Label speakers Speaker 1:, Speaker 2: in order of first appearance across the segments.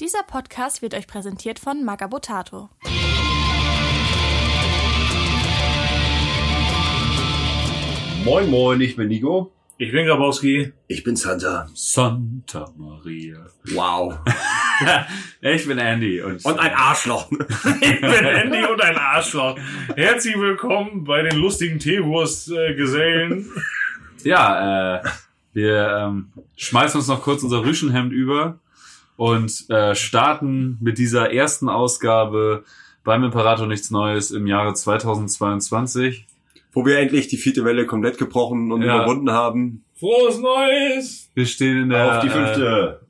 Speaker 1: Dieser Podcast wird euch präsentiert von Magabotato.
Speaker 2: Moin Moin, ich bin Nico.
Speaker 3: Ich bin Grabowski.
Speaker 4: Ich bin Santa.
Speaker 5: Santa Maria.
Speaker 4: Wow.
Speaker 5: ich bin Andy. Und,
Speaker 4: Und ein Arschloch.
Speaker 3: Ich bin Andy und ein Arschloch. Herzlich willkommen bei den lustigen Teewurst-Gesellen.
Speaker 5: ja, äh, wir ähm, schmeißen uns noch kurz unser Rüschenhemd über und äh, starten mit dieser ersten Ausgabe beim Imperator nichts Neues im Jahre 2022.
Speaker 4: Wo wir endlich die vierte Welle komplett gebrochen und
Speaker 5: Ja.
Speaker 4: überwunden haben.
Speaker 3: Frohes Neues!
Speaker 5: Wir stehen in der
Speaker 2: Auf die fünfte.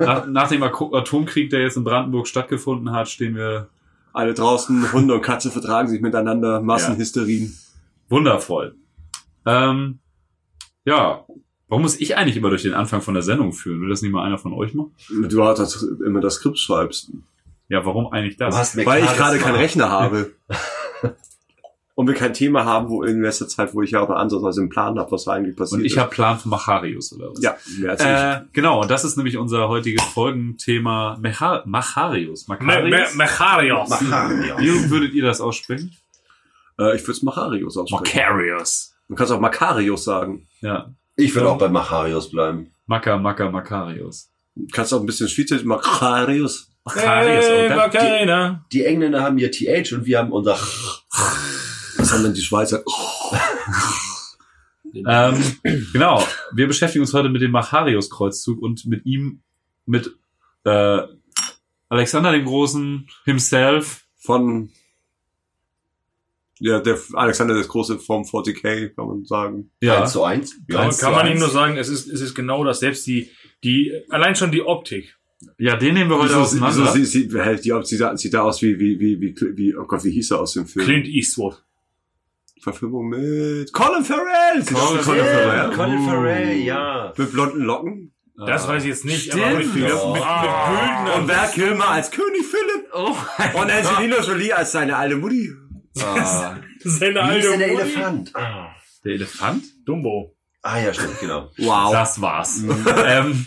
Speaker 5: Äh, nach, nach dem Atomkrieg, der jetzt in Brandenburg stattgefunden hat, stehen wir
Speaker 4: Alle draußen, Hunde und Katze vertragen sich miteinander. Massenhysterien.
Speaker 5: wundervoll. Ähm, ja, warum muss ich eigentlich immer durch den Anfang von der Sendung führen? Will das nicht mal einer von euch machen?
Speaker 4: Du hast das immer das Skript schreibst.
Speaker 5: Ja, warum eigentlich
Speaker 2: Du
Speaker 5: das?
Speaker 2: hast
Speaker 4: Weil ich gerade keinen. Rechner habe. und wir kein Thema haben, wo in letzter Zeit, wo ich ja auch ansatzweise einen Plan habe, was da eigentlich passiert
Speaker 5: Und ich habe Plan für Macharius oder was?
Speaker 4: Ja, mehr.
Speaker 5: Äh, genau, und das ist nämlich unser heutiges Folgenthema Mecha Macharius.
Speaker 3: Me Me
Speaker 5: Macharius?
Speaker 3: Mecharios.
Speaker 2: Macharios.
Speaker 5: Wie würdet ihr das aussprechen?
Speaker 4: Äh, ich würde es Macharius aussprechen.
Speaker 5: Macarius.
Speaker 4: Du kannst auch Makarius sagen.
Speaker 5: Ja,
Speaker 2: Ich würde auch bei Macharios bleiben.
Speaker 5: Maca, Maca, Macarius.
Speaker 4: Du kannst auch ein bisschen Schweizerisch. Makarius.
Speaker 5: Macharius.
Speaker 3: Hey,
Speaker 5: und
Speaker 3: Macarena.
Speaker 2: Die Engländer haben ihr TH und wir haben unser
Speaker 4: Was haben denn die Schweizer?
Speaker 5: Ähm, genau, wir beschäftigen uns heute mit dem Macharius-Kreuzzug und mit ihm, mit äh, Alexander dem Großen himself.
Speaker 4: Von ja, der Alexander das Große vom 40k, kann man sagen.
Speaker 5: Ja,
Speaker 2: 1 zu 1.
Speaker 3: Kann,
Speaker 5: Eins
Speaker 3: kann
Speaker 5: zu
Speaker 3: man ihm nur sagen, es ist, es ist genau das. Selbst die, die, allein schon die Optik.
Speaker 5: ja, den nehmen wir heute
Speaker 4: Wieso,
Speaker 5: auseinander.
Speaker 4: wieso sieht, sieht, hält die, sieht, da- sieht da aus wie, wie, wie, wie, wie, oh Gott, wie hieß er aus dem Film?
Speaker 3: Clint Eastwood.
Speaker 4: Verfilmung mit Colin Farrell! Sieht wie
Speaker 5: Colin Farrell.
Speaker 2: Colin
Speaker 5: Uh.
Speaker 2: Farrell, ja.
Speaker 4: Mit blonden Locken.
Speaker 3: Das weiß ich jetzt nicht,
Speaker 5: Stimmt.
Speaker 3: aber mit, mit, mit,
Speaker 2: Ja.
Speaker 3: mit
Speaker 5: Ah.
Speaker 3: güldenen
Speaker 4: Und Val Kilmer als König Philipp.
Speaker 5: Oh
Speaker 4: Und Angelina Jolie als seine alte Mutti.
Speaker 5: Ah,
Speaker 3: seine alte
Speaker 2: der. Elefant? Ah.
Speaker 5: der Elefant?
Speaker 3: Dumbo.
Speaker 2: ah ja, stimmt, genau.
Speaker 4: Wow.
Speaker 5: Das war's. ähm,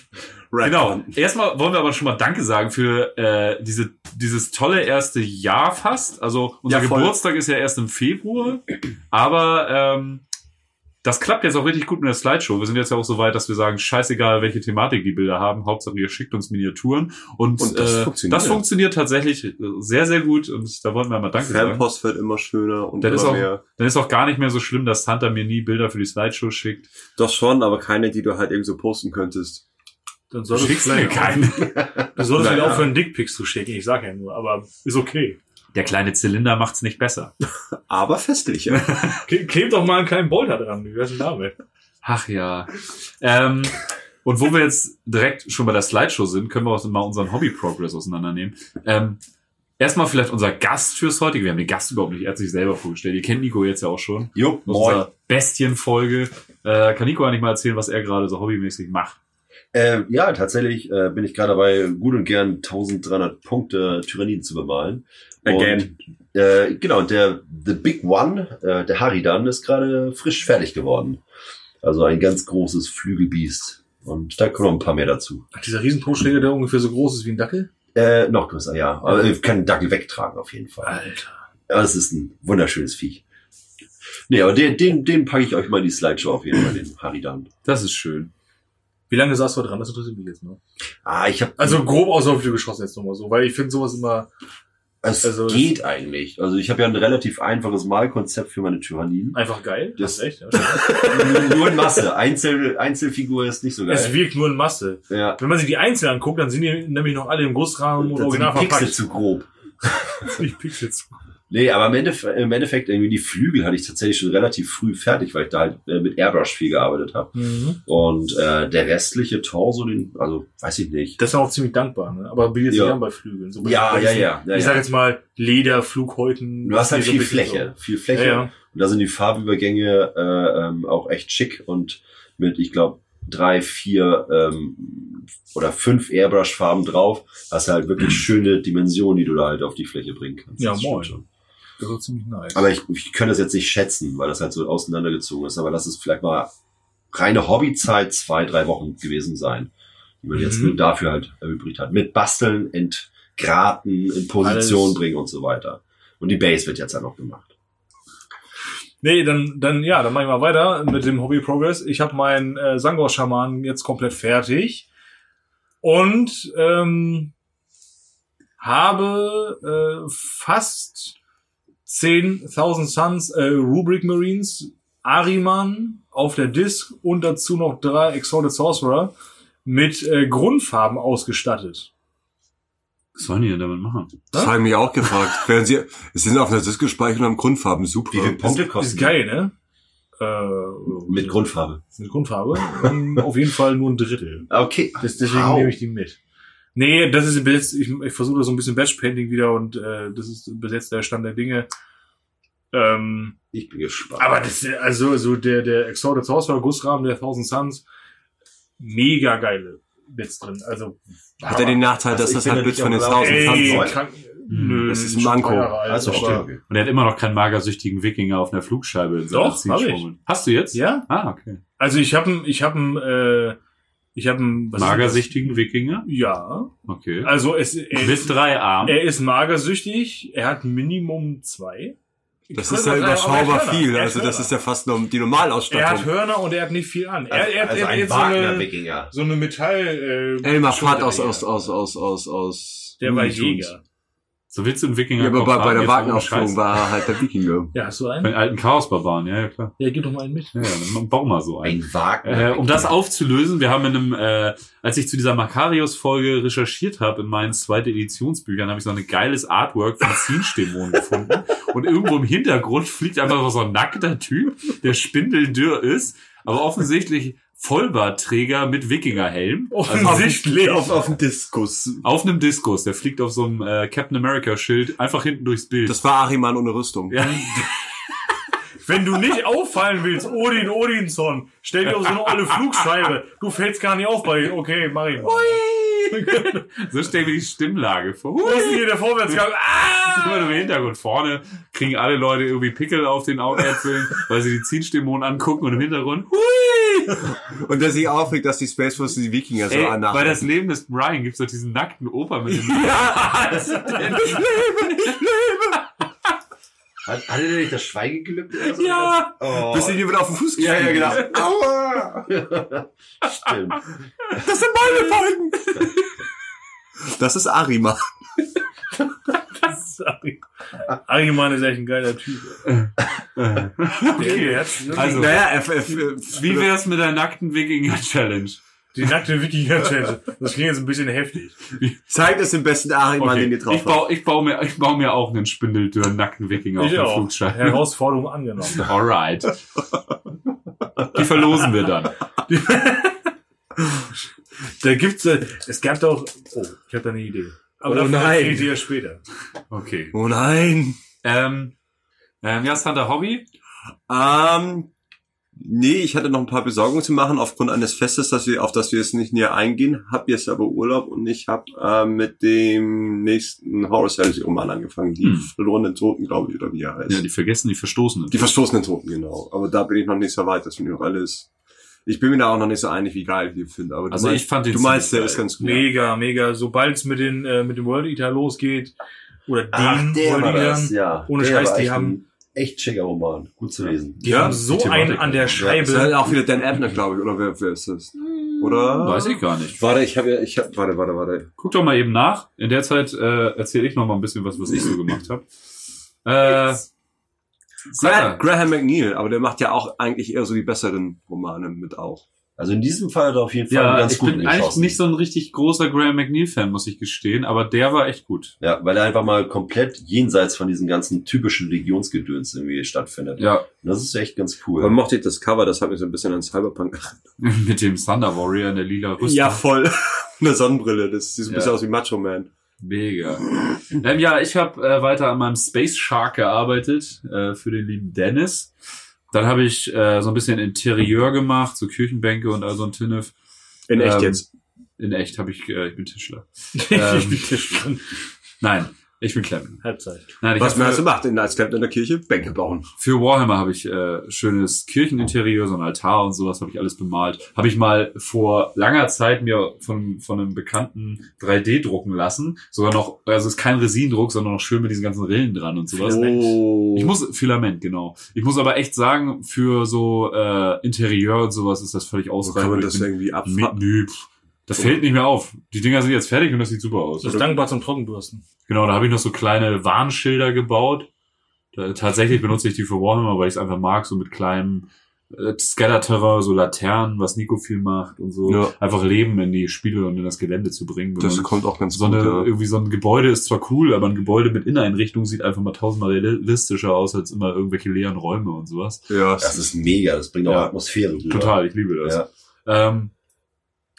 Speaker 5: genau. Erstmal wollen wir aber schon mal Danke sagen für äh, diese, dieses tolle erste Jahr fast. Also unser
Speaker 4: Ja.
Speaker 5: Geburtstag ist ja erst im Februar, aber ähm, das klappt jetzt auch richtig gut mit der Slideshow. Wir sind jetzt ja auch so weit, dass wir sagen, scheißegal, welche Thematik die Bilder haben, Hauptsache ihr schickt uns Miniaturen. Und,
Speaker 4: Und das
Speaker 5: äh,
Speaker 4: funktioniert.
Speaker 5: das funktioniert tatsächlich sehr, sehr gut und da wollen wir mal Danke sagen.
Speaker 4: Fanpost wird immer schöner und
Speaker 5: Das
Speaker 4: immer
Speaker 5: ist auch-
Speaker 4: mehr.
Speaker 5: Dann ist auch gar nicht mehr so schlimm, dass Santa mir nie Bilder für die Slideshow schickt.
Speaker 4: Doch schon, aber keine, die du halt irgendwo posten könntest.
Speaker 3: Dann
Speaker 5: Du
Speaker 3: solltest
Speaker 5: schickst mir keine.
Speaker 3: Du solltest
Speaker 4: Naja.
Speaker 3: wieder aufhören, Dickpics zu schicken. Ich sag ja nur, aber ist okay.
Speaker 5: Der kleine Zylinder macht's nicht besser.
Speaker 4: Aber festlicher.
Speaker 3: Kle- Klebt doch mal einen kleinen Bolter dran. Wie wär's denn damit?
Speaker 5: Ach ja. Ähm, und wo wir jetzt direkt schon bei der Slideshow sind, können wir auch mal unseren Hobby-Progress auseinandernehmen. Ähm, erstmal vielleicht unser Gast fürs heutige. Wir haben den Gast überhaupt nicht, er hat sich selber vorgestellt. Ihr kennt Nico jetzt ja auch schon.
Speaker 2: Jo,
Speaker 5: Aus unserer Bestienfolge. Äh, kann Nico eigentlich mal erzählen, was er gerade so hobbymäßig macht?
Speaker 2: Äh, ja, tatsächlich äh, bin ich gerade dabei, gut und gern 1300 Punkte Tyranniden zu bemalen.
Speaker 4: Again.
Speaker 2: Und, äh, genau, und der The Big One, äh, der Haridan, ist gerade frisch fertig geworden. Also ein ganz großes Flügelbiest. Und da kommen noch ein paar mehr dazu.
Speaker 3: Ach, dieser Riesenposchläger, der ungefähr so groß ist wie ein Dackel?
Speaker 2: Äh, noch größer, ja. Aber ich kann den Dackel wegtragen auf jeden Fall.
Speaker 3: Alter.
Speaker 2: Ja, es ist ein wunderschönes Viech. Nee, aber den, den, den packe ich euch mal in die Slideshow auf jeden Fall, den Haridan.
Speaker 5: Das ist schön.
Speaker 3: Wie lange saß du dran? Das interessiert mich jetzt noch.
Speaker 2: Ah, ich habe
Speaker 3: Also grob aus der Hüfte geschossen jetzt nochmal so, weil ich finde sowas immer.
Speaker 2: Es
Speaker 3: also-
Speaker 2: geht eigentlich. Also ich habe ja ein relativ einfaches Malkonzept für meine Tyranniden.
Speaker 3: Einfach geil.
Speaker 2: Das-
Speaker 3: Das ist echt. Ja.
Speaker 2: Nur in Masse. Einzel, Einzelfigur ist nicht so
Speaker 3: es
Speaker 2: geil.
Speaker 3: wirkt nur in Masse.
Speaker 2: Ja.
Speaker 3: Wenn man sich die einzeln anguckt, dann sind die nämlich noch alle im Gussrahmen und
Speaker 2: Das
Speaker 3: original
Speaker 2: die Pixel
Speaker 3: verpackt.
Speaker 2: zu grob.
Speaker 3: Nicht Pixels.
Speaker 2: Nee, aber im Endeffekt, im Endeffekt irgendwie die Flügel hatte ich tatsächlich schon relativ früh fertig, weil ich da halt äh, mit Airbrush viel gearbeitet habe.
Speaker 3: Mhm.
Speaker 2: Und äh, der restliche Torso, den, also weiß ich nicht.
Speaker 3: Das ist auch ziemlich dankbar, ne? Aber bietet sich
Speaker 2: Ja.
Speaker 3: bei Flügeln. So bei
Speaker 2: Ja, ja, ja, ja,
Speaker 3: Ich sag jetzt mal Leder, Flughäuten.
Speaker 2: Du hast halt viel Fläche, viel
Speaker 3: So.
Speaker 2: Fläche.
Speaker 3: Ja.
Speaker 2: Und da sind die Farbübergänge äh, ähm, auch echt schick und mit, ich glaube, drei, vier ähm, oder fünf Airbrush-Farben drauf, hast du halt wirklich schöne Dimensionen, die du da halt auf die Fläche bringen kannst.
Speaker 3: Ja, moin.
Speaker 2: schon.
Speaker 3: Das ist ziemlich nice.
Speaker 2: Aber ich, ich kann das jetzt nicht schätzen, weil das halt so auseinandergezogen ist. Aber lass es vielleicht mal reine Hobbyzeit zwei, drei Wochen gewesen sein. die man jetzt
Speaker 3: Mhm.
Speaker 2: nur dafür halt erübrigt hat. Mit Basteln, Entgraten, in Position
Speaker 3: Alles.
Speaker 2: bringen und so weiter. Und die Base wird jetzt ja noch gemacht.
Speaker 3: Nee, dann, dann, ja, dann mach ich mal weiter mit dem Hobby Progress. Ich habe meinen äh, Sangor-Schaman jetzt komplett fertig und ähm, habe äh, fast 10.000 Suns äh, Rubric Marines, Ariman auf der Disc und dazu noch drei Exalted Sorcerer mit äh, Grundfarben ausgestattet.
Speaker 5: Was sollen die denn damit machen?
Speaker 4: Das habe ich mich auch gefragt. Während sie, es sind auf einer Disk gespeichert und haben Grundfarben, super.
Speaker 2: Wie viele Punkte
Speaker 3: Ist
Speaker 2: kosten
Speaker 3: geil, ne? Äh?
Speaker 2: Mit Grundfarbe.
Speaker 3: Mit Grundfarbe. Auf jeden Fall nur ein Drittel.
Speaker 2: Okay.
Speaker 3: Das, deswegen
Speaker 2: Au.
Speaker 3: nehme ich die mit. Nee, das ist bis jetzt, ich, ich versuche so ein bisschen Batch-Painting wieder und äh, das ist bis jetzt der Stand der Dinge. Ähm,
Speaker 2: Ich bin gespannt.
Speaker 3: aber das, also, also der, der Exalted Sorcerer Gussrahmen der Thousand Suns, mega geile Bits drin. Also,
Speaker 4: Hat er den Nachteil,
Speaker 2: Also
Speaker 4: dass das halt
Speaker 2: ja
Speaker 4: Bits
Speaker 2: nicht
Speaker 4: von den Thousand Suns
Speaker 3: kann,
Speaker 5: Hm,
Speaker 3: nö,
Speaker 4: das ist ein Manko.
Speaker 2: also stimmt.
Speaker 5: Und er hat immer noch keinen magersüchtigen Wikinger auf einer Flugscheibe in
Speaker 3: Doch, hab ich.
Speaker 5: Hast du jetzt?
Speaker 3: Ja?
Speaker 5: Ah, okay.
Speaker 3: Also ich habe ich habe äh, ich habe
Speaker 5: Magersüchtigen Wikinger?
Speaker 3: Ja.
Speaker 5: Okay.
Speaker 3: Also es er
Speaker 5: Mit
Speaker 3: ist,
Speaker 5: drei Armen.
Speaker 3: er ist magersüchtig, er hat Minimum zwei.
Speaker 4: Das ist ja überschaubar
Speaker 3: er
Speaker 4: viel. Also das ist ja fast nur die
Speaker 3: Er hat
Speaker 4: Normalausstattung.
Speaker 3: Hörner und er hat nicht viel an. Er, er,
Speaker 2: also
Speaker 3: er hat
Speaker 2: ein
Speaker 3: jetzt so eine, so eine Metall. Äh,
Speaker 4: Elmar Platt aus, aus, aus, aus, aus, aus.
Speaker 3: Der war. Jäger.
Speaker 5: So willst du einen Wikinger
Speaker 4: Ja, aber bei, bei der
Speaker 5: ohne
Speaker 4: war halt der Wikinger.
Speaker 3: Ja, hast du
Speaker 5: Scheiß.
Speaker 3: einen?
Speaker 5: Bei den alten Chaosbarbaren, ja, ja, klar.
Speaker 3: Ja, gib doch mal einen mit.
Speaker 5: Ja, ja, dann bau mal so einen.
Speaker 2: Ein Wagner.
Speaker 5: Äh, um das aufzulösen, wir haben in einem, äh, als ich zu dieser Makarios-Folge recherchiert habe, in meinen zweiten Editionsbüchern, habe ich so ein geiles Artwork von Zinsdämonen gefunden. Und irgendwo im Hintergrund fliegt einfach so ein nackter Typ, der spindeldürr ist, aber offensichtlich Vollbartträger mit Wikingerhelm. Also
Speaker 3: Offensichtlich.
Speaker 4: Auf, auf dem Diskus.
Speaker 5: auf einem Diskus, der fliegt auf so einem äh, Captain America-Schild einfach hinten durchs Bild.
Speaker 4: Das war Ariman ohne Rüstung.
Speaker 5: ja,
Speaker 3: Wenn du nicht auffallen willst, Odin Odinson, stell dir auf so eine olle Flugscheibe. Du fällst gar nicht auf bei ihm. Okay, mach ich mal.
Speaker 5: so stell mir die Stimmlage vor.
Speaker 3: Wo ist denn hier der Vorwärtsgang? Ah!
Speaker 5: Immer nur im Hintergrund. Vorne kriegen alle Leute irgendwie Pickel auf den Augäpfeln, weil sie die Zinsdämonen angucken und im Hintergrund, hui!
Speaker 4: Und der sich aufregt, dass die Space Force die Wikinger so annahmen.
Speaker 5: bei das Leben des Brian gibt's doch diesen nackten Opa mit dem...
Speaker 2: Hat, hatte der nicht das Schweigegelübde? oder so?
Speaker 5: Ja!
Speaker 2: Oh.
Speaker 4: Bis ihn jemand auf den Fuß
Speaker 2: ja, ja,
Speaker 4: gestiegen
Speaker 2: genau.
Speaker 4: ist.
Speaker 2: Aua! Stimmt.
Speaker 4: Das sind meine Folgen. Das ist Ariman.
Speaker 3: Sorry. Ariman ist echt ein geiler Typ. Der hat
Speaker 5: Also-
Speaker 4: naja, er, er,
Speaker 5: Wie wär's mit der nackten Wikinger-Challenge?
Speaker 3: Die nackte Wikinger-Challenge. Das klingt jetzt ein bisschen heftig.
Speaker 4: zeigt es den besten Ariman, den ihr drauf
Speaker 5: Ich baue ich bau mir, ich baue mir auch einen spindeldürren nackten Wikinger auf
Speaker 3: Ich
Speaker 5: der
Speaker 3: auch.
Speaker 5: Flugscheibe.
Speaker 3: Herausforderung angenommen.
Speaker 5: Alright. Die verlosen wir dann.
Speaker 3: Da gibt's, äh, es gab doch, oh, ich habe da eine Idee. Aber
Speaker 4: Oh
Speaker 3: dafür
Speaker 4: nein.
Speaker 3: ich dir später.
Speaker 5: Okay.
Speaker 4: Oh nein.
Speaker 5: Ähm, ähm, ja, Santa Hobby?
Speaker 4: Ähm, nee, ich hatte noch ein paar Besorgungen zu machen aufgrund eines Festes, dass wir, auf das wir jetzt nicht näher eingehen. Hab jetzt aber Urlaub und ich habe äh, mit dem nächsten Horus Heresy Roman angefangen. Die
Speaker 5: Hm.
Speaker 4: verlorenen Toten, glaube ich, oder wie er heißt.
Speaker 5: Ja, die vergessen, die Verstoßenen.
Speaker 4: Die verstoßenen Toten, genau. Aber da bin ich noch nicht so weit. Das finde ich auch alles. Ich bin mir da auch noch nicht so einig, wie geil ich die finde. Aber du
Speaker 5: Also
Speaker 4: meinst,
Speaker 5: ich fand den
Speaker 4: du meinst, der ist ganz gut.
Speaker 3: Mega, mega. Sobald es mit den äh, mit dem World Eater losgeht oder den
Speaker 2: Ach, der
Speaker 3: World Eatern,
Speaker 2: ja.
Speaker 3: ohne
Speaker 2: Der
Speaker 3: Scheiß, die haben-
Speaker 2: Echt schicker Roman. Gut zu lesen.
Speaker 3: die
Speaker 4: Ja,
Speaker 3: haben so einen an der
Speaker 4: Das ist halt
Speaker 3: Scheibe.
Speaker 4: auch wieder Dan Abner, glaube ich, oder wer, wer ist das? Oder?
Speaker 5: Weiß ich gar nicht.
Speaker 4: Warte, ich habe ja, ich hab, warte, warte, warte.
Speaker 5: Guck doch mal eben nach. In der Zeit äh, erzähle ich noch mal ein bisschen was, was ich so gemacht habe. Äh,
Speaker 4: Graham. Graham McNeil, aber der macht ja auch eigentlich eher so die besseren Romane mit auch.
Speaker 2: Also in diesem Fall hat er auf jeden Fall
Speaker 5: Ja,
Speaker 2: ganz
Speaker 5: ich
Speaker 2: gut
Speaker 5: bin eigentlich nicht so ein richtig großer Graham McNeil-Fan, muss ich gestehen, aber der war echt gut.
Speaker 2: Ja, weil er einfach mal komplett jenseits von diesen ganzen typischen Legionsgedöns irgendwie stattfindet.
Speaker 5: Ja,
Speaker 2: Und das ist echt ganz cool.
Speaker 4: mochte ich das Cover, das hat mich so ein bisschen an Cyberpunk.
Speaker 5: mit dem Thunder Warrior in der lila Rüstung.
Speaker 4: Ja, voll. Eine Sonnenbrille, das sieht so ein
Speaker 5: Ja.
Speaker 4: bisschen aus wie Macho Man.
Speaker 5: Mega. ähm, ja, ich habe äh, weiter an meinem Space Shark gearbeitet äh, für den lieben Dennis. Dann habe ich äh, so ein bisschen Interieur gemacht, so Küchenbänke und all so ein Tinnef.
Speaker 4: In echt
Speaker 5: Ähm,
Speaker 4: jetzt.
Speaker 5: In echt habe ich, äh, ich bin Tischler. Ähm, Nein. Ich bin Klempner.
Speaker 3: Halbzeit.
Speaker 5: Nein, ich
Speaker 6: Was
Speaker 5: hab
Speaker 6: man also macht in, als Klempner in der Kirche? Bänke bauen.
Speaker 5: Für Warhammer habe ich äh, schönes Kircheninterieur, so ein Altar und sowas habe ich alles bemalt. Habe ich mal vor langer Zeit mir von, von einem Bekannten 3D drucken lassen. Sogar noch, also es ist kein Resindruck, sondern noch schön mit diesen ganzen Rillen dran und sowas.
Speaker 6: Oh.
Speaker 5: Ich muss, Filament, genau. Ich muss aber echt sagen, für so äh, Interieur und sowas ist das völlig
Speaker 6: so
Speaker 5: ausreichend.
Speaker 6: kann man
Speaker 5: Ich
Speaker 6: das
Speaker 5: bin
Speaker 6: irgendwie abfahren.
Speaker 5: nö, pff, das fällt nicht mehr auf. Die Dinger sind jetzt fertig und das sieht super aus.
Speaker 3: Das ist dankbar zum Trockenbürsten.
Speaker 5: Genau, da habe ich noch so kleine Warnschilder gebaut. Da, tatsächlich benutze ich die für Warhammer, weil ich es einfach mag, so mit kleinem äh, Scatter-Terror, so Laternen, was Nico viel macht und so.
Speaker 6: Ja.
Speaker 5: Einfach Leben in die Spiele und in das Gelände zu bringen.
Speaker 6: Das kommt auch ganz
Speaker 5: so
Speaker 6: gut.
Speaker 5: eine,
Speaker 6: ja.
Speaker 5: irgendwie so ein Gebäude ist zwar cool, aber ein Gebäude mit Inneneinrichtung sieht einfach mal tausendmal realistischer aus als immer irgendwelche leeren Räume und sowas.
Speaker 6: Ja,
Speaker 2: Das ist mega, das bringt auch
Speaker 5: Ja.
Speaker 2: Atmosphäre rüber.
Speaker 5: Total, ich liebe das.
Speaker 2: Ja.
Speaker 5: Ähm,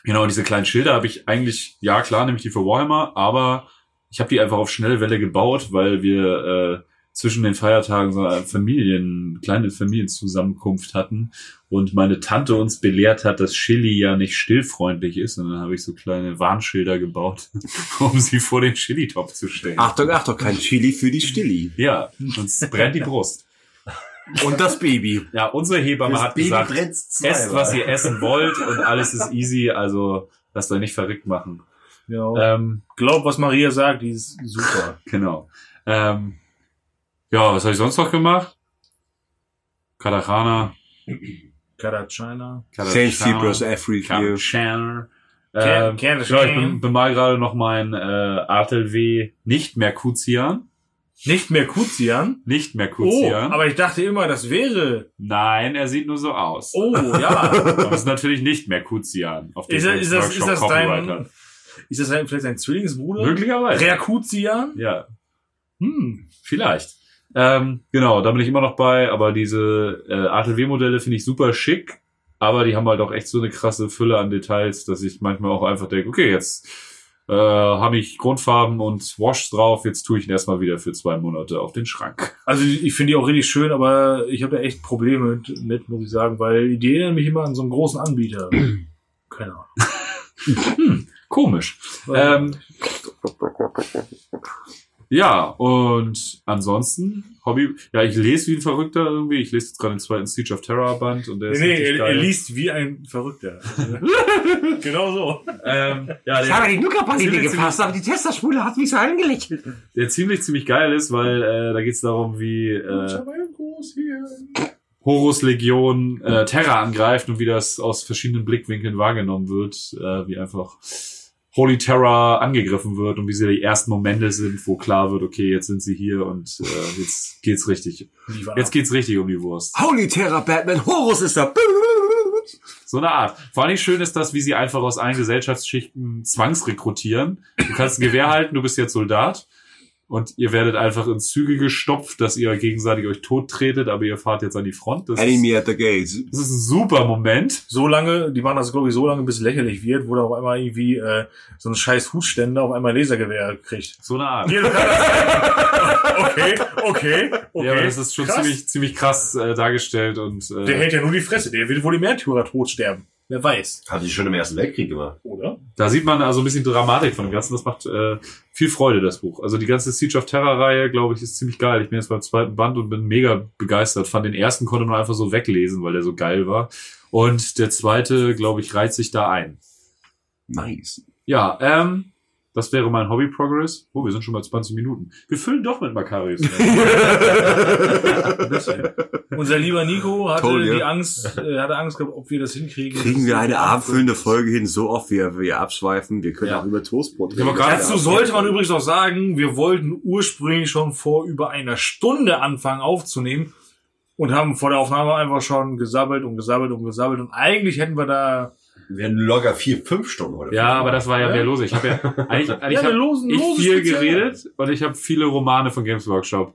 Speaker 5: genau, und diese kleinen Schilder habe ich eigentlich, ja klar, nehme ich die für Warhammer, aber ich habe die einfach auf Schnellwelle gebaut, weil wir äh, zwischen den Feiertagen so eine Familien, kleine Familienzusammenkunft hatten und meine Tante uns belehrt hat, dass Chili ja nicht stillfreundlich ist. Und dann habe ich so kleine Warnschilder gebaut, um sie vor den Chili-Topf zu stellen.
Speaker 6: Achtung, Achtung, kein Chili für die Stilli.
Speaker 5: Ja, sonst brennt die Brust.
Speaker 6: Und das Baby.
Speaker 5: Ja, unsere Hebamme hat gesagt, esst, was ihr essen wollt und alles ist easy, also lasst euch nicht verrückt machen.
Speaker 3: Ja.
Speaker 5: Ähm,
Speaker 3: Glaub, was Maria sagt, die ist super.
Speaker 5: genau. Ähm, ja, was habe ich sonst noch gemacht? Katakana.
Speaker 3: Karachina.
Speaker 6: Saint Cyprus, Africa.
Speaker 5: Katakana.
Speaker 3: Ker-
Speaker 5: Ähm, ja, ich bin, bemal gerade noch mein äh, ATLW nicht mehr Kuzian.
Speaker 3: Nicht mehr Kuzian.
Speaker 5: Nicht mehr
Speaker 3: Oh,
Speaker 5: Kuzian.
Speaker 3: aber ich dachte immer, das wäre.
Speaker 5: Nein, er sieht nur so aus.
Speaker 3: Oh, ja.
Speaker 5: Aber es ist natürlich nicht mehr Kuzian. Auf dem
Speaker 3: ist, das, ist, das, ist das dein.
Speaker 5: hat.
Speaker 3: Ist das vielleicht dein Zwillingsbruder?
Speaker 5: Möglicherweise.
Speaker 3: Reakuzian?
Speaker 5: Ja,
Speaker 3: Hm.
Speaker 5: Vielleicht. Ähm, genau, da bin ich immer noch bei, aber diese äh, ATW-Modelle finde ich super schick, aber die haben halt auch echt so eine krasse Fülle an Details, dass ich manchmal auch einfach denke, okay, jetzt äh, habe ich Grundfarben und Wash drauf, jetzt tue ich ihn erstmal wieder für zwei Monate auf den Schrank.
Speaker 3: Also ich finde die auch richtig schön, aber ich habe da echt Probleme mit, mit, muss ich sagen, weil die erinnern mich immer an so einen großen Anbieter. Keine Ahnung.
Speaker 5: Komisch. Ähm, ja, und ansonsten, Hobby, ja, ich lese wie ein Verrückter irgendwie. Ich lese jetzt gerade den zweiten Siege of Terror Band und der ist
Speaker 3: nee,
Speaker 5: richtig
Speaker 3: er, er
Speaker 5: geil.
Speaker 3: liest wie ein Verrückter. genau so.
Speaker 5: ähm, ja,
Speaker 4: Ich habe die
Speaker 5: Ziemlich,
Speaker 4: gefasst, aber die Testerspule hat mich so angelächelt.
Speaker 5: der ziemlich, ziemlich geil ist, weil äh, da geht's darum, wie äh, Horus Legion äh, Terra angreift und wie das aus verschiedenen Blickwinkeln wahrgenommen wird, äh, wie einfach Holy Terror angegriffen wird und wie sie die ersten Momente sind, wo klar wird, okay, jetzt sind sie hier und äh, jetzt geht's richtig. Jetzt geht's richtig um die Wurst.
Speaker 6: Holy Terror, Batman, Horus ist da.
Speaker 5: So eine Art. Vor allem schön ist das, wie sie einfach aus allen Gesellschaftsschichten zwangsrekrutieren. Du kannst ein Gewehr halten, du bist jetzt Soldat. Und ihr werdet einfach in Züge gestopft, dass ihr gegenseitig euch tot tretet, aber ihr fahrt jetzt an die Front. Das, ist,
Speaker 6: Enemy at the gates.
Speaker 5: das ist ein super Moment.
Speaker 3: so lange, die waren das glaube ich so lange, bis es lächerlich wird, wo da auf einmal irgendwie äh, so ein scheiß Hutständer auf einmal ein Lasergewehr kriegt.
Speaker 5: So eine Art.
Speaker 3: Okay, okay, okay.
Speaker 5: Ja, aber das ist schon
Speaker 3: Krass.
Speaker 5: ziemlich, ziemlich krass äh, dargestellt und
Speaker 3: Der
Speaker 5: äh,
Speaker 3: hält ja nur die Fresse, der wird wohl die Märtyrer tot sterben. Wer weiß,
Speaker 2: Hat die schon im Ersten Weltkrieg gemacht.
Speaker 3: oder?
Speaker 5: da sieht man also ein bisschen Dramatik von dem Ganzen. Das macht äh, viel Freude, das Buch. Also die ganze Siege of Terror-Reihe, glaube ich, ist ziemlich geil. Ich bin jetzt beim zweiten Band und bin mega begeistert. Fand den ersten konnte man einfach so weglesen, weil der so geil war. Und der zweite, glaube ich, reiht sich da ein.
Speaker 6: Nice.
Speaker 5: Ja, ähm, das wäre mein Hobby Progress. Oh, wir sind schon bei 20 Minuten. Wir füllen doch mit Macarius.
Speaker 3: Unser lieber Nico hatte
Speaker 6: Toll, ja.
Speaker 3: die Angst, äh, hatte Angst gehabt, ob wir das hinkriegen.
Speaker 6: Kriegen wir eine abendfüllende Folge hin, so oft wir, wir abschweifen. Wir können
Speaker 5: Ja.
Speaker 6: auch über Toastbrot
Speaker 5: Ja, aber gerade
Speaker 3: Dazu sollte man übrigens auch sagen, wir wollten ursprünglich schon vor über einer Stunde anfangen aufzunehmen und haben vor der Aufnahme einfach schon gesabbelt und gesabbelt und gesabbelt und eigentlich hätten wir da
Speaker 2: werden locker vier, fünf Stunden heute.
Speaker 5: Ja, aber das war ja
Speaker 3: Ja.
Speaker 5: mehr los. Ich habe ja eigentlich, eigentlich
Speaker 3: Ja,
Speaker 5: hab
Speaker 3: losen-
Speaker 5: ich
Speaker 3: lose
Speaker 5: viel
Speaker 3: Spezial.
Speaker 5: geredet und ich habe viele Romane von Games Workshop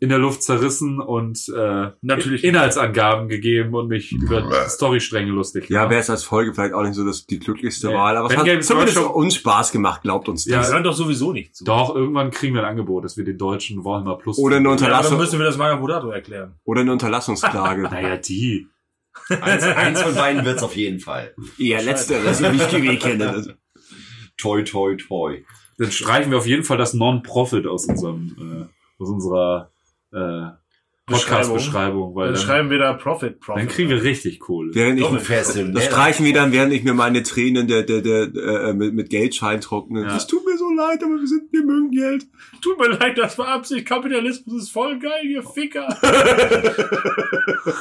Speaker 5: in der Luft zerrissen und äh,
Speaker 3: Natürlich.
Speaker 5: Inhaltsangaben gegeben und mich über Storystränge lustig
Speaker 6: Ja,
Speaker 5: gemacht.
Speaker 6: wäre es als Folge vielleicht auch nicht so das, die glücklichste
Speaker 5: Nee.
Speaker 6: Wahl, aber es
Speaker 5: Wenn
Speaker 6: hat
Speaker 5: Games
Speaker 6: zumindest
Speaker 5: Workshop-
Speaker 6: uns Spaß gemacht, glaubt uns
Speaker 5: Ja.
Speaker 3: das
Speaker 6: das.
Speaker 3: gehört doch sowieso nicht zu.
Speaker 5: Doch, irgendwann kriegen wir ein Angebot, dass wir den deutschen Warhammer Plus
Speaker 6: Oder eine
Speaker 3: Ja, dann
Speaker 6: Unterlassung,
Speaker 3: müssen wir das Magabodato erklären.
Speaker 6: oder eine Unterlassungsklage.
Speaker 5: Naja, die.
Speaker 2: Eins, eins von beiden wird's auf jeden Fall.
Speaker 6: Eher letzteres, wie ich GW kenne.
Speaker 2: Toi, toi, toi.
Speaker 5: dann streichen wir auf jeden Fall das Non-Profit aus unserem, äh, aus unserer äh, Podcast-Beschreibung,
Speaker 3: Dann
Speaker 5: dann,
Speaker 3: schreiben wir da Profit, Profit.
Speaker 5: dann kriegen wir richtig Kohle.
Speaker 4: Während ich,
Speaker 2: Professionell.
Speaker 4: das streichen wir dann, während ich mir meine Tränen der, der, der, äh, mit, mit Geldschein trockne.
Speaker 5: Ja.
Speaker 4: Das tut mir so leid, aber wir sind, wir mögen Geld.
Speaker 3: Tut mir leid, das war Absicht. Kapitalismus ist voll geil, ihr Ficker.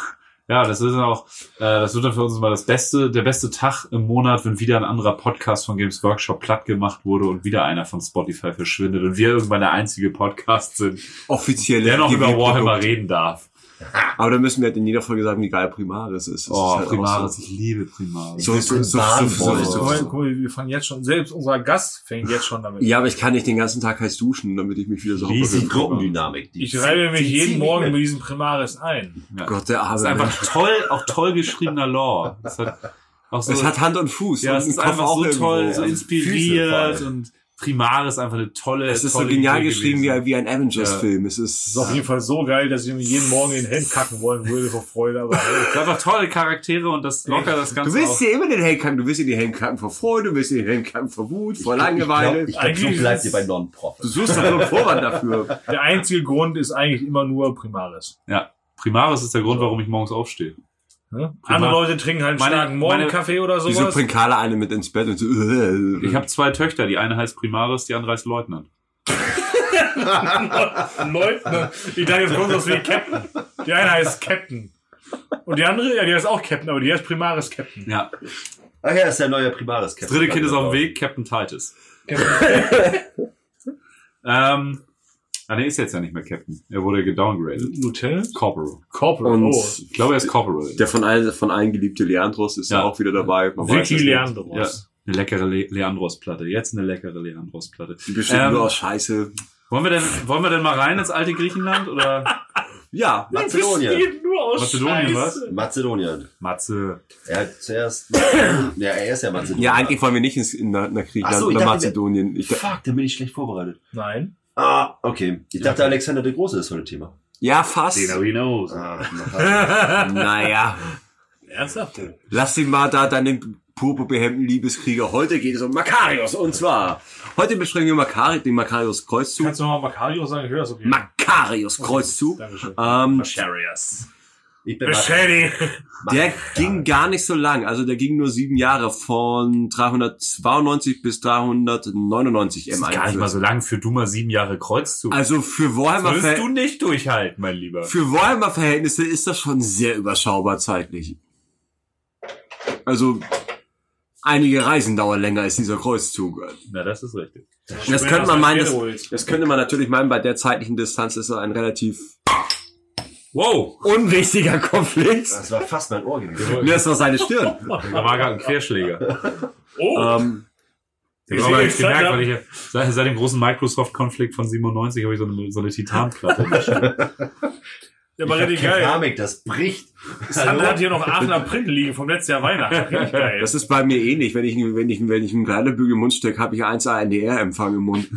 Speaker 5: Ja, das ist auch, äh, das wird dann für uns mal das beste, der beste Tag im Monat, wenn wieder ein anderer Podcast von Games Workshop platt gemacht wurde und wieder einer von Spotify verschwindet und wir irgendwann der einzige Podcast sind,
Speaker 4: Offiziell.
Speaker 5: der noch über. Warhammer reden darf.
Speaker 4: Aber dann müssen wir halt in jeder Folge sagen, wie geil Primaris ist. Das
Speaker 5: Oh,
Speaker 4: ist halt
Speaker 5: Primaris,
Speaker 4: so.
Speaker 5: ich liebe Primaris.
Speaker 4: So, so, so, so, so, so, so.
Speaker 3: wir fangen jetzt schon, selbst unser Gast fängt jetzt schon damit.
Speaker 4: Ja, aber ich kann nicht den ganzen Tag heiß duschen, damit ich mich wieder sauber
Speaker 5: Riesig.
Speaker 2: Die. Gruppendynamik. Die
Speaker 3: Ich reibe mich jeden Morgen mit diesem Primaris ein.
Speaker 5: Ja.
Speaker 4: Gott, der
Speaker 5: Das ist
Speaker 4: arme
Speaker 5: einfach toll, auch toll geschriebener Lore. Das hat auch so,
Speaker 4: Es hat Hand und Fuß.
Speaker 5: ja,
Speaker 4: und
Speaker 5: es ist einfach so
Speaker 4: irgendwo.
Speaker 5: toll, so inspiriert und Primaris einfach eine tolle,
Speaker 4: Es ist so
Speaker 5: tolle
Speaker 4: genial
Speaker 5: Idee
Speaker 4: geschrieben wie,
Speaker 5: gewesen.
Speaker 4: wie ein Avengers-Film. Es
Speaker 3: Das
Speaker 4: ist,
Speaker 3: ist auf jeden Fall so geil, dass ich mir jeden Morgen in den Helm kacken wollen würde vor Freude. Aber hey,
Speaker 5: Es ist einfach tolle Charaktere und das locker das Ganze
Speaker 4: du willst dir immer den Helm kacken. Du willst dir den Helm kacken vor Freude, du willst dir den Helm kacken vor Wut, vor
Speaker 2: Ich glaub-
Speaker 4: Langeweile.
Speaker 2: Ich glaube, glaub, so bleibt
Speaker 3: ist-
Speaker 2: ihr bei Non-Profit.
Speaker 4: Du suchst doch nur einen Vorwand dafür.
Speaker 3: der einzige Grund ist eigentlich immer nur Primaris.
Speaker 5: Ja, Primaris ist der Grund, warum ich morgens aufstehe.
Speaker 3: Ne? Andere Leute trinken halt einen
Speaker 5: Meine-
Speaker 3: starken Morgenkaffee oder
Speaker 4: Wieso
Speaker 3: sowas.
Speaker 4: bringt Carla eine mit ins Bett und so, äh,
Speaker 5: Ich habe zwei Töchter, die eine heißt Primaris, die andere heißt Leutnant.
Speaker 3: Leutnant. Ich dachte, jetzt kommt das wie Captain. Die eine heißt Captain. Und die andere, ja, die heißt auch Captain, aber die heißt Primaris Captain.
Speaker 5: Ja,
Speaker 2: Ach ja, ist der neue Primaris.
Speaker 5: das dritte Kind ist auf dem Weg, Captain Titus. ähm, ah, der ist jetzt ja nicht mehr Captain. Er wurde gedowngraded.
Speaker 3: Lieutenant?
Speaker 5: Corporal.
Speaker 3: Corporal.
Speaker 4: Und
Speaker 3: oh.
Speaker 5: Ich glaube, er ist Corporal.
Speaker 4: der von allen, von allen geliebte Leandros ist ja,
Speaker 5: Ja.
Speaker 4: auch wieder dabei. Man
Speaker 3: Vicky
Speaker 4: nicht.
Speaker 5: Ja,
Speaker 3: Leandros.
Speaker 5: eine leckere Le Leandros-Platte. Jetzt eine leckere Leandros-Platte.
Speaker 4: Die besteht
Speaker 5: Ähm,
Speaker 4: nur aus Scheiße.
Speaker 5: Wollen wir denn, wollen wir denn mal rein ins alte Griechenland oder
Speaker 4: Ja,
Speaker 2: Mazedonien.
Speaker 3: Besteht nur aus
Speaker 5: Mazedonien,
Speaker 3: Scheiße.
Speaker 2: Mazedonien.
Speaker 5: Matze?
Speaker 2: Er hat zuerst. ja, er ist ja Mazedonien.
Speaker 4: ja, eigentlich wollen wir nicht ins, in, nach, Griechenland
Speaker 2: so,
Speaker 4: oder
Speaker 2: dachte,
Speaker 4: Mazedonien. Ich,
Speaker 2: Fuck, da bin ich schlecht vorbereitet.
Speaker 3: Nein.
Speaker 2: Ah, okay. Ich dachte, Alexander der Große ist heute Thema.
Speaker 4: ja, fast.
Speaker 5: he knows.
Speaker 2: Ah,
Speaker 4: Naja,
Speaker 3: Ernsthaft?
Speaker 4: lass dich mal da deinen purpurbehemmten Liebeskrieger. Heute geht es um Makarios. Und zwar, heute besprechen wir Makari, den Makarios Kreuzzug.
Speaker 3: Kannst du nochmal Macario sagen? Ich höre das okay.
Speaker 4: Makarios Kreuzzug.
Speaker 3: Dankeschön.
Speaker 4: Ähm,
Speaker 3: Macharius.
Speaker 2: Ich bin
Speaker 3: Beschädi.
Speaker 4: der ging gar nicht so lang. Also der ging nur sieben Jahre von 392 bis 399
Speaker 5: Das
Speaker 4: im
Speaker 5: ist gar nicht mal so lang für du mal sieben Jahre Kreuzzug.
Speaker 4: Also für Warhammer, Ver
Speaker 5: du nicht durchhalten, mein Lieber.
Speaker 4: für Warhammer Verhältnisse ist das schon sehr überschaubar zeitlich. Also einige Reisen dauern länger als dieser Kreuzzug.
Speaker 5: Na, das ist richtig.
Speaker 4: Das könnte man meinen, das, das könnte man natürlich meinen, bei der zeitlichen Distanz ist er ein relativ
Speaker 5: Wow!
Speaker 4: unwichtiger Konflikt.
Speaker 2: Das war fast mein Ohr gewesen.
Speaker 4: Das war seine Stirn.
Speaker 5: Da war gerade ein Querschläger.
Speaker 3: Oh,
Speaker 4: ähm,
Speaker 5: Ich habe jetzt gemerkt, weil ich seit, seit dem großen Microsoft-Konflikt von 97 habe ich so eine, so eine Titanplatte.
Speaker 3: der war
Speaker 2: Ich hab
Speaker 3: richtig geil.
Speaker 2: Keramik, das bricht.
Speaker 3: Sander hat hier noch Aachener Print liegen vom letzten Jahr Weihnachten. Richtig geil.
Speaker 4: das ist bei mir ähnlich. Wenn ich, wenn ich, wenn ich einen Kleiderbügel im Mund stecke, habe ich 1 NDR-Empfang im Mund.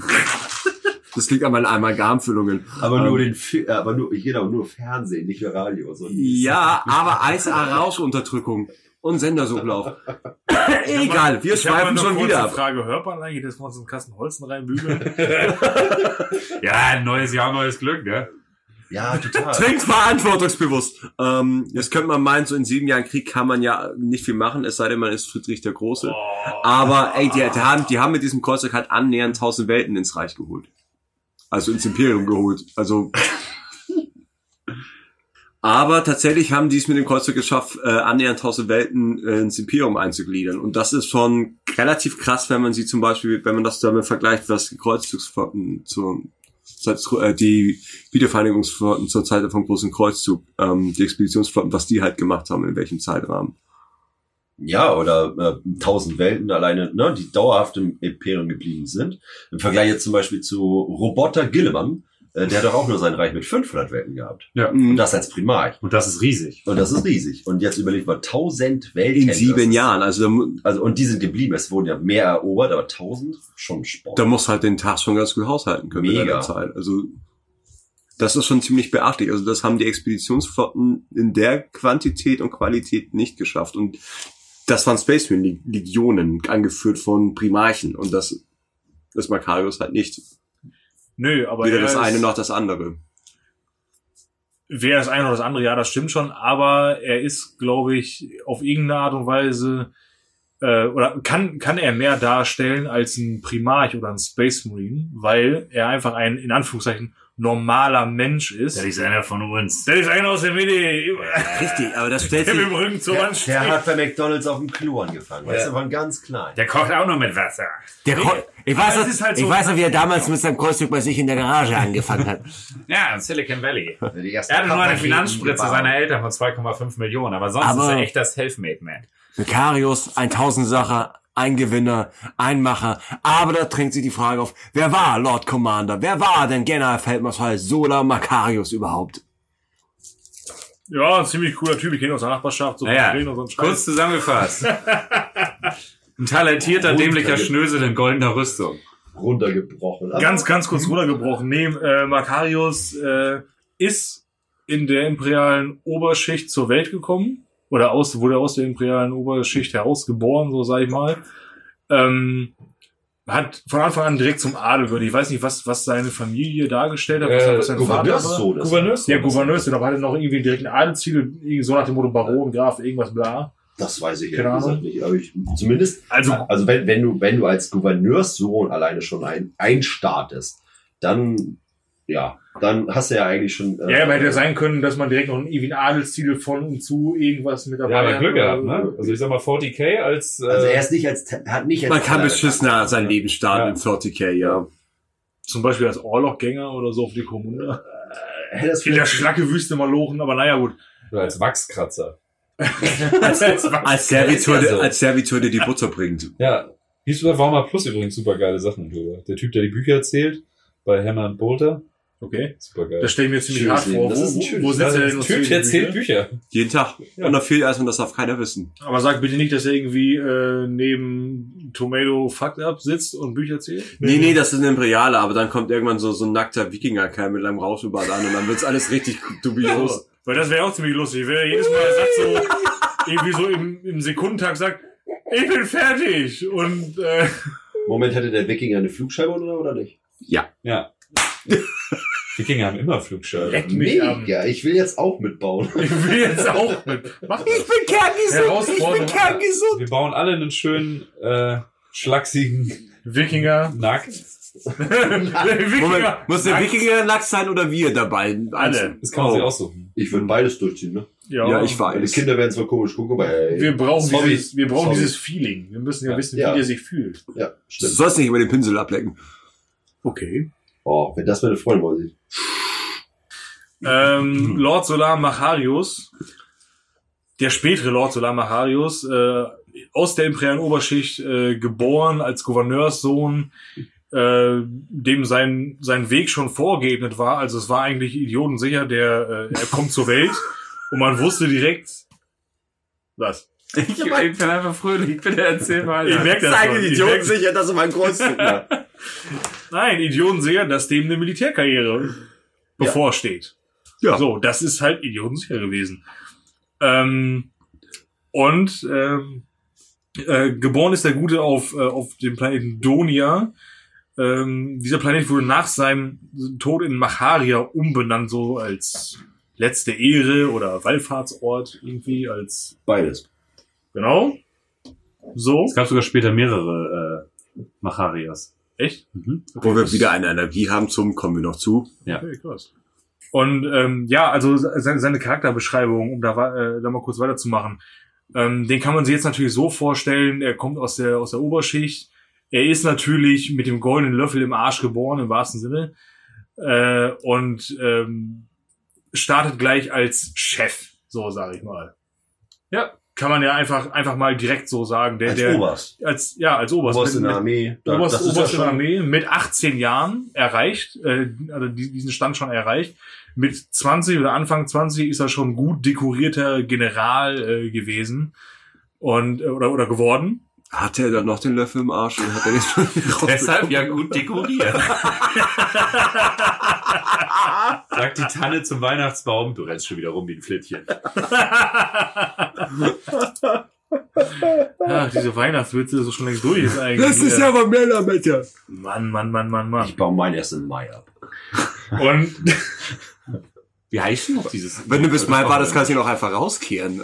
Speaker 4: Das liegt an meinen Amalgamfüllungen.
Speaker 2: Aber nur
Speaker 4: Ähm,
Speaker 2: den, äh, aber nur, genau, nur Fernsehen, nicht für Radio. So.
Speaker 4: Ja, aber 1A Rauschunterdrückung und Sendersuchlauf. Egal, wir
Speaker 3: Ich habe
Speaker 4: schweifen schon wieder
Speaker 3: eine
Speaker 4: ab.
Speaker 3: Frage, hört man eigentlich, dass wir uns einen Kasten Holzen reinbügeln?
Speaker 5: ja, neues Jahr, neues Glück, ne?
Speaker 2: Ja, total.
Speaker 4: Trinkt verantwortungsbewusst. Ähm, jetzt könnte man meinen, so in sieben Jahren Krieg kann man ja nicht viel machen, es sei denn, man ist Friedrich der Große. Aber ey, die, die, haben, die haben mit diesem Kreuzzug halt annähernd tausend Welten ins Reich geholt. Also ins Imperium geholt. Also. Aber tatsächlich haben die es mit dem Kreuzzug geschafft, äh, annähernd tausend Welten äh, ins Imperium einzugliedern. Und das ist schon relativ krass, wenn man sie zum Beispiel, wenn man das damit vergleicht, was die Kreuzzugsflotten zur Zeit, äh, die Wiedervereinigungsflotten zur Zeit vom großen Kreuzzug, ähm, die Expeditionsflotten, was die halt gemacht haben, in welchem Zeitrahmen.
Speaker 2: Ja, oder äh, tausend Welten alleine, ne, die dauerhaft im Imperium geblieben sind. Im Vergleich jetzt zum Beispiel zu Roboter Gilliman, äh, der hat doch auch nur sein Reich mit 500 Welten gehabt.
Speaker 5: Ja.
Speaker 2: Und das als Primarch.
Speaker 5: Und das ist riesig.
Speaker 2: Und das ist riesig. Und jetzt überlegt mal, 1000 Welten.
Speaker 4: In sieben Jahren. Also
Speaker 2: Also, und die sind geblieben. Es wurden ja mehr erobert, aber 1000 schon Sport.
Speaker 4: da muss halt den Tag schon ganz gut haushalten können in
Speaker 2: Mega.
Speaker 4: der Zeit. Also das ist schon ziemlich beachtlich. Also das haben die Expeditionsflotten in der Quantität und Qualität nicht geschafft. Und das waren Space Marine Legionen, angeführt von Primarchen. Und das
Speaker 6: Das Makarios halt nicht.
Speaker 3: Nö, aber
Speaker 6: Weder
Speaker 3: er
Speaker 6: das
Speaker 3: ist,
Speaker 6: eine noch das andere.
Speaker 3: Wer das eine oder das andere, ja, das stimmt schon, aber er ist, glaube ich, auf irgendeine Art und Weise äh, oder kann kann er mehr darstellen als ein Primarch oder ein Space Marine, weil er einfach ein in Anführungszeichen normaler Mensch ist.
Speaker 5: Das ist einer von uns.
Speaker 3: Der ist einer aus der Mitte,
Speaker 6: Richtig, aber das stellt
Speaker 3: der
Speaker 6: sich,
Speaker 3: mit dem Rücken zur
Speaker 2: Der, der hat bei McDonalds auf dem Klo angefangen. Weißt du, von ganz klein.
Speaker 5: Der kocht auch noch mit Wasser.
Speaker 4: Der Ko ich weiß, noch,
Speaker 3: ist halt
Speaker 4: ich
Speaker 3: so-
Speaker 4: weiß noch, wie er damals mit seinem Kreuzzug bei sich in der Garage angefangen hat.
Speaker 5: Ja, in Silicon Valley. Er hatte nur eine Finanzspritze seiner Eltern von 2,5 Millionen, aber sonst
Speaker 4: Aber-
Speaker 5: ist er echt das Selfmade-Man.
Speaker 4: Makarios, ein Tausendsacher, ein Gewinner, ein Macher. Aber da drängt sich die Frage auf, wer war Lord Commander? Wer war denn General Feldmarschall Sola Makarios überhaupt?
Speaker 3: Ja, ein ziemlich cooler Typ, ich kenne ihn aus der Nachbarschaft, so
Speaker 5: Naja,
Speaker 3: so
Speaker 5: kurz zusammengefasst. Ein talentierter, dämlicher Schnösel in goldener Rüstung.
Speaker 2: runtergebrochen. Aber
Speaker 3: Ganz, ganz kurz runtergebrochen. Nee, äh, Makarios äh, ist in der imperialen Oberschicht zur Welt gekommen. Oder aus, wurde aus der imperialen Oberschicht herausgeboren, so sag ich mal. Ähm, hat von Anfang an direkt zum Adel gehört. Ich weiß nicht, was, was seine Familie dargestellt hat, was,
Speaker 5: Äh,
Speaker 3: was sein Vater war.
Speaker 2: Gouverneurssohn. ist-
Speaker 5: Gouverneurs.
Speaker 3: Ja, Gouverneurssohn, aber hatte noch irgendwie einen direkten Adelstitel, irgendwie so nach dem Motto Baron, Graf, irgendwas bla.
Speaker 2: Das weiß ich gesagt
Speaker 3: Ahnung.
Speaker 2: nicht. Aber ich, zumindest,
Speaker 3: Also,
Speaker 2: also wenn, wenn du, wenn du als Gouverneurssohn alleine schon ein, einstartest, dann, ja, dann hast du ja eigentlich schon. äh,
Speaker 3: ja, aber hätte ja sein können, dass man direkt noch einen Adelstitel von und zu irgendwas mit dabei
Speaker 5: Ja, aber
Speaker 3: hat.
Speaker 5: Glück gehabt, ne? Also ich sag mal 40k als, äh,
Speaker 2: Also er ist nicht als, hat nicht als.
Speaker 6: man kann beschissener sein Leben starten
Speaker 5: Ja.
Speaker 6: in 40k, ja.
Speaker 3: Zum Beispiel als Orlochgänger oder so auf die Kommune.
Speaker 2: Äh, das
Speaker 3: In der Schlackewüste mal lochen, aber naja, gut.
Speaker 5: oder als Wachskratzer.
Speaker 6: Als, als
Speaker 5: Ja, ja so.
Speaker 6: als Servitor, der die Butter bringt.
Speaker 5: Ja. Du bei Warhammer Plus übrigens super geile Sachen drüber. Der Typ, der die Bücher erzählt, bei Hermann Bolter.
Speaker 3: Okay.
Speaker 5: Super geil.
Speaker 3: Das stelle ich mir ziemlich
Speaker 2: Schönes
Speaker 3: hart
Speaker 2: Leben.
Speaker 3: vor.
Speaker 2: Das
Speaker 3: Wo,
Speaker 2: ist ein
Speaker 3: wo, wo sitzt er denn
Speaker 5: Typ, der
Speaker 3: die
Speaker 5: erzählt
Speaker 3: Bücher?
Speaker 6: Jeden Tag.
Speaker 5: Ja.
Speaker 6: Und noch viel als und das darf keiner wissen.
Speaker 3: Aber sag bitte nicht, dass er irgendwie äh, neben Tomato Fucked Up sitzt und Bücher erzählt.
Speaker 6: Nee, nee, das ist ein Imperiale, aber dann kommt irgendwann so, so ein nackter Wikingerkerl mit einem Rauschebart an und dann wird's alles richtig dubios.
Speaker 3: Weil das wäre auch ziemlich lustig. Wenn er jedes Mal sagt so, irgendwie so im, im Sekundentag sagt, ich bin fertig. Und äh,
Speaker 2: Moment, hätte der Wikinger eine Flugscheibe oder, oder nicht?
Speaker 5: Ja. Wikinger haben immer Flugscheiben.
Speaker 3: leck mich am.
Speaker 2: Mega, ich will jetzt auch mitbauen.
Speaker 3: Ich will jetzt auch mit. Mach das.
Speaker 4: Ich bin kerngesund, ich bin kerngesund.
Speaker 5: Wir bauen alle einen schönen, äh, schlachsigen
Speaker 3: Wikinger.
Speaker 5: Nackt.
Speaker 3: Wikinger.
Speaker 6: Moment, muss der
Speaker 3: Nackt.
Speaker 6: Wikinger nackt sein oder wir dabei?
Speaker 3: Alle.
Speaker 5: Das kann man
Speaker 6: Oh.
Speaker 5: sich aussuchen.
Speaker 2: Ich würde beides durchziehen, ne?
Speaker 3: Ja,
Speaker 6: Ja, ich weiß.
Speaker 2: Kinder werden zwar komisch gucken, aber ey,
Speaker 3: Wir brauchen,
Speaker 2: sorry.
Speaker 3: dieses, wir brauchen
Speaker 2: Sorry.
Speaker 3: dieses Feeling. Wir müssen ja,
Speaker 5: Ja.
Speaker 3: wissen,
Speaker 2: Ja.
Speaker 3: wie der sich fühlt.
Speaker 2: Ja,
Speaker 6: Du
Speaker 2: stimmt.
Speaker 6: sollst nicht über den Pinsel ablecken.
Speaker 3: Okay.
Speaker 2: Oh, wenn das meine Freundin mal sieht.
Speaker 3: Ähm, Lord Solar Macharius, der spätere Lord Solar Macharius, äh, aus der imperialen Oberschicht äh, geboren als Gouverneurssohn, äh, dem sein, sein Weg schon vorgeebnet war. Also es war eigentlich idiotensicher, der äh, er kommt zur Welt und man wusste direkt, was?
Speaker 5: Ich, ich bin einfach fröhlich. Bitte erzähl mal.
Speaker 3: Ich merke das schon. Ich merk-
Speaker 6: sicher, dass er mein Kreuzzug
Speaker 3: Nein, idiotensicher, dass dem eine Militärkarriere bevorsteht.
Speaker 6: Ja.
Speaker 3: So, das ist halt idiotensicher gewesen. Ähm, und ähm, äh, geboren ist der Gute auf, äh, auf dem Planeten Donia. Ähm, dieser Planet wurde nach seinem Tod in Macharia umbenannt, so als letzte Ehre oder Wallfahrtsort irgendwie, als
Speaker 2: Beides.
Speaker 3: genau. So.
Speaker 5: Es gab sogar später mehrere äh, Macharias.
Speaker 3: Echt?
Speaker 5: Mhm.
Speaker 6: Wo wir wieder eine Energie haben zum, kommen wir noch zu.
Speaker 3: Okay, krass. Und ähm, ja, also seine, seine Charakterbeschreibung, um da, äh, da mal kurz weiterzumachen, ähm, den kann man sich jetzt natürlich so vorstellen, er kommt aus der, aus der Oberschicht, er ist natürlich mit dem goldenen Löffel im Arsch geboren, im wahrsten Sinne, äh, und ähm, startet gleich als Chef, so sage ich mal.
Speaker 5: Ja.
Speaker 3: Kann man ja einfach, einfach mal direkt so sagen. Der,
Speaker 2: Als
Speaker 3: der,
Speaker 2: Oberst.
Speaker 3: Als, ja, als Oberst.
Speaker 2: Oberst in der Armee. Da,
Speaker 3: Oberst, Oberst in der Armee mit 18 Jahren erreicht, äh, also die- diesen Stand schon erreicht. Mit 20 oder Anfang 20 ist er schon gut dekorierter General äh, gewesen und äh, oder oder geworden.
Speaker 6: Hatte er dann noch den Löffel im Arsch und hat er den schon
Speaker 5: Deshalb ja gut dekoriert. Sagt die Tanne zum Weihnachtsbaum, du rennst schon wieder rum wie ein Flittchen.
Speaker 3: Ach, diese Weihnachtswitze ist schon längst durch jetzt eigentlich.
Speaker 4: Das ist ja aber mehr damit, ja.
Speaker 3: Mann, Mann, Mann, Mann, Mann.
Speaker 2: Ich baue meinen erst im Mai ab.
Speaker 3: Und
Speaker 5: Wie heißt denn noch dieses?
Speaker 4: Wenn du bis Mai wartest, kannst du auch einfach rauskehren.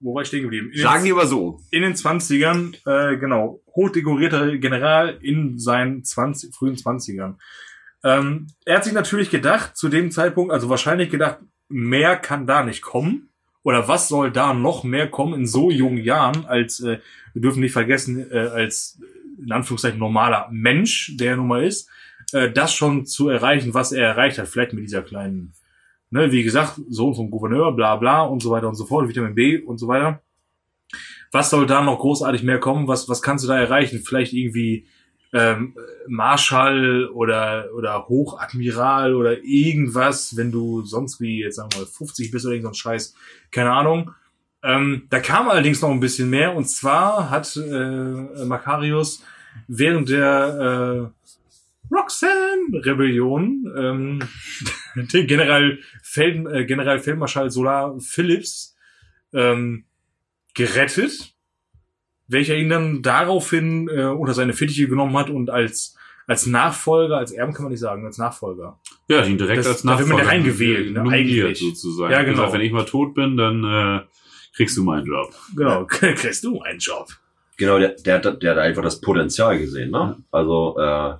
Speaker 3: Wo war ich stehen geblieben? In
Speaker 4: Sagen die aber so.
Speaker 3: in den 20ern, äh, genau, hochdekorierter General in seinen 20, frühen 20ern. Ähm, er hat sich natürlich gedacht, zu dem Zeitpunkt, also wahrscheinlich gedacht, mehr kann da nicht kommen. Oder was soll da noch mehr kommen in so jungen Jahren, als, äh, wir dürfen nicht vergessen, äh, als, in Anführungszeichen, normaler Mensch, der er nun mal ist, äh, das schon zu erreichen, was er erreicht hat, vielleicht mit dieser kleinen, ne, wie gesagt, Sohn vom Gouverneur, bla bla und so weiter und so fort, Vitamin B und so weiter was soll da noch großartig mehr kommen? Was, was kannst du da erreichen? Vielleicht irgendwie ähm, Marschall oder, oder Hochadmiral oder irgendwas, wenn du sonst wie, jetzt sagen wir mal, 50 bist oder irgend so ein Scheiß, keine Ahnung. Ähm, da kam allerdings noch ein bisschen mehr und zwar hat äh, Makarios während der äh, Roxanne-Rebellion ähm, den General, Feld, äh, General Feldmarschall Solar Phillips ähm, gerettet, welcher ihn dann daraufhin äh, unter seine Fittiche genommen hat und als als Nachfolger, als Erben kann man nicht sagen, als Nachfolger.
Speaker 5: Ja, ihn direkt
Speaker 3: Das-
Speaker 5: als
Speaker 3: da wird man
Speaker 5: Nachfolger
Speaker 3: reingewählt, ne,
Speaker 5: nominiert
Speaker 3: eigentlich.
Speaker 5: sozusagen.
Speaker 3: Ja, genau.
Speaker 5: Gesagt, wenn ich mal tot bin, dann äh, kriegst du meinen Job.
Speaker 3: Genau, kriegst du einen Job.
Speaker 2: Genau, der, der, hat, der hat einfach das Potenzial gesehen, ne? Also, äh,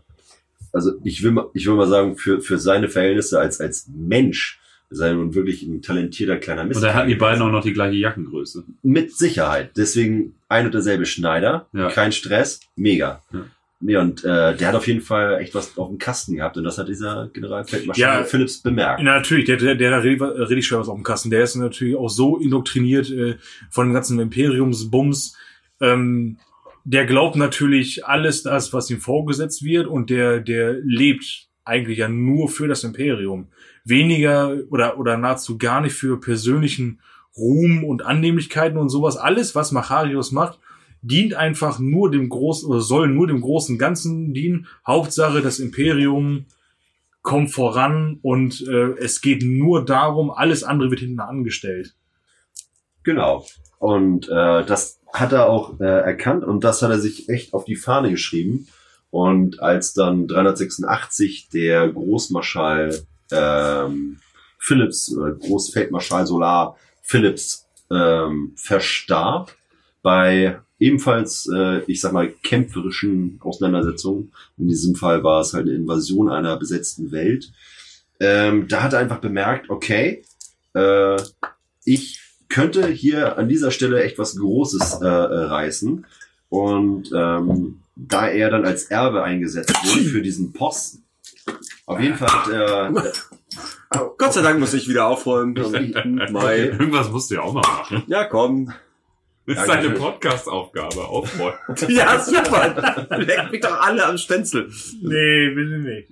Speaker 2: also ich will mal, ich will mal sagen, für, für seine Verhältnisse als, als Mensch er nun wirklich ein talentierter kleiner Mist.
Speaker 5: Und da hatten die beiden auch noch die gleiche Jackengröße.
Speaker 2: Mit Sicherheit. Deswegen ein und derselbe Schneider,
Speaker 5: Ja.
Speaker 2: kein Stress, mega.
Speaker 5: Ja.
Speaker 2: Nee, und äh, der hat auf jeden Fall echt was auf dem Kasten gehabt und das hat dieser Generalfeldmarschall
Speaker 3: Ja.
Speaker 2: Phillips bemerkt.
Speaker 3: Na, natürlich, der, der, der hat richtig schwer was auf dem Kasten. Der ist natürlich auch so indoktriniert äh, von dem ganzen Imperiumsbums. Ähm, der glaubt natürlich alles das, was ihm vorgesetzt wird und der, der lebt eigentlich ja nur für das Imperium. Weniger oder, oder nahezu gar nicht für persönlichen Ruhm und Annehmlichkeiten und sowas. Alles, was Macharius macht, dient einfach nur dem großen oder soll nur dem großen Ganzen dienen. Hauptsache, das Imperium kommt voran und äh, es geht nur darum, alles andere wird hinten angestellt.
Speaker 2: Genau. Und äh, das hat er auch äh, erkannt und das hat er sich echt auf die Fahne geschrieben. Und als dann 386 der Großmarschall ähm, Philips, oder Großfeldmarschall Solar Philips ähm, verstarb bei ebenfalls, äh, ich sag mal, kämpferischen Auseinandersetzungen. In diesem Fall war es halt eine Invasion einer besetzten Welt. Ähm, da hat er einfach bemerkt, okay, äh, ich könnte hier an dieser Stelle echt was Großes äh, äh, reißen. Und ähm, da er dann als Erbe eingesetzt wurde für diesen Posten, auf jeden Fall hat er
Speaker 4: Gott sei Dank muss ich wieder aufräumen.
Speaker 5: Irgendwas musst du ja auch mal machen.
Speaker 4: Ja, komm.
Speaker 5: Das ist
Speaker 2: Dankeschön.
Speaker 5: deine Podcast-Aufgabe, aufräumen.
Speaker 4: Ja, super. Leckt mich doch alle am Stenzel.
Speaker 3: Nee, bitte nicht.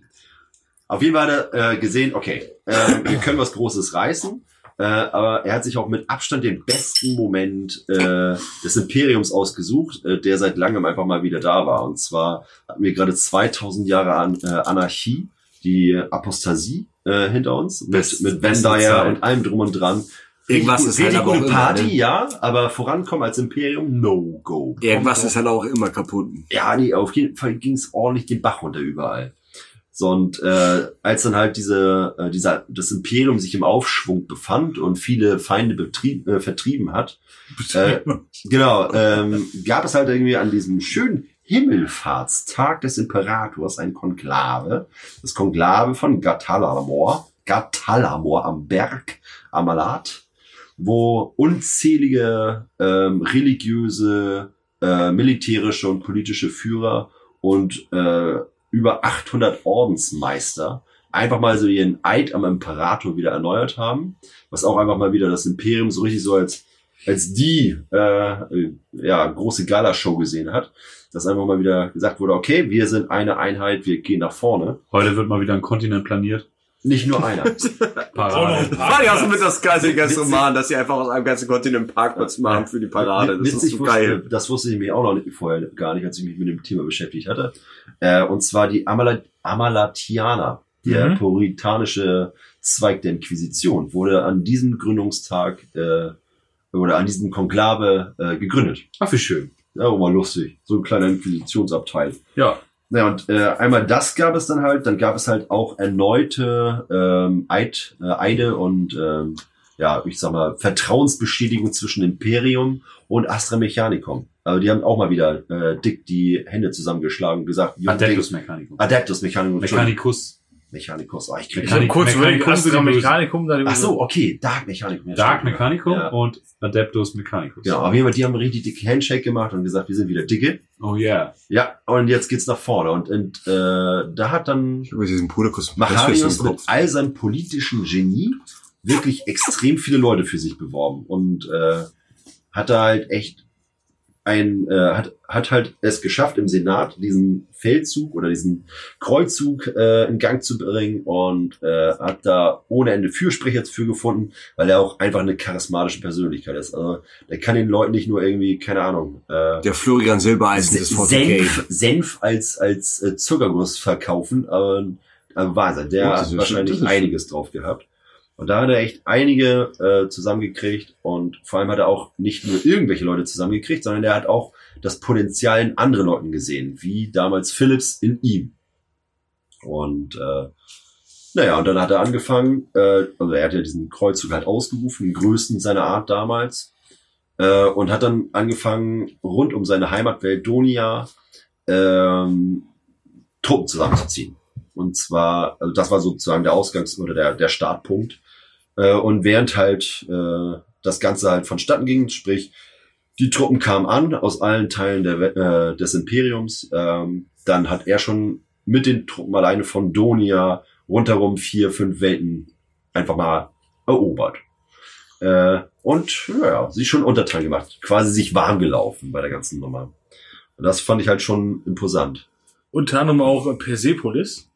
Speaker 2: Auf jeden Fall hat er äh, gesehen, okay, äh, wir können was Großes reißen, äh, aber er hat sich auch mit Abstand den besten Moment äh, des Imperiums ausgesucht, äh, der seit langem einfach mal wieder da war. Und zwar hatten wir gerade 2000 Jahre an, äh, Anarchie, die Apostasie äh, hinter uns, mit,
Speaker 5: Best-
Speaker 2: mit Vendaya und allem drum und dran.
Speaker 4: Irgendwas ist halt aber auch
Speaker 2: gute
Speaker 4: immer,
Speaker 2: Party,
Speaker 4: ne?
Speaker 2: ja, aber vorankommen als Imperium, no go.
Speaker 4: Irgendwas ist halt auch immer kaputt.
Speaker 2: Ja, nee, auf jeden Fall ging es ordentlich den Bach runter überall. So, und äh, als dann halt diese, äh, dieser, das Imperium sich im Aufschwung befand und viele Feinde betrieb, äh, vertrieben hat, äh, genau, ähm, gab es halt irgendwie an diesem schönen Himmelfahrtstag des Imperators ein Konklave, das Konklave von Gatalamor, Gatalamor am Berg Amalat, wo unzählige ähm, religiöse, äh, militärische und politische Führer und äh, über 800 Ordensmeister einfach mal so ihren Eid am Imperator wieder erneuert haben, was auch einfach mal wieder das Imperium so richtig so als als die äh, ja große Galashow gesehen hat, dass einfach mal wieder gesagt wurde, okay, wir sind eine Einheit, wir gehen nach vorne.
Speaker 5: Heute wird mal wieder ein Kontinent planiert.
Speaker 2: Nicht nur einer.
Speaker 5: Parade.
Speaker 4: War ja so mit das geilste ganze Roman, dass sie einfach aus einem ganzen Kontinent einen Parkplatz machen für die Parade. Das
Speaker 2: Witzig
Speaker 4: ist so
Speaker 2: wusste,
Speaker 4: geil.
Speaker 2: Das wusste ich mir auch noch nicht, vorher gar nicht, als ich mich mit dem Thema beschäftigt hatte. Äh, und zwar die Amala Amalatianer, der
Speaker 3: Mhm.
Speaker 2: puritanische Zweig der Inquisition, wurde an diesem Gründungstag äh, oder an diesem Konklave äh, gegründet.
Speaker 5: Ach, wie schön.
Speaker 2: Ja, mal lustig. So ein kleiner Inquisitionsabteil.
Speaker 5: Ja.
Speaker 2: Ja, und äh, einmal das gab es dann halt, dann gab es halt auch erneute ähm, Eid, äh, Eide und ähm, ja, ich sag mal, Vertrauensbestätigung zwischen Imperium und Astra Mechanicum. Also die haben auch mal wieder äh, dick die Hände zusammengeschlagen und gesagt,
Speaker 5: Adeptus Mechanicum.
Speaker 2: Adeptus Mechanicum.
Speaker 5: Mechanicus.
Speaker 2: Mechanicus. Oh, ich krieg
Speaker 5: Mechanik-
Speaker 3: Kurz
Speaker 5: Mechanicum Bösen.
Speaker 3: Mechanicum, dann
Speaker 2: Ach so, okay, Dark Mechanicum. ja,
Speaker 5: Dark
Speaker 2: stimmt.
Speaker 5: Mechanicum
Speaker 2: Ja.
Speaker 5: und Adeptus Mechanicus.
Speaker 2: Genau, auf jeden Fall, die haben einen richtig dicken Handshake gemacht und gesagt, wir sind wieder dicke.
Speaker 5: Oh yeah.
Speaker 2: Ja, und jetzt geht's nach vorne. Und, und äh, da hat dann. Macharius mit all seinem politischen Genie wirklich extrem viele Leute für sich beworben und äh, hat da halt echt ein äh, hat hat halt es geschafft im Senat diesen Feldzug oder diesen Kreuzzug äh, in Gang zu bringen und äh, hat da ohne Ende Fürsprecher für gefunden, weil er auch einfach eine charismatische Persönlichkeit ist. Also der kann den Leuten nicht nur irgendwie keine Ahnung äh,
Speaker 4: Der Florian Silbereisen des 40k.
Speaker 2: Senf, Senf als, als äh, Zuckerguss verkaufen, aber, aber Wahnsinn, der hat wahrscheinlich einiges drauf gehabt. Und da hat er echt einige äh, zusammengekriegt und vor allem hat er auch nicht nur irgendwelche Leute zusammengekriegt, sondern er hat auch das Potenzial in anderen Leuten gesehen, wie damals Phillips in ihm. Und äh, naja, und dann hat er angefangen, äh, also er hat ja diesen Kreuzzug halt ausgerufen, den größten seiner Art damals, äh, und hat dann angefangen, rund um seine Heimatwelt Donia ähm, Truppen zusammenzuziehen. Und zwar, also das war sozusagen der Ausgangs- oder der, der Startpunkt. Äh, und während halt äh, das Ganze halt vonstatten ging, sprich, die Truppen kamen an aus allen Teilen der, äh, des Imperiums, ähm, dann hat er schon mit den Truppen alleine von Donia rundherum vier, fünf Welten einfach mal erobert. Äh, und ja, sie schon untertan gemacht, quasi sich warm gelaufen bei der ganzen Nummer. Und das fand ich halt schon imposant.
Speaker 3: Unter anderem auch Persepolis.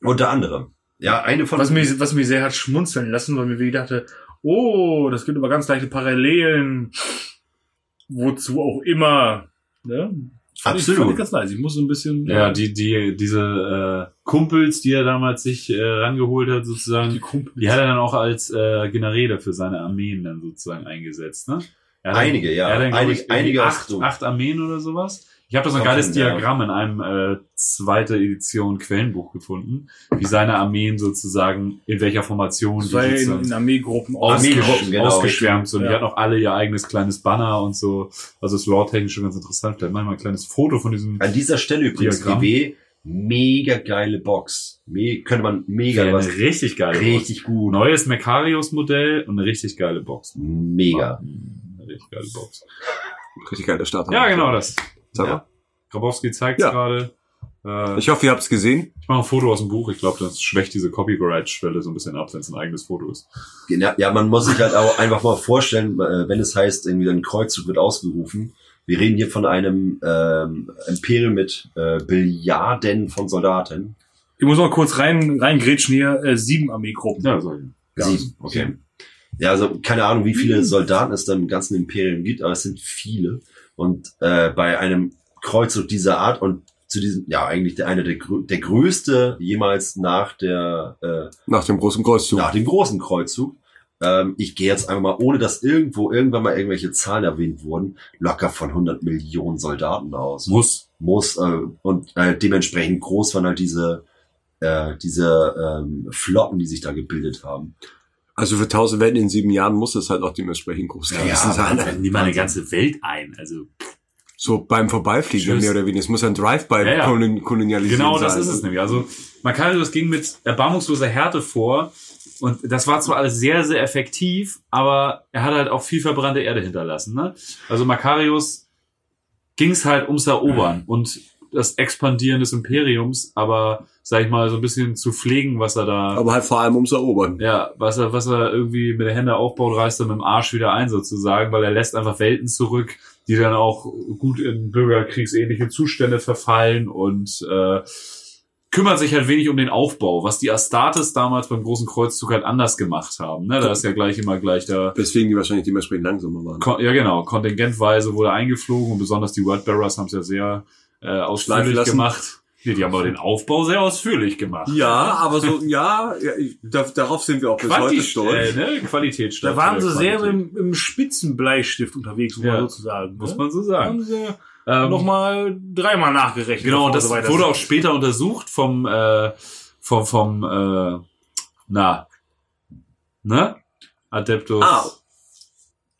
Speaker 2: Unter anderem. Ja, eine von
Speaker 3: Was mich, was mich sehr hat schmunzeln lassen, weil mir wirklich dachte, oh, das gibt aber ganz leichte Parallelen. Wozu auch immer. Ne? Fand Ich,
Speaker 2: Absolut.
Speaker 3: fand ich ganz nice. Ich muss so ein bisschen.
Speaker 5: Ja, die, die, diese äh, Kumpels, die er damals sich äh, rangeholt hat, sozusagen,
Speaker 3: die Kumpel.
Speaker 5: die hat er dann auch als äh, Generäle für seine Armeen dann sozusagen eingesetzt, ne? Er hat dann-
Speaker 2: Einige, ja.
Speaker 5: Er hat dann, glaub
Speaker 2: Einig-
Speaker 5: ich,
Speaker 2: einige
Speaker 5: acht, acht Armeen oder sowas. Ich habe da so ein geiles
Speaker 2: ja.
Speaker 5: Diagramm in einem äh, zweite Edition Quellenbuch gefunden, wie seine Armeen sozusagen in welcher Formation
Speaker 3: Das ja in, in Armeegruppen
Speaker 2: Armeegruppen,
Speaker 5: ausgesch
Speaker 2: genau.
Speaker 5: ausgeschwärmt sind. Die
Speaker 3: Ja.
Speaker 5: hatten auch alle ihr eigenes kleines Banner und so. Also ist lore-technisch schon ganz interessant. Vielleicht machen wir mal ein kleines Foto von diesem
Speaker 2: An dieser Stelle übrigens
Speaker 5: Diagramm.
Speaker 2: GW, mega geile Box. Me könnte man mega
Speaker 5: eine
Speaker 2: was
Speaker 5: richtig geile Box.
Speaker 2: richtig gut.
Speaker 5: Neues Macarius-Modell und eine richtig geile Box.
Speaker 2: Mega.
Speaker 5: Eine richtig geile Box.
Speaker 4: Richtig geiler Start.
Speaker 5: Ja, genau das.
Speaker 4: Sag mal.
Speaker 2: Ja.
Speaker 5: Grabowski zeigt
Speaker 4: Ja.
Speaker 5: gerade. Äh, ich
Speaker 4: Ich hoffe, ihr habt es gesehen.
Speaker 5: mache ein Foto aus dem Buch. Ich glaube, das schwächt diese Copyright-Schwelle so ein bisschen ab, wenn es ein eigenes Foto ist.
Speaker 2: Ja, ja, man muss sich halt auch einfach mal vorstellen, äh, wenn es heißt, irgendwie ein Kreuzzug wird ausgerufen. Wir reden hier von einem ähm, Imperium mit äh, Billiarden von Soldaten.
Speaker 3: Ich muss mal kurz rein, reingrätschen hier. Äh, sieben Armeegruppen.
Speaker 5: Ja, so. Ja.
Speaker 2: Sieben, okay. Ja, also keine Ahnung, wie viele Soldaten es da im ganzen Imperium gibt, aber es sind viele. Und äh, bei einem Kreuzzug dieser Art und zu diesem, ja, eigentlich der eine der, der größte jemals nach der äh,
Speaker 4: Nach dem großen Kreuzzug.
Speaker 2: nach dem großen Kreuzzug. Ähm, ich gehe jetzt einfach mal, ohne dass irgendwo irgendwann mal irgendwelche Zahlen erwähnt wurden, locker von 100 Millionen Soldaten aus.
Speaker 5: Muss.
Speaker 2: Muss äh, und äh, dementsprechend groß waren halt diese äh, diese ähm, Flotten, die sich da gebildet haben.
Speaker 4: Also für 1000 Welten in sieben Jahren muss es halt auch dementsprechend groß
Speaker 2: Ja,
Speaker 4: gewesen
Speaker 2: ja,
Speaker 4: sein.
Speaker 5: Dann nimm mal eine ganze Welt ein. Also
Speaker 4: So beim Vorbeifliegen
Speaker 5: Tschüss.
Speaker 4: mehr oder weniger. Es muss ein Drive-by
Speaker 5: Ja, ja.
Speaker 4: kolon kolonialisieren
Speaker 5: Genau,
Speaker 4: sein.
Speaker 5: das ist es nämlich. Also Macarius ging mit erbarmungsloser Härte vor und das war zwar alles sehr, sehr effektiv, aber er hat halt auch viel verbrannte Erde hinterlassen. Ne? Also Macarius ging es halt ums Erobern und das Expandieren des Imperiums, aber sag ich mal, so ein bisschen zu pflegen, was er da,
Speaker 4: Aber halt vor allem ums Erobern.
Speaker 5: ja, was er, was er irgendwie mit der Hände aufbaut, reißt er mit dem Arsch wieder ein sozusagen, weil er lässt einfach Welten zurück, die dann auch gut in bürgerkriegsähnliche Zustände verfallen und äh, kümmert sich halt wenig um den Aufbau, was die Astartes damals beim großen Kreuzzug halt anders gemacht haben. Ne? Da ist ja gleich immer gleich da,
Speaker 4: Weswegen die wahrscheinlich dementsprechend langsamer waren.
Speaker 5: Kon ja genau, kontingentweise wurde eingeflogen und besonders die Wordbearers haben es ja sehr äh, ausführlich
Speaker 4: lassen.
Speaker 5: gemacht. Nee, die haben aber den Aufbau sehr ausführlich gemacht.
Speaker 6: Ja, aber so, ja, ja ich, da, darauf sind wir auch bis heute stolz.
Speaker 5: äh, ne? Qualität statt
Speaker 3: Da waren sie sehr im, im Spitzenbleistift unterwegs, um
Speaker 5: Ja.
Speaker 3: mal so zu sagen.
Speaker 5: Muss
Speaker 3: ne?
Speaker 5: man so sagen.
Speaker 3: haben sie
Speaker 5: Ähm,
Speaker 3: nochmal dreimal nachgerechnet.
Speaker 5: Genau, und das
Speaker 3: weiter
Speaker 5: wurde auch später untersucht vom, äh, vom, vom, äh, na, ne? Adeptus.
Speaker 6: Ah.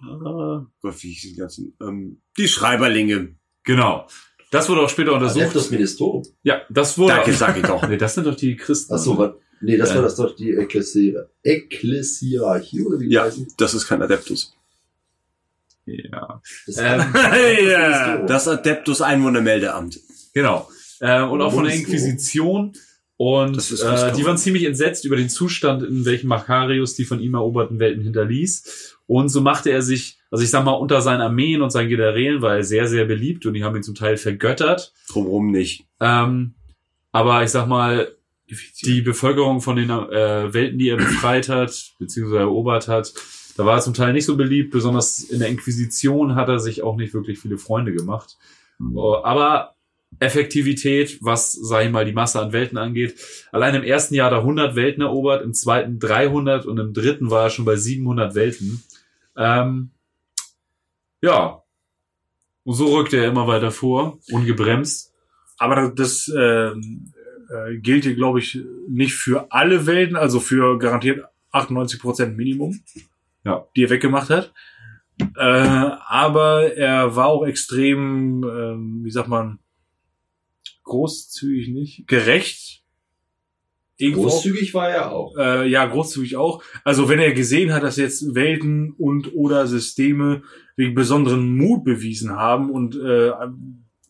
Speaker 6: Ah, Gott, wie hieß die ganzen, ähm, die Schreiberlinge.
Speaker 5: Genau. Das wurde auch später untersucht.
Speaker 2: Adeptus Ministorum.
Speaker 5: Ja, das wurde.
Speaker 6: Danke, sag ich doch.
Speaker 5: Nee, das sind doch die Christen.
Speaker 2: Ach so, was? Nee, das
Speaker 5: Äh.
Speaker 2: war das doch die Ekklesia Ekklesiarchie, oder wie die
Speaker 6: Ja,
Speaker 2: heißen?
Speaker 6: das ist kein Adeptus.
Speaker 5: Ja.
Speaker 2: Das
Speaker 5: Ähm.
Speaker 6: Das Adeptus Einwohnermeldeamt.
Speaker 5: Genau. Äh, und auch von der. Inquisition. Und
Speaker 6: Das ist was
Speaker 5: äh, die waren ziemlich entsetzt über den Zustand, in welchem Macarius die von ihm eroberten Welten hinterließ. Und so machte er sich, also ich sag mal, unter seinen Armeen und seinen Generälen war er sehr, sehr beliebt und die haben ihn zum Teil vergöttert.
Speaker 6: Drumherum nicht.
Speaker 5: Ähm, aber ich sag mal, die Bevölkerung von den äh, Welten, die er befreit hat, beziehungsweise erobert hat, da war er zum Teil nicht so beliebt. Besonders in der Inquisition hat er sich auch nicht wirklich viele Freunde gemacht. Oh, Aber Effektivität, was, sag ich mal, die Masse an Welten angeht. Allein im ersten Jahr hat er 100 Welten erobert, im zweiten 300 und im dritten war er schon bei 700 Welten. Ähm, ja. Und so rückte er immer weiter vor, ungebremst.
Speaker 3: Aber das, ähm, äh, gilt hier, glaube ich, nicht für alle Welten, also für garantiert 98% Minimum,
Speaker 5: Ja.
Speaker 3: die er weggemacht hat. Äh, aber er war auch extrem, ähm, wie sagt man, großzügig nicht, gerecht. Irgendwo.
Speaker 2: Großzügig war er auch.
Speaker 3: Äh, ja, großzügig auch. Also wenn er gesehen hat, dass jetzt Welten und oder Systeme wegen besonderen Mut bewiesen haben und äh,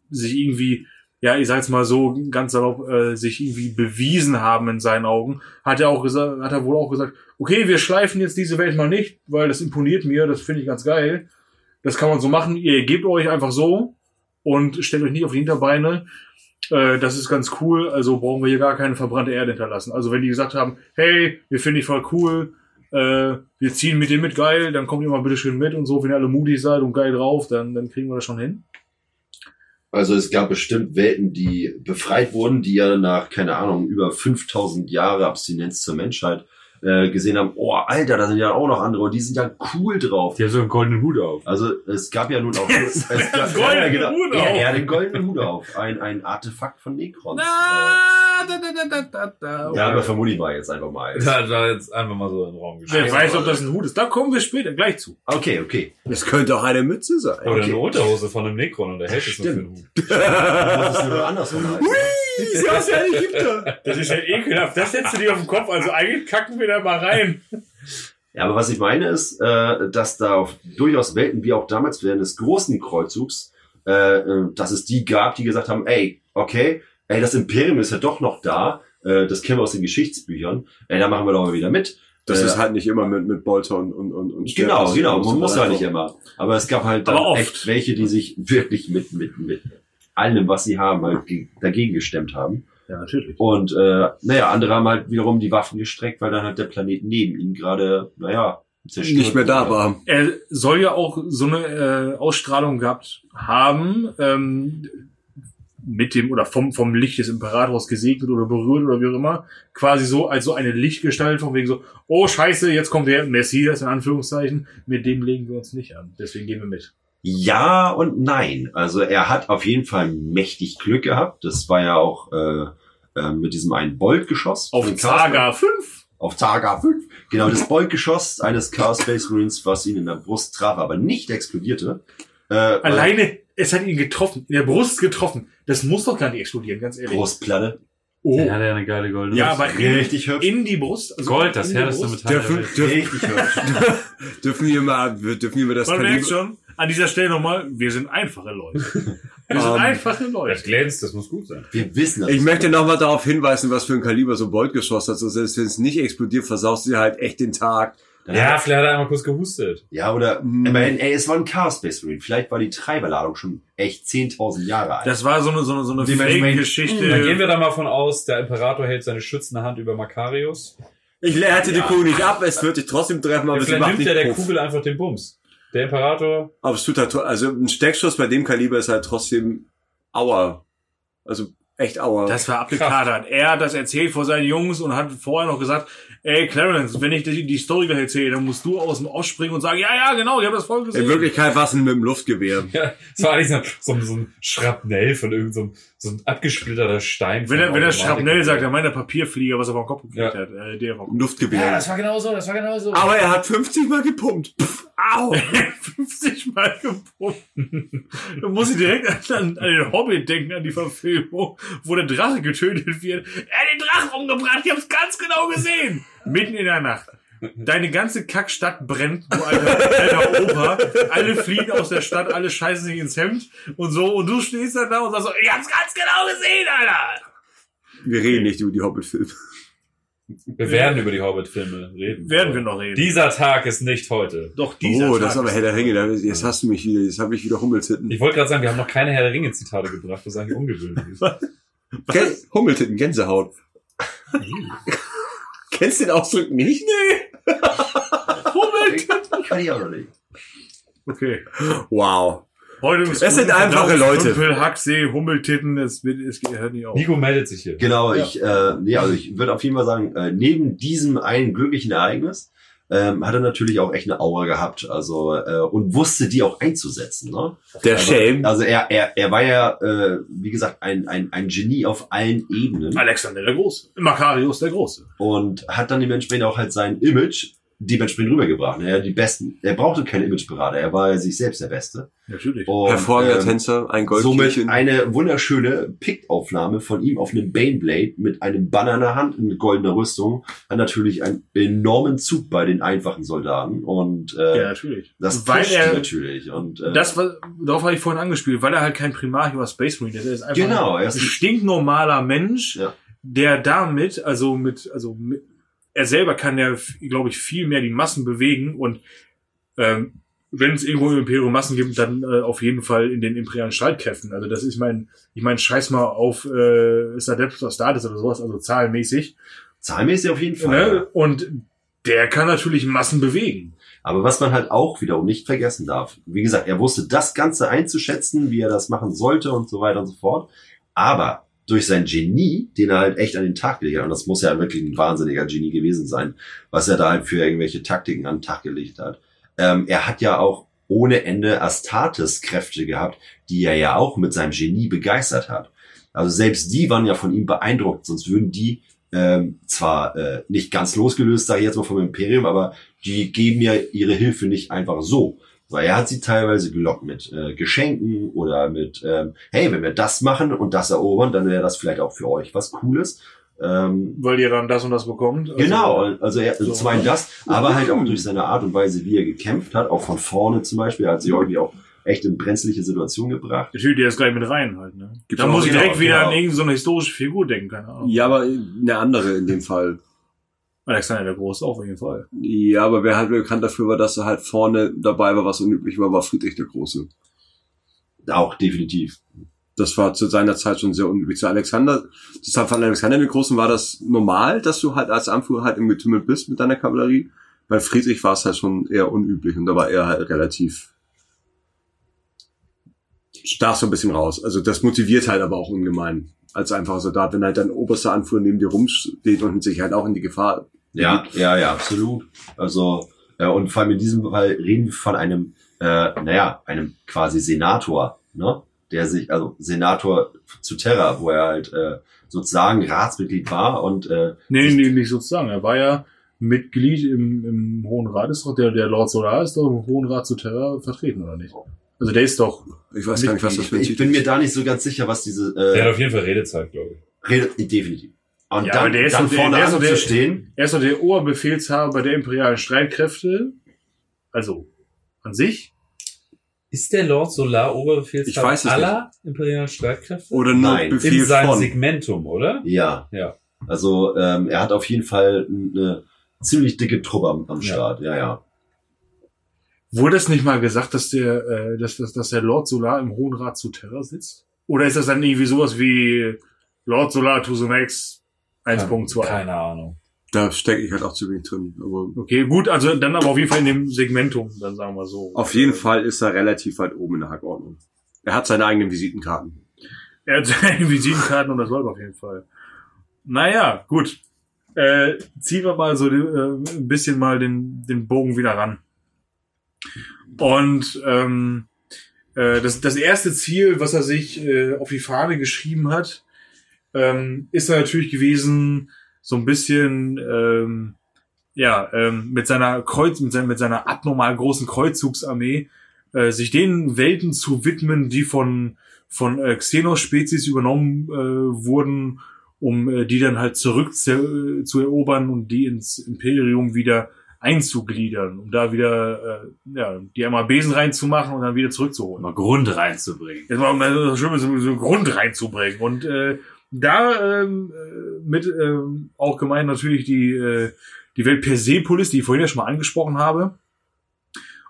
Speaker 3: sich irgendwie, ja, ich sag's mal so ganz salopp, äh, sich irgendwie bewiesen haben in seinen Augen, hat er auch gesagt, hat er wohl auch gesagt, okay, wir schleifen jetzt diese Welt mal nicht, weil das imponiert mir, das finde ich ganz geil. Das kann man so machen. Ihr gebt euch einfach so und stellt euch nicht auf die Hinterbeine. Äh, das ist ganz cool, also brauchen wir hier gar keine verbrannte Erde hinterlassen. Also wenn die gesagt haben, hey, wir finden dich voll cool, äh, wir ziehen mit dir mit, geil, dann kommt ihr mal bitte schön mit und so, wenn ihr alle mutig seid und geil drauf, dann, dann kriegen wir das schon hin.
Speaker 2: Also es gab bestimmt Welten, die befreit wurden, die ja nach, keine Ahnung, über 5000 Jahre Abstinenz zur Menschheit äh, gesehen haben, oh, Alter, da sind ja auch noch andere und die sind ja cool drauf.
Speaker 5: Die haben so einen goldenen Hut auf.
Speaker 2: Also es gab ja nun auch... es gab,
Speaker 3: Goldenen
Speaker 2: ja,
Speaker 3: Hut
Speaker 2: er,
Speaker 3: auf.
Speaker 2: er hat den goldenen Hut auf. Ein, ein Artefakt von Necrons.
Speaker 3: da, da, da, da, da, da.
Speaker 2: Äh, ja, aber vermute ich mal jetzt einfach mal.
Speaker 5: Da, da jetzt einfach mal so in den Raum
Speaker 3: Wer
Speaker 5: gestellt.
Speaker 3: weiß, ob das ein Hut ist. Da kommen wir später gleich zu.
Speaker 2: Okay, okay.
Speaker 6: Es könnte auch eine Mütze sein.
Speaker 5: Oder
Speaker 2: Okay.
Speaker 5: eine Unterhose von einem Necron und der hält es nur für den Hut.
Speaker 2: Das ist nur andersrum. halt.
Speaker 6: Ja, ist ja ein Ägypter.
Speaker 3: Das ist ja ekelhaft. Das setzt du dir auf den Kopf. Also eigentlich kacken wir da mal rein.
Speaker 2: Ja, aber was ich meine ist, äh, dass da auf durchaus Welten, wie auch damals während des großen Kreuzzugs, äh, äh, dass es die gab, die gesagt haben, ey, okay, ey, das Imperium ist ja doch noch da, äh, das kennen wir aus den Geschichtsbüchern, ey, da machen wir doch mal wieder mit.
Speaker 6: Das
Speaker 2: Äh,
Speaker 6: ist halt nicht immer mit, mit Bolter und, und, und, und Schwert
Speaker 2: Genau,
Speaker 6: passiert.
Speaker 2: genau,
Speaker 6: Das
Speaker 2: man muss
Speaker 6: halt
Speaker 2: ja nicht immer. Aber es gab halt dann echt welche, die sich wirklich mit, mit, mit allem, was sie haben, halt ge- dagegen gestemmt haben.
Speaker 3: Ja, natürlich.
Speaker 2: Und äh, naja, andere haben halt wiederum die Waffen gestreckt, weil dann halt der Planet neben ihnen gerade, naja, zerstört
Speaker 6: Nicht mehr da
Speaker 2: wurde.
Speaker 6: war.
Speaker 3: Er soll ja auch so eine äh, Ausstrahlung gehabt haben, ähm, mit dem oder vom, vom Licht des Imperators gesegnet oder berührt oder wie auch immer. Quasi so als so eine Lichtgestalt von wegen so, oh scheiße, jetzt kommt der Messias in Anführungszeichen, mit dem legen wir uns nicht an. Deswegen gehen wir mit.
Speaker 2: Ja und nein. Also er hat auf jeden Fall mächtig Glück gehabt. Das war ja auch äh, äh, mit diesem einen Boltgeschoss.
Speaker 3: Auf Zaga 5.
Speaker 2: Auf Targa 5. Genau, das Boltgeschoss eines Chaos Space Marines, was ihn in der Brust traf, aber nicht explodierte. Äh, weil-
Speaker 3: Alleine, es hat ihn getroffen, in der Brust getroffen. Das muss doch gar nicht explodieren, ganz ehrlich.
Speaker 2: Brustplatte.
Speaker 3: Oh.
Speaker 5: Der hat ja eine geile goldene
Speaker 3: Ja, aber in,
Speaker 2: Richtig hübsch.
Speaker 3: in die Brust. Also
Speaker 5: Gold, das härteste. Metall der
Speaker 6: Dürfen, dürfen,
Speaker 2: Richtig hübsch.
Speaker 6: dürfen wir mal, dürfen wir das
Speaker 3: Man
Speaker 6: Kaliber,
Speaker 3: schon, an dieser Stelle nochmal, wir sind einfache Leute. Wir sind
Speaker 6: Ähm,
Speaker 3: einfache
Speaker 5: Das
Speaker 3: Leute.
Speaker 5: glänzt, das muss gut sein.
Speaker 2: Wir wissen das.
Speaker 6: ich möchte nochmal darauf hinweisen, was für ein Kaliber so ein Boltgeschoss hat. Selbst wenn es nicht explodiert, versaust du dir halt echt den Tag.
Speaker 2: Dann
Speaker 5: Ja,
Speaker 2: hat-
Speaker 5: vielleicht hat er einmal kurz gehustet.
Speaker 2: ja, oder
Speaker 6: Hm.
Speaker 2: immerhin, ey, es war ein Chaos Space Marine. Vielleicht war die Treiberladung schon echt 10.000 Jahre alt.
Speaker 3: Das war so eine, so eine, so eine Fake-Geschichte.
Speaker 5: Dann gehen wir da mal von aus, der Imperator hält seine schützende Hand über Makarios.
Speaker 6: Ich leerte die Kugel nicht ab, es wird dich trotzdem treffen, aber es
Speaker 5: Vielleicht
Speaker 6: macht
Speaker 5: nimmt
Speaker 6: nicht
Speaker 5: ja der
Speaker 6: Puff.
Speaker 5: Kugel einfach den Bums. Der Imperator,
Speaker 6: Aber es tut halt, tro- also ein Steckschuss bei dem Kaliber ist halt trotzdem Aua. Also
Speaker 4: echt aua.
Speaker 3: Das war abgekadert. Er hat das erzählt vor seinen Jungs und hat vorher noch gesagt, ey Clarence, wenn ich die, die Story gleich erzähle, dann musst du aus dem Off springen und sagen, ja, ja, genau, ich habe das voll gesehen.
Speaker 4: In Wirklichkeit war es mit dem Luftgewehr.
Speaker 5: Ja, es war eigentlich so, so, so ein Schrapnell von irgendeinem so, ein abgesplitterter Stein.
Speaker 3: wenn er, wenn er. Schrapnell sagt, dann meint er Papierflieger, was er vom Kopf gekriegt
Speaker 5: Ja.
Speaker 3: hat. Äh, der vom
Speaker 5: Ja,
Speaker 4: Luftgewehr.
Speaker 5: das war genau so, das war genau so.
Speaker 4: Aber er hat 50 Mal gepumpt. Pff, au!
Speaker 3: 50 Mal gepumpt. Da muss ich direkt an, an den Hobbit denken, an die Verfilmung, wo der Drache getötet wird. Er hat den Drachen umgebracht, ich hab's ganz genau gesehen. Mitten in der Nacht. Deine ganze Kackstadt brennt, du alter, alter Opa. Alle fliehen aus der Stadt, alle scheißen sich ins Hemd und so. Und du stehst dann da und sagst so, ich hab's ganz genau gesehen, Alter.
Speaker 4: Wir reden nicht über die Hobbit-Filme.
Speaker 5: Wir werden über die Hobbit-Filme reden.
Speaker 3: Werden wir noch reden.
Speaker 5: Dieser Tag ist nicht heute.
Speaker 3: Doch dieser
Speaker 4: Oh,
Speaker 3: Tag
Speaker 4: das ist aber
Speaker 3: ist-
Speaker 4: Herr der Ringe. Jetzt hast du mich wieder, jetzt habe ich wieder Hummeltitten.
Speaker 5: Ich wollte gerade sagen, wir haben noch keine Herr der Ringe-Zitate gebracht, was eigentlich ungewöhnlich ist.
Speaker 4: Gän Hummeltitten, Gänsehaut. Kennst du den Ausdruck nicht? Nee.
Speaker 2: Ich kann ich auch noch nicht.
Speaker 3: Okay.
Speaker 4: Wow.
Speaker 3: Heute
Speaker 4: Es sind
Speaker 3: School-
Speaker 4: einfache Leute.
Speaker 3: Dümpel, Hacksee, Hummeltitten, es, wird, es hört nicht auf.
Speaker 5: Nico meldet sich hier.
Speaker 2: Genau, ich, äh, nee, also ich würde auf jeden Fall sagen, äh, neben diesem einen glücklichen Ereignis ähm, hat er natürlich auch echt eine Aura gehabt, also äh, und wusste die auch einzusetzen. Ne?
Speaker 4: Der
Speaker 2: Also,
Speaker 4: Shame.
Speaker 2: Also er, er, er war ja, äh, wie gesagt, ein, ein, ein Genie auf allen Ebenen
Speaker 3: Alexander der Große. Makarios der Große.
Speaker 2: und hat dann dementsprechend auch halt sein Image dementsprechend rübergebracht. Er, die besten, er brauchte keinen Imageberater, er war ja sich selbst der Beste.
Speaker 3: Natürlich.
Speaker 2: Und,
Speaker 4: Hervorragender
Speaker 2: ähm,
Speaker 4: Tänzer, ein
Speaker 2: Somit
Speaker 4: Goldkehlchen.
Speaker 2: eine wunderschöne Pickaufnahme von ihm auf einem Baneblade mit einem Banner in der Hand in goldener Rüstung. Hat natürlich einen enormen Zug bei den einfachen Soldaten und äh,
Speaker 3: ja, natürlich.
Speaker 2: das
Speaker 3: weil er,
Speaker 2: natürlich. Und, äh,
Speaker 3: das war, darauf habe ich vorhin angespielt, weil er halt kein Primarch oder Space Marine ist. Er ist einfach
Speaker 2: Genau, er
Speaker 3: ein
Speaker 2: ist ein-
Speaker 3: stinknormaler Mensch,
Speaker 2: Ja.
Speaker 3: der damit, also mit, also mit, er selber kann ja, glaube ich, viel mehr die Massen bewegen und ähm, wenn es irgendwo im Imperium Massen gibt, dann äh, auf jeden Fall in den imperialen Streitkräften. Also das ist mein, ich meine, scheiß mal auf äh, ist Adeptus Astartes oder sowas, also zahlenmäßig.
Speaker 2: zahlenmäßig auf jeden Fall.
Speaker 3: Ne? Und der kann natürlich Massen bewegen.
Speaker 2: Aber was man halt auch wiederum nicht vergessen darf, wie gesagt, er wusste das Ganze einzuschätzen, wie er das machen sollte und so weiter und so fort. Aber durch sein Genie, den er halt echt an den Tag gelegt hat, und das muss ja wirklich ein wahnsinniger Genie gewesen sein, was er da halt für irgendwelche Taktiken an den Tag gelegt hat. Ähm, er hat ja auch ohne Ende Astartes-Kräfte gehabt, die er ja auch mit seinem Genie begeistert hat. Also selbst die waren ja von ihm beeindruckt, sonst würden die ähm, zwar äh, nicht ganz losgelöst, sage ich jetzt mal vom Imperium, aber die geben ja ihre Hilfe nicht einfach so. Weil er hat sie teilweise gelockt mit äh, Geschenken oder mit, ähm, hey, wenn wir das machen und das erobern, dann wäre das vielleicht auch für euch was Cooles. Ähm,
Speaker 3: Weil ihr dann das und das bekommt. Also,
Speaker 2: Genau, also er,
Speaker 3: So.
Speaker 2: einen das, aber halt auch durch seine Art und Weise, wie er gekämpft hat, auch von vorne zum Beispiel, er hat sich irgendwie auch echt in brenzliche Situationen gebracht.
Speaker 3: Natürlich, der ist gleich mit rein halt, ne?
Speaker 4: Gibt's
Speaker 3: Da muss ich direkt
Speaker 2: genau,
Speaker 3: wieder
Speaker 2: genau.
Speaker 3: an irgendeine so historische Figur denken, keine Ahnung.
Speaker 4: Ja, aber eine andere in dem Fall.
Speaker 3: Alexander der Große auf jeden Fall.
Speaker 4: Ja, aber wer halt bekannt dafür war, dass er halt vorne dabei war, was unüblich war, war Friedrich der Große.
Speaker 2: Auch definitiv.
Speaker 4: Das war zu seiner Zeit schon sehr unüblich. Zu Alexander, deshalb von Alexander den Großen war das normal, dass du halt als Anführer halt im Getümmel bist mit deiner Kavallerie. Bei Friedrich war es halt schon eher unüblich und da war er halt relativ stach so ein bisschen raus. Also das motiviert halt aber auch ungemein. Als einfacher Soldat, wenn halt dein oberster Anführer neben dir rumsteht und sich halt auch in die Gefahr.
Speaker 2: Ja, ja, ja, absolut. Also, ja, und vor allem in diesem Fall reden wir von einem, äh, naja, einem quasi Senator, ne? Der sich, also Senator zu Terra, wo er halt äh, sozusagen Ratsmitglied war und äh,
Speaker 3: Nee, nee, nicht sozusagen. Er war ja Mitglied im, im Hohen Rat, ist doch der, der Lord Solar ist doch im Hohen Rat zu Terra vertreten, oder nicht? Also der ist doch,
Speaker 4: Ich weiß gar nicht, was das für ein
Speaker 2: ich bin mir da nicht so ganz sicher, was diese
Speaker 5: Der hat
Speaker 2: äh,
Speaker 5: auf jeden Fall Redezeit, glaube ich.
Speaker 2: Rede, definitiv. Und
Speaker 3: Ja, aber
Speaker 2: dann,
Speaker 3: der ist
Speaker 2: dann
Speaker 3: der-
Speaker 2: vorne
Speaker 3: der der-
Speaker 2: anzustehen,
Speaker 3: er ist doch der Oberbefehlshaber der imperialen Streitkräfte. Also, an sich.
Speaker 5: Ist der Lord Solar Oberbefehlshaber aller imperialen Streitkräfte?
Speaker 4: Oder nur
Speaker 2: Nein.
Speaker 4: Befehl
Speaker 5: In seinem
Speaker 4: von.
Speaker 5: Segmentum, oder?
Speaker 2: ja.
Speaker 5: Ja.
Speaker 2: Also ähm, er hat auf jeden Fall eine ziemlich dicke Truppe am, am
Speaker 5: Ja.
Speaker 2: Start, ja, ja.
Speaker 3: Wurde es nicht mal gesagt, dass der, äh, dass, dass, dass der Lord Solar im Hohen Rat zu Terra sitzt? Oder ist das dann irgendwie sowas wie Lord Solar to the Max 1.2?
Speaker 5: Keine Ahnung.
Speaker 4: Da stecke ich halt auch zu wenig drin. Aber
Speaker 3: Okay, gut, also dann aber auf jeden Fall in dem Segmentum, dann sagen wir so.
Speaker 4: auf jeden Fall ist er relativ weit oben in der Hackordnung. Er hat seine eigenen Visitenkarten.
Speaker 3: Er hat seine Visitenkarten und das läuft auf jeden Fall. Naja, gut. Äh, ziehen wir mal so äh, ein bisschen mal den, den Bogen wieder ran. Und ähm, äh, das, das erste Ziel, was er sich äh, auf die Fahne geschrieben hat, ähm, ist er natürlich gewesen, so ein bisschen ähm, ja ähm, mit seiner Kreuz mit, seiner mit seiner abnormal großen Kreuzzugsarmee äh, sich den Welten zu widmen, die von von äh, Xenos-Spezies übernommen äh, wurden, um äh, die dann halt zurück zu, zu erobern und die ins Imperium wieder einzugliedern, um da wieder äh, ja, die einmal Besen reinzumachen und dann wieder zurückzuholen.
Speaker 5: Mal Grund reinzubringen.
Speaker 3: Jetzt mal um so, so, so Grund reinzubringen. Und äh, da ähm, äh, mit ähm, auch gemeint natürlich die, äh, die Welt Persepolis, die ich vorhin ja schon mal angesprochen habe.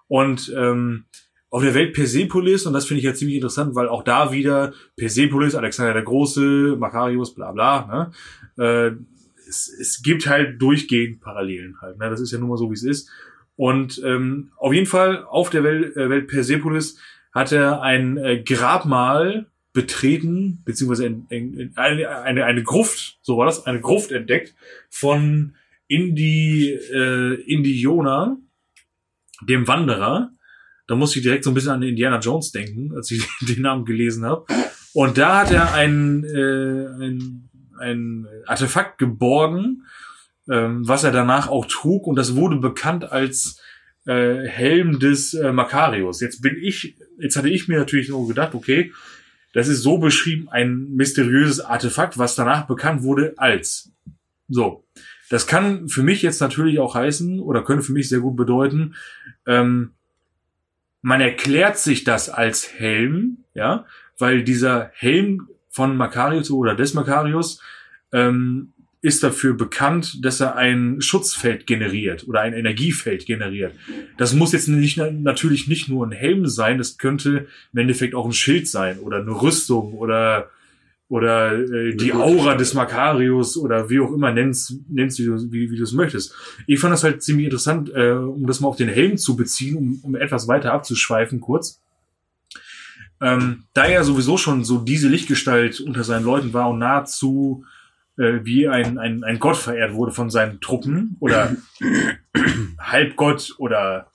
Speaker 3: Und ähm, auf der Welt Persepolis, und das finde ich ja ziemlich interessant, weil auch da wieder Persepolis, Alexander der Große, Makarios, bla bla, ne? äh, es, es gibt halt durchgehend Parallelen halt. Ne? Das ist ja nun mal so, wie es ist. Und ähm, auf jeden Fall auf der Welt, äh, Welt Persepolis hat er ein äh, Grabmal betreten, beziehungsweise in, in, in eine, eine, eine Gruft, so war das, eine Gruft entdeckt von Indi, äh, Indiona, dem Wanderer. Da musste ich direkt so ein bisschen an Indiana Jones denken, als ich den Namen gelesen habe. Und da hat er ein, äh, ein, ein Artefakt geborgen, ähm, was er danach auch trug. Und das wurde bekannt als äh, Helm des äh, Makarios. Jetzt bin ich, jetzt hatte ich mir natürlich so gedacht, okay, das ist so beschrieben, ein mysteriöses Artefakt, was danach bekannt wurde als. So. Das kann für mich jetzt natürlich auch heißen, oder könnte für mich sehr gut bedeuten, ähm, man erklärt sich das als Helm, ja, weil dieser Helm von Makarios oder des Makarios ähm, ist dafür bekannt, dass er ein Schutzfeld generiert oder ein Energiefeld generiert. Das muss jetzt nicht, natürlich nicht nur ein Helm sein, das könnte im Endeffekt auch ein Schild sein oder eine Rüstung oder oder äh, die Aura des Makarios oder wie auch immer nennst, nennst wie, du, wie, wie du es möchtest. Ich fand das halt ziemlich interessant, äh, um das mal auf den Helm zu beziehen, um, um etwas weiter abzuschweifen kurz. Ähm, da er sowieso schon so diese Lichtgestalt unter seinen Leuten war und nahezu äh, wie ein, ein, ein Gott verehrt wurde von seinen Truppen oder Halbgott oder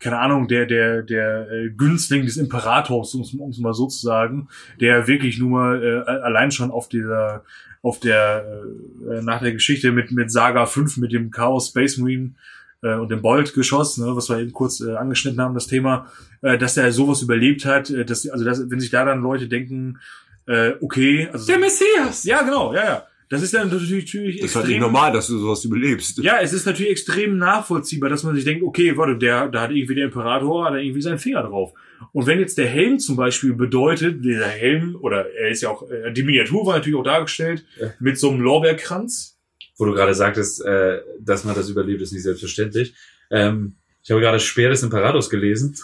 Speaker 3: keine Ahnung, der, der, der äh, Günstling des Imperators, um es mal so zu sagen, der wirklich nur äh, allein schon auf dieser, auf der, äh, nach der Geschichte mit, mit Saga 5, mit dem Chaos Space Marine äh, und dem Bolt-Geschoss, ne, was wir eben kurz äh, angeschnitten haben, das Thema, äh, dass er sowas überlebt hat, äh, dass, also dass, wenn sich da dann Leute denken, äh, okay, also.
Speaker 5: Der Messias!
Speaker 3: Ja, genau, ja, ja. Das ist dann natürlich, natürlich
Speaker 4: Das ist halt
Speaker 3: extrem.
Speaker 4: nicht normal, dass du sowas überlebst.
Speaker 3: Ja, es ist natürlich extrem nachvollziehbar, dass man sich denkt, okay, warte, der, da hat irgendwie der Imperator, hat irgendwie seinen Finger drauf. Und wenn jetzt der Helm zum Beispiel bedeutet, dieser Helm, oder er ist ja auch, äh, die Miniatur war natürlich auch dargestellt,
Speaker 5: Ja.
Speaker 3: mit so einem Lorbeerkranz.
Speaker 5: Wo du gerade sagtest, äh, dass man das überlebt, ist nicht selbstverständlich. Ähm, ich habe gerade Speer des Imperators gelesen.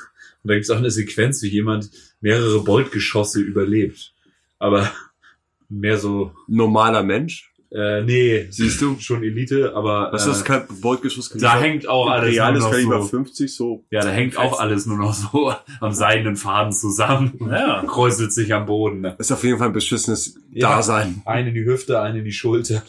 Speaker 5: Und da gibt es auch eine Sequenz, wie jemand mehrere Boltgeschosse überlebt. Aber mehr so,
Speaker 4: Normaler Mensch.
Speaker 5: äh, nee,
Speaker 4: Siehst du?
Speaker 5: schon Elite, aber
Speaker 4: Was
Speaker 5: äh,
Speaker 4: ist das kein
Speaker 5: da hängt auch alles nur noch
Speaker 4: Kaliber
Speaker 5: so.
Speaker 4: 50, so.
Speaker 5: Ja, da hängt auch alles nur noch so am seidenen Faden zusammen.
Speaker 3: Ja.
Speaker 5: Kräuselt sich am Boden. Ne?
Speaker 4: Ist auf jeden Fall ein beschissenes
Speaker 5: Ja.
Speaker 4: Dasein.
Speaker 5: Eine in die Hüfte, eine in die Schulter.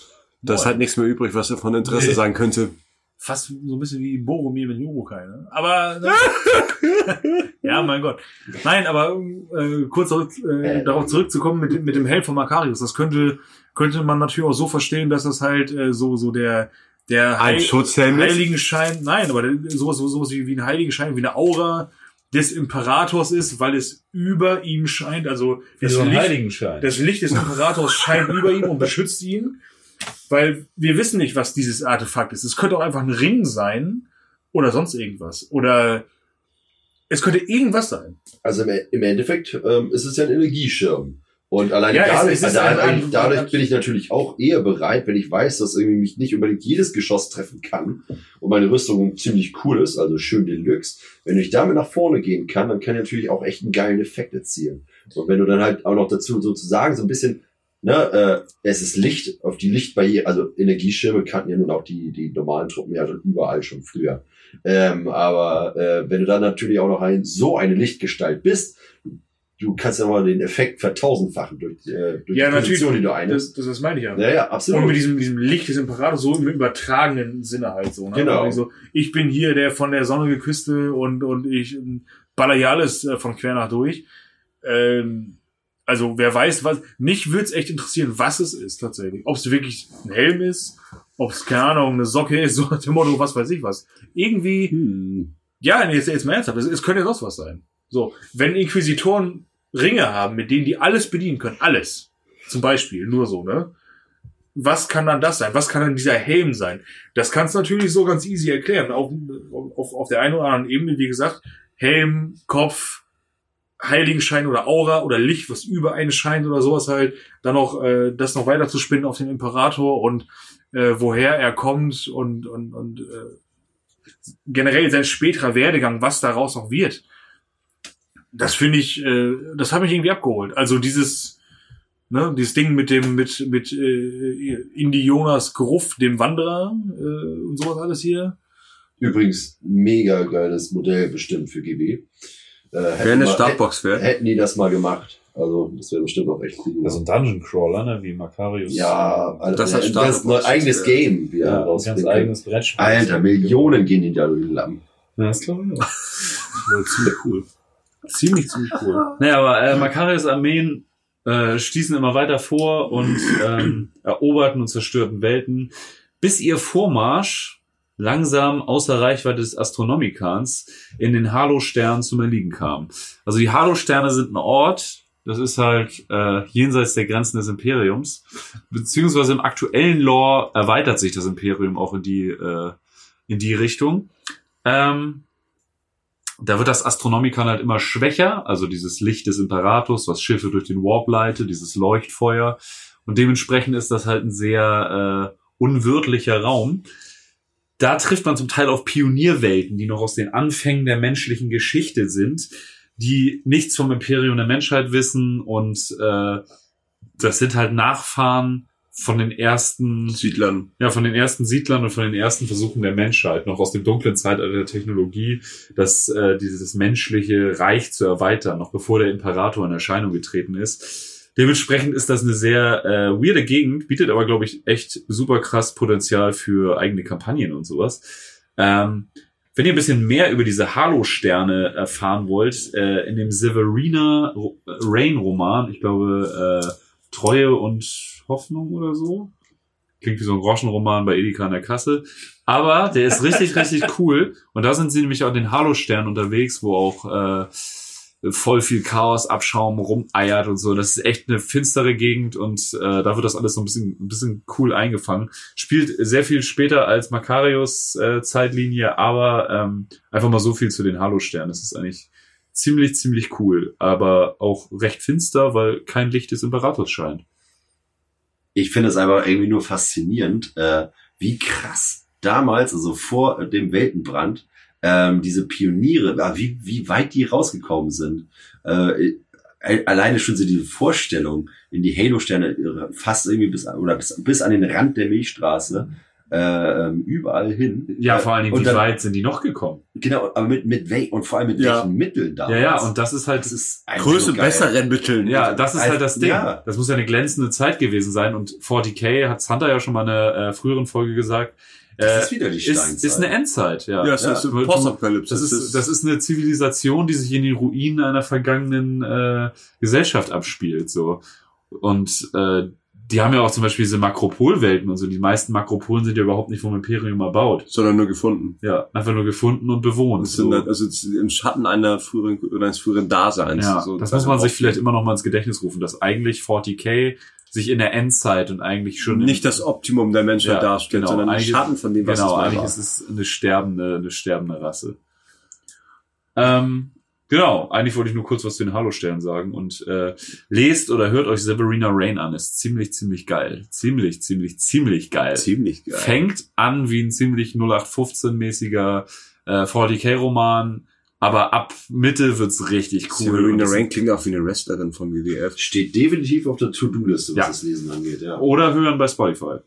Speaker 4: Da ist halt nichts mehr übrig, was von Interesse
Speaker 5: Nee.
Speaker 4: sein könnte.
Speaker 3: Fast so ein bisschen wie Boromir mit Urukai, ne? Aber, ja, mein Gott. Nein, aber äh, kurz äh, darauf zurückzukommen mit, dem- mit dem Helm von Makarius. Das könnte, könnte man natürlich auch so verstehen, dass das halt äh, so, so der, der
Speaker 4: Ein
Speaker 3: Heil-
Speaker 4: Schutzhelm ist.
Speaker 3: Heiligenschein, nein, aber sowas, sowas wie, wie ein Heiligenschein, wie eine Aura des Imperators ist, weil es über ihm scheint, also
Speaker 5: Wie
Speaker 3: das
Speaker 5: so
Speaker 3: Licht, das Licht des Imperators scheint über ihm und beschützt ihn, weil wir wissen nicht, was dieses Artefakt ist. Es könnte auch einfach ein Ring sein oder sonst irgendwas. Oder es könnte irgendwas sein.
Speaker 2: Also im, Endeffekt ähm, ist es ja ein Energieschirm. Und allein
Speaker 3: Ja,
Speaker 2: dadurch, also
Speaker 3: ein-
Speaker 2: eigentlich
Speaker 3: ein-
Speaker 2: dadurch
Speaker 3: ein-
Speaker 2: bin ich natürlich auch eher bereit, wenn ich weiß, dass irgendwie mich nicht unbedingt jedes Geschoss treffen kann und meine Rüstung ziemlich cool ist, also schön Deluxe. Wenn ich damit nach vorne gehen kann, dann kann ich natürlich auch echt einen geilen Effekt erzielen. Und wenn du dann halt auch noch dazu sozusagen so ein bisschen, ne, äh, es ist Licht auf die Lichtbarriere, also Energieschirme kannten ja nun auch die, die normalen Truppen ja schon überall schon früher. Ähm, aber äh, wenn du dann natürlich auch noch ein, so eine Lichtgestalt bist, du kannst ja mal den Effekt vertausendfachen durch, äh, durch
Speaker 3: Ja,
Speaker 2: die
Speaker 3: natürlich.
Speaker 2: Position, die du einnimmst.
Speaker 3: Das, das, meine ich ja.
Speaker 2: Ja, ja, absolut.
Speaker 3: Und mit diesem, diesem Licht des Imperators so im übertragenen Sinne halt so. Ne?
Speaker 2: Genau.
Speaker 3: Also, ich bin hier der von der sonnige Küste und, und ich baller hier alles äh, von quer nach durch. Ähm, also wer weiß, was. Mich würde es echt interessieren, was es ist tatsächlich. Ob es wirklich ein Helm ist, ob es, keine Ahnung, eine Socke ist, so nach dem Motto, was weiß ich was. Irgendwie,
Speaker 4: Hm.
Speaker 3: ja, nee, jetzt, jetzt mal ernsthaft, es, es könnte ja sonst was sein. So, wenn Inquisitoren Ringe haben, mit denen die alles bedienen können, alles. Zum Beispiel, nur so, ne? Was kann dann das sein? Was kann dann dieser Helm sein? Das kannst du natürlich so ganz easy erklären. Auf, auf, auf der einen oder anderen Ebene, wie gesagt, Helm, Kopf, Heiligenschein oder Aura oder Licht, was über einen scheint oder sowas halt, dann noch äh, das noch weiter zu spinnen auf den Imperator und äh, woher er kommt und, und, und äh, generell sein späterer Werdegang, was daraus noch wird. Das finde ich, äh, das hat mich irgendwie abgeholt. Also dieses, ne, dieses Ding mit dem, mit, mit äh, Indi Jonas Gruff, dem Wanderer äh, und sowas alles hier.
Speaker 2: Übrigens, mega geiles Modell bestimmt für GB. Äh,
Speaker 4: Wäre eine Startbox wert.
Speaker 2: Hätten die das mal gemacht. Also, das wäre bestimmt auch echt cool.
Speaker 5: Also ein Dungeon Crawler, ne, wie Macarius.
Speaker 2: ja, also
Speaker 4: Das hat
Speaker 2: ein
Speaker 4: Startbox.
Speaker 2: ganz neu, eigenes Game wieder
Speaker 5: ja ein ganz eigenes Brettspiel.
Speaker 2: Alter, Millionen gehen die da durch den Lappen.
Speaker 5: Ja, das glaube ich auch. Das wäre ziemlich cool.
Speaker 3: Ziemlich, ziemlich cool.
Speaker 5: Naja, aber äh, Makarios Armeen äh, stießen immer weiter vor und ähm, eroberten und zerstörten Welten, bis ihr Vormarsch langsam außer Reichweite des Astronomikans in den Halo-Stern zum Erliegen kam. Also die Halo-Sterne sind ein Ort, das ist halt äh, jenseits der Grenzen des Imperiums, beziehungsweise im aktuellen Lore erweitert sich das Imperium auch in die, äh, in die Richtung. Ähm, da wird das Astronomikon halt immer schwächer, also dieses Licht des Imperators, was Schiffe durch den Warp leitet, dieses Leuchtfeuer. Und dementsprechend ist das halt ein sehr äh, unwirtlicher Raum. Da trifft man zum Teil auf Pionierwelten, die noch aus den Anfängen der menschlichen Geschichte sind, die nichts vom Imperium der Menschheit wissen und äh, das sind halt Nachfahren von den ersten
Speaker 4: Siedlern.
Speaker 5: ja, von den ersten Siedlern und von den ersten Versuchen der Menschheit, noch aus dem dunklen Zeitalter der Technologie, das, äh, dieses menschliche Reich zu erweitern, noch bevor der Imperator in Erscheinung getreten ist. Dementsprechend ist das eine sehr äh, weirde Gegend, bietet aber, glaube ich, echt super krass Potenzial für eigene Kampagnen und sowas. Ähm, wenn ihr ein bisschen mehr über diese Halo-Sterne erfahren wollt, äh, in dem Severina Ro- Rain-Roman, ich glaube, äh, Treue und Hoffnung oder so, Klingt wie so ein Groschenroman bei Edeka in der Kasse. Aber der ist richtig, richtig cool. Und da sind sie nämlich auch den Halo-Stern unterwegs, wo auch äh, voll viel Chaos, Abschaum rumeiert und so. Das ist echt eine finstere Gegend und äh, da wird das alles so ein bisschen, ein bisschen cool eingefangen. Spielt sehr viel später als Makarios äh, Zeitlinie, aber ähm, einfach mal so viel zu den Halo-Sternen. Das ist eigentlich ziemlich, ziemlich cool. Aber auch recht finster, weil kein Licht des Imperators scheint.
Speaker 2: ich finde es einfach irgendwie nur faszinierend, äh, wie krass damals, also vor dem Weltenbrand, ähm, diese Pioniere, äh, wie, wie weit die rausgekommen sind. Äh, alleine schon so diese Vorstellung in die Halo-Sterne äh, fast irgendwie bis, oder bis, bis an den Rand der Milchstraße, äh, ähm, überall hin.
Speaker 5: Ja,
Speaker 2: Äh,
Speaker 5: vor allen Dingen,
Speaker 2: und
Speaker 5: wie
Speaker 2: dann-
Speaker 5: weit sind die noch gekommen?
Speaker 2: Genau, aber mit, mit wel und vor allem mit
Speaker 4: Ja.
Speaker 2: welchen Mitteln damals.
Speaker 5: Ja, ja, und das ist halt,
Speaker 2: das ist
Speaker 4: Größe
Speaker 2: so
Speaker 4: besseren Mitteln.
Speaker 5: ja, das ist
Speaker 2: Also,
Speaker 5: halt das Ding.
Speaker 2: ja.
Speaker 5: Das muss ja eine glänzende Zeit gewesen sein und 40k hat Hunter ja schon mal in einer äh, früheren Folge gesagt.
Speaker 2: Das
Speaker 5: äh,
Speaker 2: ist wieder die
Speaker 5: ist,
Speaker 2: Steinzeit.
Speaker 5: ist eine Endzeit, ja.
Speaker 4: Ja, es
Speaker 2: Ja,
Speaker 4: ist Postapokalypse.
Speaker 5: Das ist, das ist eine Zivilisation, die sich in den Ruinen einer vergangenen äh, Gesellschaft abspielt. so Und äh, die haben ja auch zum Beispiel diese Makropolwelten und so. Die meisten Makropolen sind ja überhaupt nicht vom Imperium erbaut.
Speaker 4: sondern nur gefunden.
Speaker 5: Ja, einfach nur gefunden und bewohnt.
Speaker 4: Das sind
Speaker 5: so.
Speaker 4: halt, also im Schatten einer früheren oder eines früheren Daseins.
Speaker 5: Ja,
Speaker 4: So,
Speaker 5: das muss man sich vielleicht immer noch mal ins Gedächtnis rufen, dass eigentlich 40k sich in der Endzeit und eigentlich schon
Speaker 4: nicht das Optimum der Menschheit
Speaker 5: Ja,
Speaker 4: darstellt,
Speaker 5: genau.
Speaker 4: sondern ein
Speaker 5: Eigentlich-
Speaker 4: Schatten von dem, was
Speaker 5: genau,
Speaker 4: es mal
Speaker 5: eigentlich
Speaker 4: war.
Speaker 5: ist es eine sterbende, eine sterbende Rasse. Ähm, genau, eigentlich wollte ich nur kurz was zu den Halo-Sternen sagen und äh, lest oder hört euch Severina Rain an, ist ziemlich, ziemlich geil. Ziemlich, ziemlich, ziemlich geil.
Speaker 4: Ziemlich geil.
Speaker 5: Fängt an wie ein ziemlich 0815-mäßiger äh, 40k-Roman, aber ab Mitte wird's richtig cool.
Speaker 4: Serena Rank klingt auch wie eine Wrestlerin von WWF.
Speaker 2: Steht definitiv auf der To-Do-Liste, was
Speaker 5: Ja.
Speaker 2: das Lesen angeht, ja.
Speaker 5: Oder hören bei Spotify.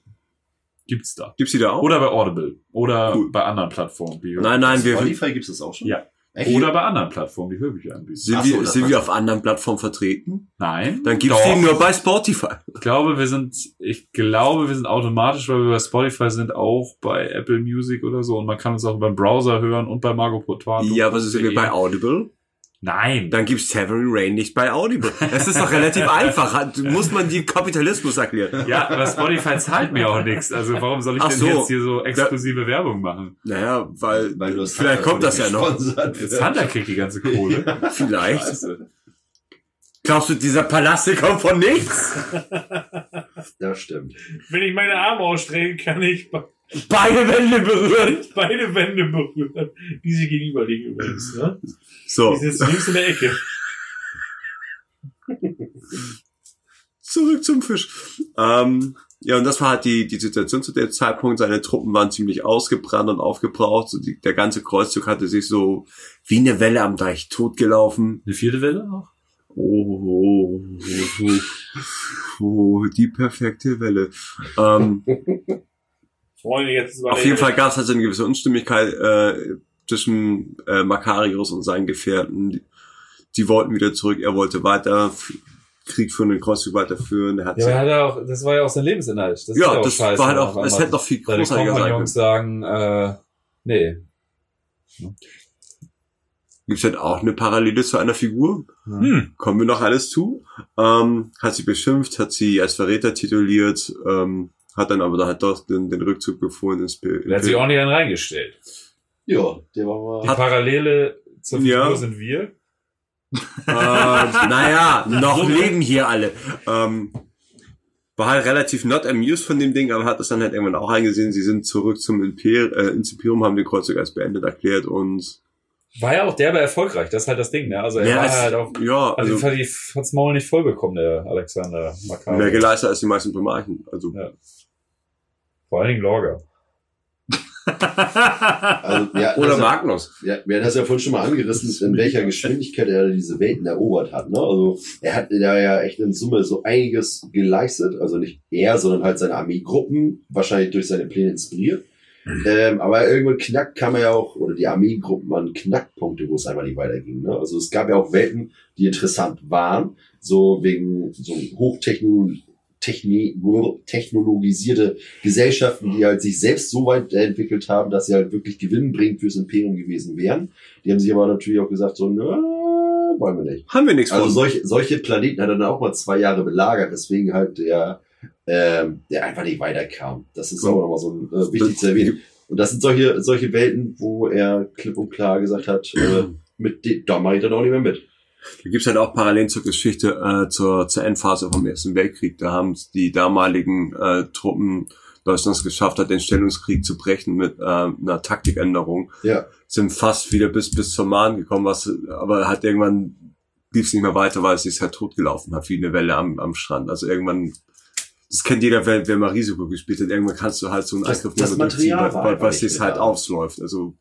Speaker 5: Gibt's da.
Speaker 4: Gibt's die da auch?
Speaker 5: Oder bei Audible. Oder
Speaker 4: Cool.
Speaker 5: bei anderen Plattformen. Wie
Speaker 4: nein, nein, wir,
Speaker 2: Spotify gibt es das auch schon?
Speaker 5: Ja.
Speaker 2: Echt?
Speaker 5: Oder bei anderen Plattformen, die Hörbücher anbieten.
Speaker 4: Sind,
Speaker 2: so,
Speaker 4: wir, sind wir auf anderen Plattformen vertreten?
Speaker 5: Nein.
Speaker 4: Dann gibt's die nur bei Spotify.
Speaker 5: Ich glaube, wir sind, ich glaube, wir sind automatisch, weil wir bei Spotify sind, auch bei Apple Music oder so. Und man kann uns auch beim Browser hören und bei Margot Potato.
Speaker 4: Ja, was ist wir bei Audible?
Speaker 5: Nein.
Speaker 4: Dann gibt's Severin Rain nicht bei Audible. Das ist doch relativ einfach. Muss man die Kapitalismus erklären?
Speaker 5: Ja, aber Spotify zahlt mir auch nichts. Also warum soll ich
Speaker 4: Ach
Speaker 5: denn
Speaker 4: so.
Speaker 5: jetzt hier so exklusive Werbung machen?
Speaker 4: Naja, weil,
Speaker 2: Weil du es
Speaker 4: vielleicht kommt das ja noch.
Speaker 5: Jetzt Hunter kriegt die ganze Kohle.
Speaker 4: Vielleicht.
Speaker 5: Scheiße.
Speaker 4: Glaubst du, dieser Palast hier kommt von nichts?
Speaker 2: Das stimmt.
Speaker 3: Wenn ich meine Arme ausstrecke, kann ich
Speaker 4: Beide Wände berühren.
Speaker 3: beide Wände berühren, die sich gegenüber liegen übrigens. Ne?
Speaker 4: So,
Speaker 3: Die sitzen links in der Ecke.
Speaker 4: zurück zum Fisch. Ähm, ja, und das war halt die, die Situation zu dem Zeitpunkt. Seine Truppen waren ziemlich ausgebrannt und aufgebraucht. So die, der ganze Kreuzzug hatte sich so wie eine Welle am Deich totgelaufen.
Speaker 5: Eine vierte Welle noch?
Speaker 4: Oh, oh, oh, oh, die perfekte Welle. Ähm,
Speaker 3: Freunde, jetzt ist
Speaker 4: auf jeden Fall gab es halt so eine gewisse Unstimmigkeit äh, zwischen äh, Makarios und seinen Gefährten. Die, die wollten wieder zurück, er wollte weiter Krieg führen, den Kreuzzug weiterführen. Er hat
Speaker 5: Ja, er hat ja auch, das war ja auch sein Lebensinhalt. Das ist
Speaker 4: ja,
Speaker 5: auch
Speaker 4: das
Speaker 5: scheiße,
Speaker 4: war halt auch, es hätte noch viel großartiger sein können.
Speaker 5: Sagen, äh, nee.
Speaker 4: Gibt's halt auch eine Parallele zu einer Figur?
Speaker 5: Hm.
Speaker 4: Kommen wir noch alles zu? Ähm, hat sie beschimpft, hat sie als Verräter tituliert, ähm, hat dann aber da halt doch den, den Rückzug befohlen ins Bild.
Speaker 5: Der hat sich auch nicht einen reingestellt.
Speaker 2: Ja, der war
Speaker 5: Die
Speaker 2: mal.
Speaker 5: Parallele zur Figur
Speaker 4: Ja.
Speaker 5: sind wir.
Speaker 4: äh, naja, noch leben hier alle. Ähm, war halt relativ not amused von dem Ding, aber hat das dann halt irgendwann auch eingesehen. Sie sind zurück zum Imper äh, ins Imperium, haben den Kreuzzug als beendet erklärt und
Speaker 5: War ja auch derbe erfolgreich, das ist halt das Ding, ne? Also er
Speaker 4: Ja,
Speaker 5: war
Speaker 4: es-
Speaker 5: halt auch,
Speaker 4: ja,
Speaker 5: also,
Speaker 4: also
Speaker 5: die hat's Maul nicht voll bekommen, der Alexander Makar.
Speaker 4: mehr geleistet als die meisten Primarchen. Also
Speaker 5: Ja. Vor allen Dingen Lorga.
Speaker 2: Also, ja,
Speaker 4: oder
Speaker 2: das,
Speaker 4: Magnus.
Speaker 2: ja, wir hatten das ja vorhin schon mal angerissen, in welcher Geschwindigkeit er diese Welten erobert hat. Ne? Also er hat da ja echt in Summe so einiges geleistet. Also nicht er, sondern halt seine Armeegruppen, wahrscheinlich durch seine Pläne inspiriert. Ähm, aber irgendwann knackt kam er ja auch, oder die Armeegruppen an Knackpunkte, wo es einfach nicht weiterging. Ne? Also es gab ja auch Welten, die interessant waren, so wegen so Hochtechno Techni technologisierte Gesellschaften, die halt sich selbst so weit entwickelt haben, dass sie halt wirklich gewinnbringend fürs Imperium gewesen wären. Die haben sich aber natürlich auch gesagt, so, nö, wollen wir nicht.
Speaker 4: Haben wir nichts
Speaker 2: Also solche, solche Planeten hat er dann auch mal zwei Jahre belagert, weswegen halt der, ähm, der einfach nicht weiterkam. Das ist auch nochmal so ein, äh, wichtig zu erwähnen. Und das sind solche, solche Welten, wo er klipp und klar gesagt hat, äh, mit dem, da mache ich dann auch nicht mehr mit.
Speaker 4: Da gibt's halt auch Parallelen zur Geschichte äh, zur, zur Endphase vom Ersten Weltkrieg. Da haben die damaligen äh, Truppen Deutschlands geschafft, hat den Stellungskrieg zu brechen mit äh, einer Taktikänderung.
Speaker 2: Ja.
Speaker 4: Sind fast wieder bis bis zur Mahn gekommen, was aber hat irgendwann lief's nicht mehr weiter, weil es sich halt totgelaufen hat, wie eine Welle am, am Strand. Also irgendwann, das kennt jeder, wer, wer mal Risiko gespielt hat. Irgendwann kannst du halt so einen
Speaker 2: Das-
Speaker 4: Angriff
Speaker 2: das
Speaker 4: nur durchziehen,
Speaker 2: Material
Speaker 4: weil,
Speaker 2: war
Speaker 4: weil, weil es sich halt ausläuft. Also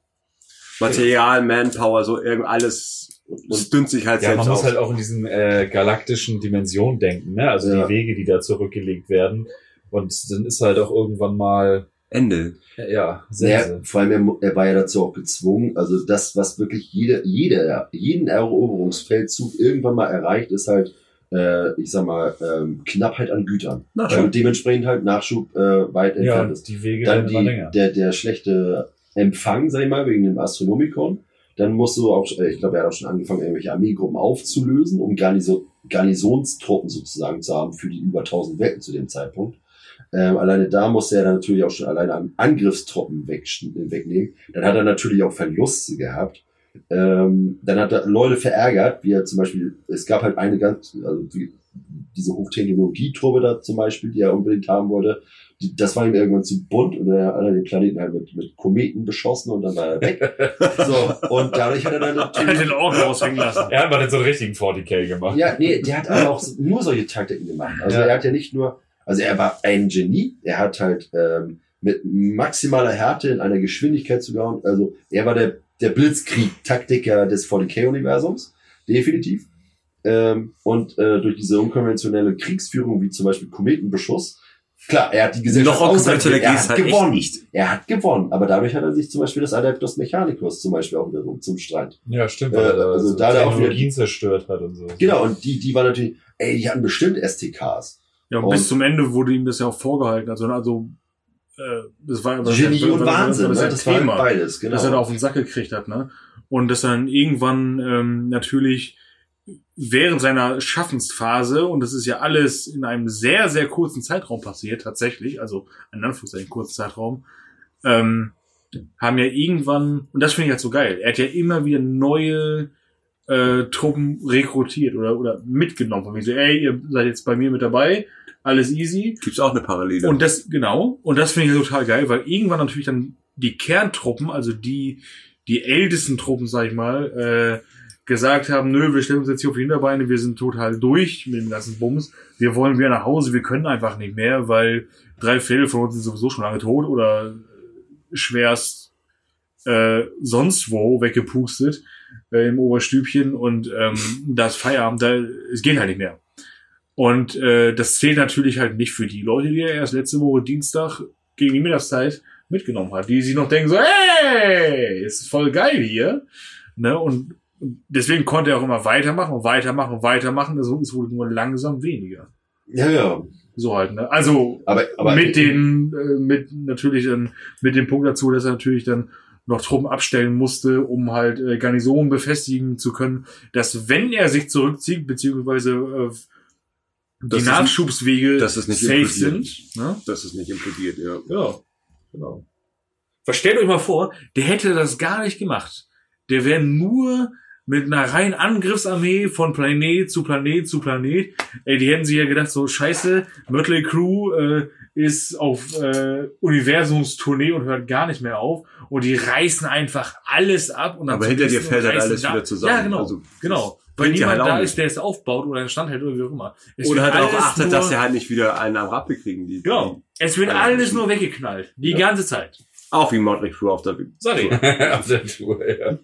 Speaker 4: Material, Manpower, so irgend alles es dünnt sich halt
Speaker 5: Ja,
Speaker 4: selbst
Speaker 5: man muss
Speaker 4: aus.
Speaker 5: halt auch in diesen äh, galaktischen Dimensionen denken, ne? Also
Speaker 2: Ja.
Speaker 5: die Wege, die da zurückgelegt werden. Und dann ist halt auch irgendwann mal,
Speaker 4: Ende.
Speaker 5: ja,
Speaker 2: Naja,
Speaker 5: Sense.
Speaker 2: vor allem, er, er war ja dazu auch gezwungen. Also das, was wirklich jede, jede, jeden Eroberungsfeldzug irgendwann mal erreicht, ist halt, äh, ich sag mal, ähm, Knappheit an Gütern.
Speaker 4: Nachschub.
Speaker 2: Und dementsprechend halt Nachschub äh, weit
Speaker 5: Ja,
Speaker 2: entfernt ist.
Speaker 5: die Wege
Speaker 2: Dann
Speaker 5: werden immer
Speaker 2: die,
Speaker 5: länger.
Speaker 2: der, der schlechte Empfang, sag ich mal, wegen dem Astronomikon. Dann musst du auch, äh, ich glaube, er hat auch schon angefangen, irgendwelche Armeegruppen aufzulösen, um Garnison, Garnisonstruppen sozusagen zu haben für die über 1000 Welten zu dem Zeitpunkt. Ähm, alleine da musste er dann natürlich auch schon alleine an Angriffstruppen wegsch- wegnehmen. Dann hat er natürlich auch Verluste gehabt. Ähm, dann hat er Leute verärgert, wie er zum Beispiel, es gab halt eine ganz, also wie, diese Hochtechnologietruppe da zum Beispiel, die er unbedingt haben wollte, die, das war ihm irgendwann zu bunt und er hat den Planeten halt mit, mit Kometen beschossen und dann war er weg. so, und dadurch hat er dann
Speaker 3: Er hat
Speaker 2: natürlich,
Speaker 3: den Ork raushängen lassen.
Speaker 5: Er hat mal den so einen richtigen 40k gemacht.
Speaker 2: ja, nee, der hat aber auch nur solche Taktiken gemacht. Also
Speaker 5: Ja.
Speaker 2: er hat ja nicht nur, also er war ein Genie, er hat halt ähm, mit maximaler Härte in einer Geschwindigkeit zu gehauen. Also er war der, der Blitzkrieg-Taktiker des 40k-Universums, definitiv. Ähm, und äh, durch diese unkonventionelle Kriegsführung, wie zum Beispiel Kometenbeschuss, Klar, er hat die Gesellschaft
Speaker 4: Noch
Speaker 2: er hat
Speaker 4: halt
Speaker 2: gewonnen.
Speaker 4: nicht.
Speaker 2: Er hat gewonnen, aber dadurch hat er sich zum Beispiel das Adeptus Mechanicus zum Beispiel auch wiederum zum Streit.
Speaker 7: Ja, stimmt.
Speaker 2: Äh,
Speaker 7: weil er
Speaker 2: also
Speaker 7: so
Speaker 2: da der auch
Speaker 7: Technologien zerstört hat und so.
Speaker 2: Genau, und die, die war natürlich, ey, die hatten bestimmt STKs.
Speaker 3: Ja, und,
Speaker 2: Und-
Speaker 3: bis zum Ende wurde ihm das ja auch vorgehalten. Also, also äh, das war aber
Speaker 2: Genie und Wahnsinn,
Speaker 3: das,
Speaker 2: ne?
Speaker 3: das,
Speaker 2: das war halt
Speaker 3: Thema,
Speaker 2: beides, genau.
Speaker 3: dass er da auf den Sack gekriegt hat, ne? Und dass dann irgendwann ähm, natürlich während seiner Schaffensphase, und das ist ja alles in einem sehr, sehr kurzen Zeitraum passiert, tatsächlich, also in Anführungszeichen kurzen Zeitraum, ähm, haben ja irgendwann, und das finde ich halt so geil, er hat ja immer wieder neue äh, Truppen rekrutiert oder, oder mitgenommen. Von wegen so, ey, ihr seid jetzt bei mir mit dabei, alles easy.
Speaker 4: Gibt's auch eine Parallele.
Speaker 3: Und das, genau, und das finde ich total geil, weil irgendwann natürlich dann die Kerntruppen, also die, die ältesten Truppen, sag ich mal, äh, gesagt haben, nö, wir stellen uns jetzt hier auf die Hinterbeine, wir sind total durch mit dem ganzen Bums, wir wollen wieder nach Hause, wir können einfach nicht mehr, weil drei Viertel von uns sind sowieso schon lange tot oder schwerst äh, sonst wo weggepustet äh, im Oberstübchen und ähm, das Feierabend, da, es geht halt nicht mehr. Und äh, das zählt natürlich halt nicht für die Leute, die er erst letzte Woche Dienstag gegen die Mittagszeit mitgenommen hat, die sich noch denken so, hey, ist voll geil hier. Ne? Und und deswegen konnte er auch immer weitermachen und weitermachen und weitermachen. Also es wurde nur langsam weniger.
Speaker 2: ja, ja.
Speaker 3: So halt, ne? Also
Speaker 2: Aber, aber
Speaker 3: mit den, äh, mit natürlich dann mit dem Punkt dazu, dass er natürlich dann noch Truppen abstellen musste, um halt äh, Garnisonen befestigen zu können, dass wenn er sich zurückzieht, beziehungsweise äh, die
Speaker 4: Das
Speaker 3: Nachschubswege
Speaker 4: das ist nicht
Speaker 3: safe
Speaker 4: implodiert.
Speaker 3: sind. Ne?
Speaker 4: das ist nicht implodiert, ja.
Speaker 3: Ja, genau. Verstellt euch mal vor, der hätte das gar nicht gemacht. Der wäre nur mit einer reinen Angriffsarmee von Planet zu Planet zu Planet. Ey, die hätten sich ja gedacht, so scheiße, Mötley Crew äh, ist auf äh, Universumstournee und hört gar nicht mehr auf. Und die reißen einfach alles ab. Und dann
Speaker 4: Aber hinter dir fällt halt alles
Speaker 3: da-
Speaker 4: wieder zusammen.
Speaker 3: Ja, genau.
Speaker 4: Also,
Speaker 3: genau. Weil niemand
Speaker 4: halt
Speaker 3: da ist, der es aufbaut oder einen Stand hält oder wie auch immer. Es
Speaker 4: Oder halt darauf achtet, dass sie halt nicht wieder einen am Rappe kriegen. Die,
Speaker 3: Genau. Es wird
Speaker 4: Alle
Speaker 3: alles nur weggeknallt. Die
Speaker 2: Ja.
Speaker 3: ganze Zeit.
Speaker 4: Auch wie Motley Crue auf der
Speaker 3: Sorry.
Speaker 7: Auf der Tour, ja.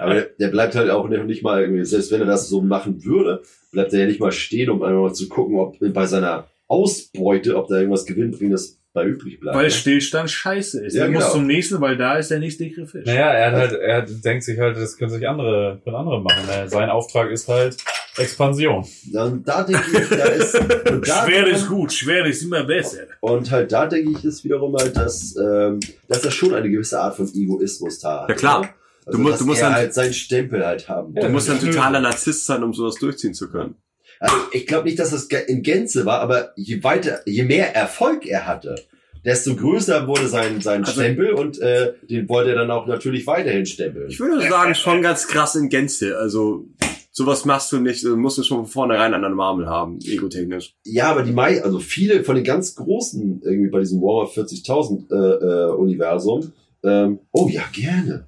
Speaker 2: Aber der, der bleibt halt auch nicht mal irgendwie, selbst wenn er das so machen würde, bleibt er ja nicht mal stehen, um einfach mal zu gucken, ob bei seiner Ausbeute, ob da irgendwas Gewinnbringendes bei übrig bleibt.
Speaker 3: Weil
Speaker 2: ne?
Speaker 3: Stillstand scheiße ist.
Speaker 2: Ja,
Speaker 3: er muss
Speaker 2: genau.
Speaker 3: zum nächsten, weil da ist der nächste dicke Fisch.
Speaker 7: Naja, er hat halt, er denkt sich halt, das können sich andere, können andere machen. Ne? Sein Auftrag ist halt Expansion.
Speaker 2: Und da denke ich, da ist, da
Speaker 3: Schwer ist gut, schwer ist immer besser.
Speaker 2: Und halt da denke ich, ist wiederum halt, dass, ähm, dass er schon eine gewisse Art von Egoismus da hat.
Speaker 4: Ja, klar.
Speaker 2: ne? Also,
Speaker 4: Du musst-
Speaker 2: dass
Speaker 4: du musst
Speaker 2: er
Speaker 4: dann-
Speaker 2: halt seinen Stempel halt haben.
Speaker 4: Du
Speaker 7: Ja,
Speaker 4: musst ein totaler Narzisst sein, um sowas durchziehen zu können.
Speaker 2: Also ich glaube nicht, dass das in Gänze war, aber je weiter, je mehr Erfolg er hatte, desto größer wurde sein, sein
Speaker 4: Also-
Speaker 2: Stempel und äh, den wollte er dann auch natürlich weiterhin stempeln.
Speaker 4: Ich würde sagen, schon ganz krass in Gänze. Also, sowas machst du nicht, du musst du schon von vornherein an der Marmel haben, egotechnisch.
Speaker 2: Ja, aber die Mai, also viele von den ganz großen irgendwie bei diesem Warhammer 40.000 äh, äh, Universum. Ähm, oh ja, gerne.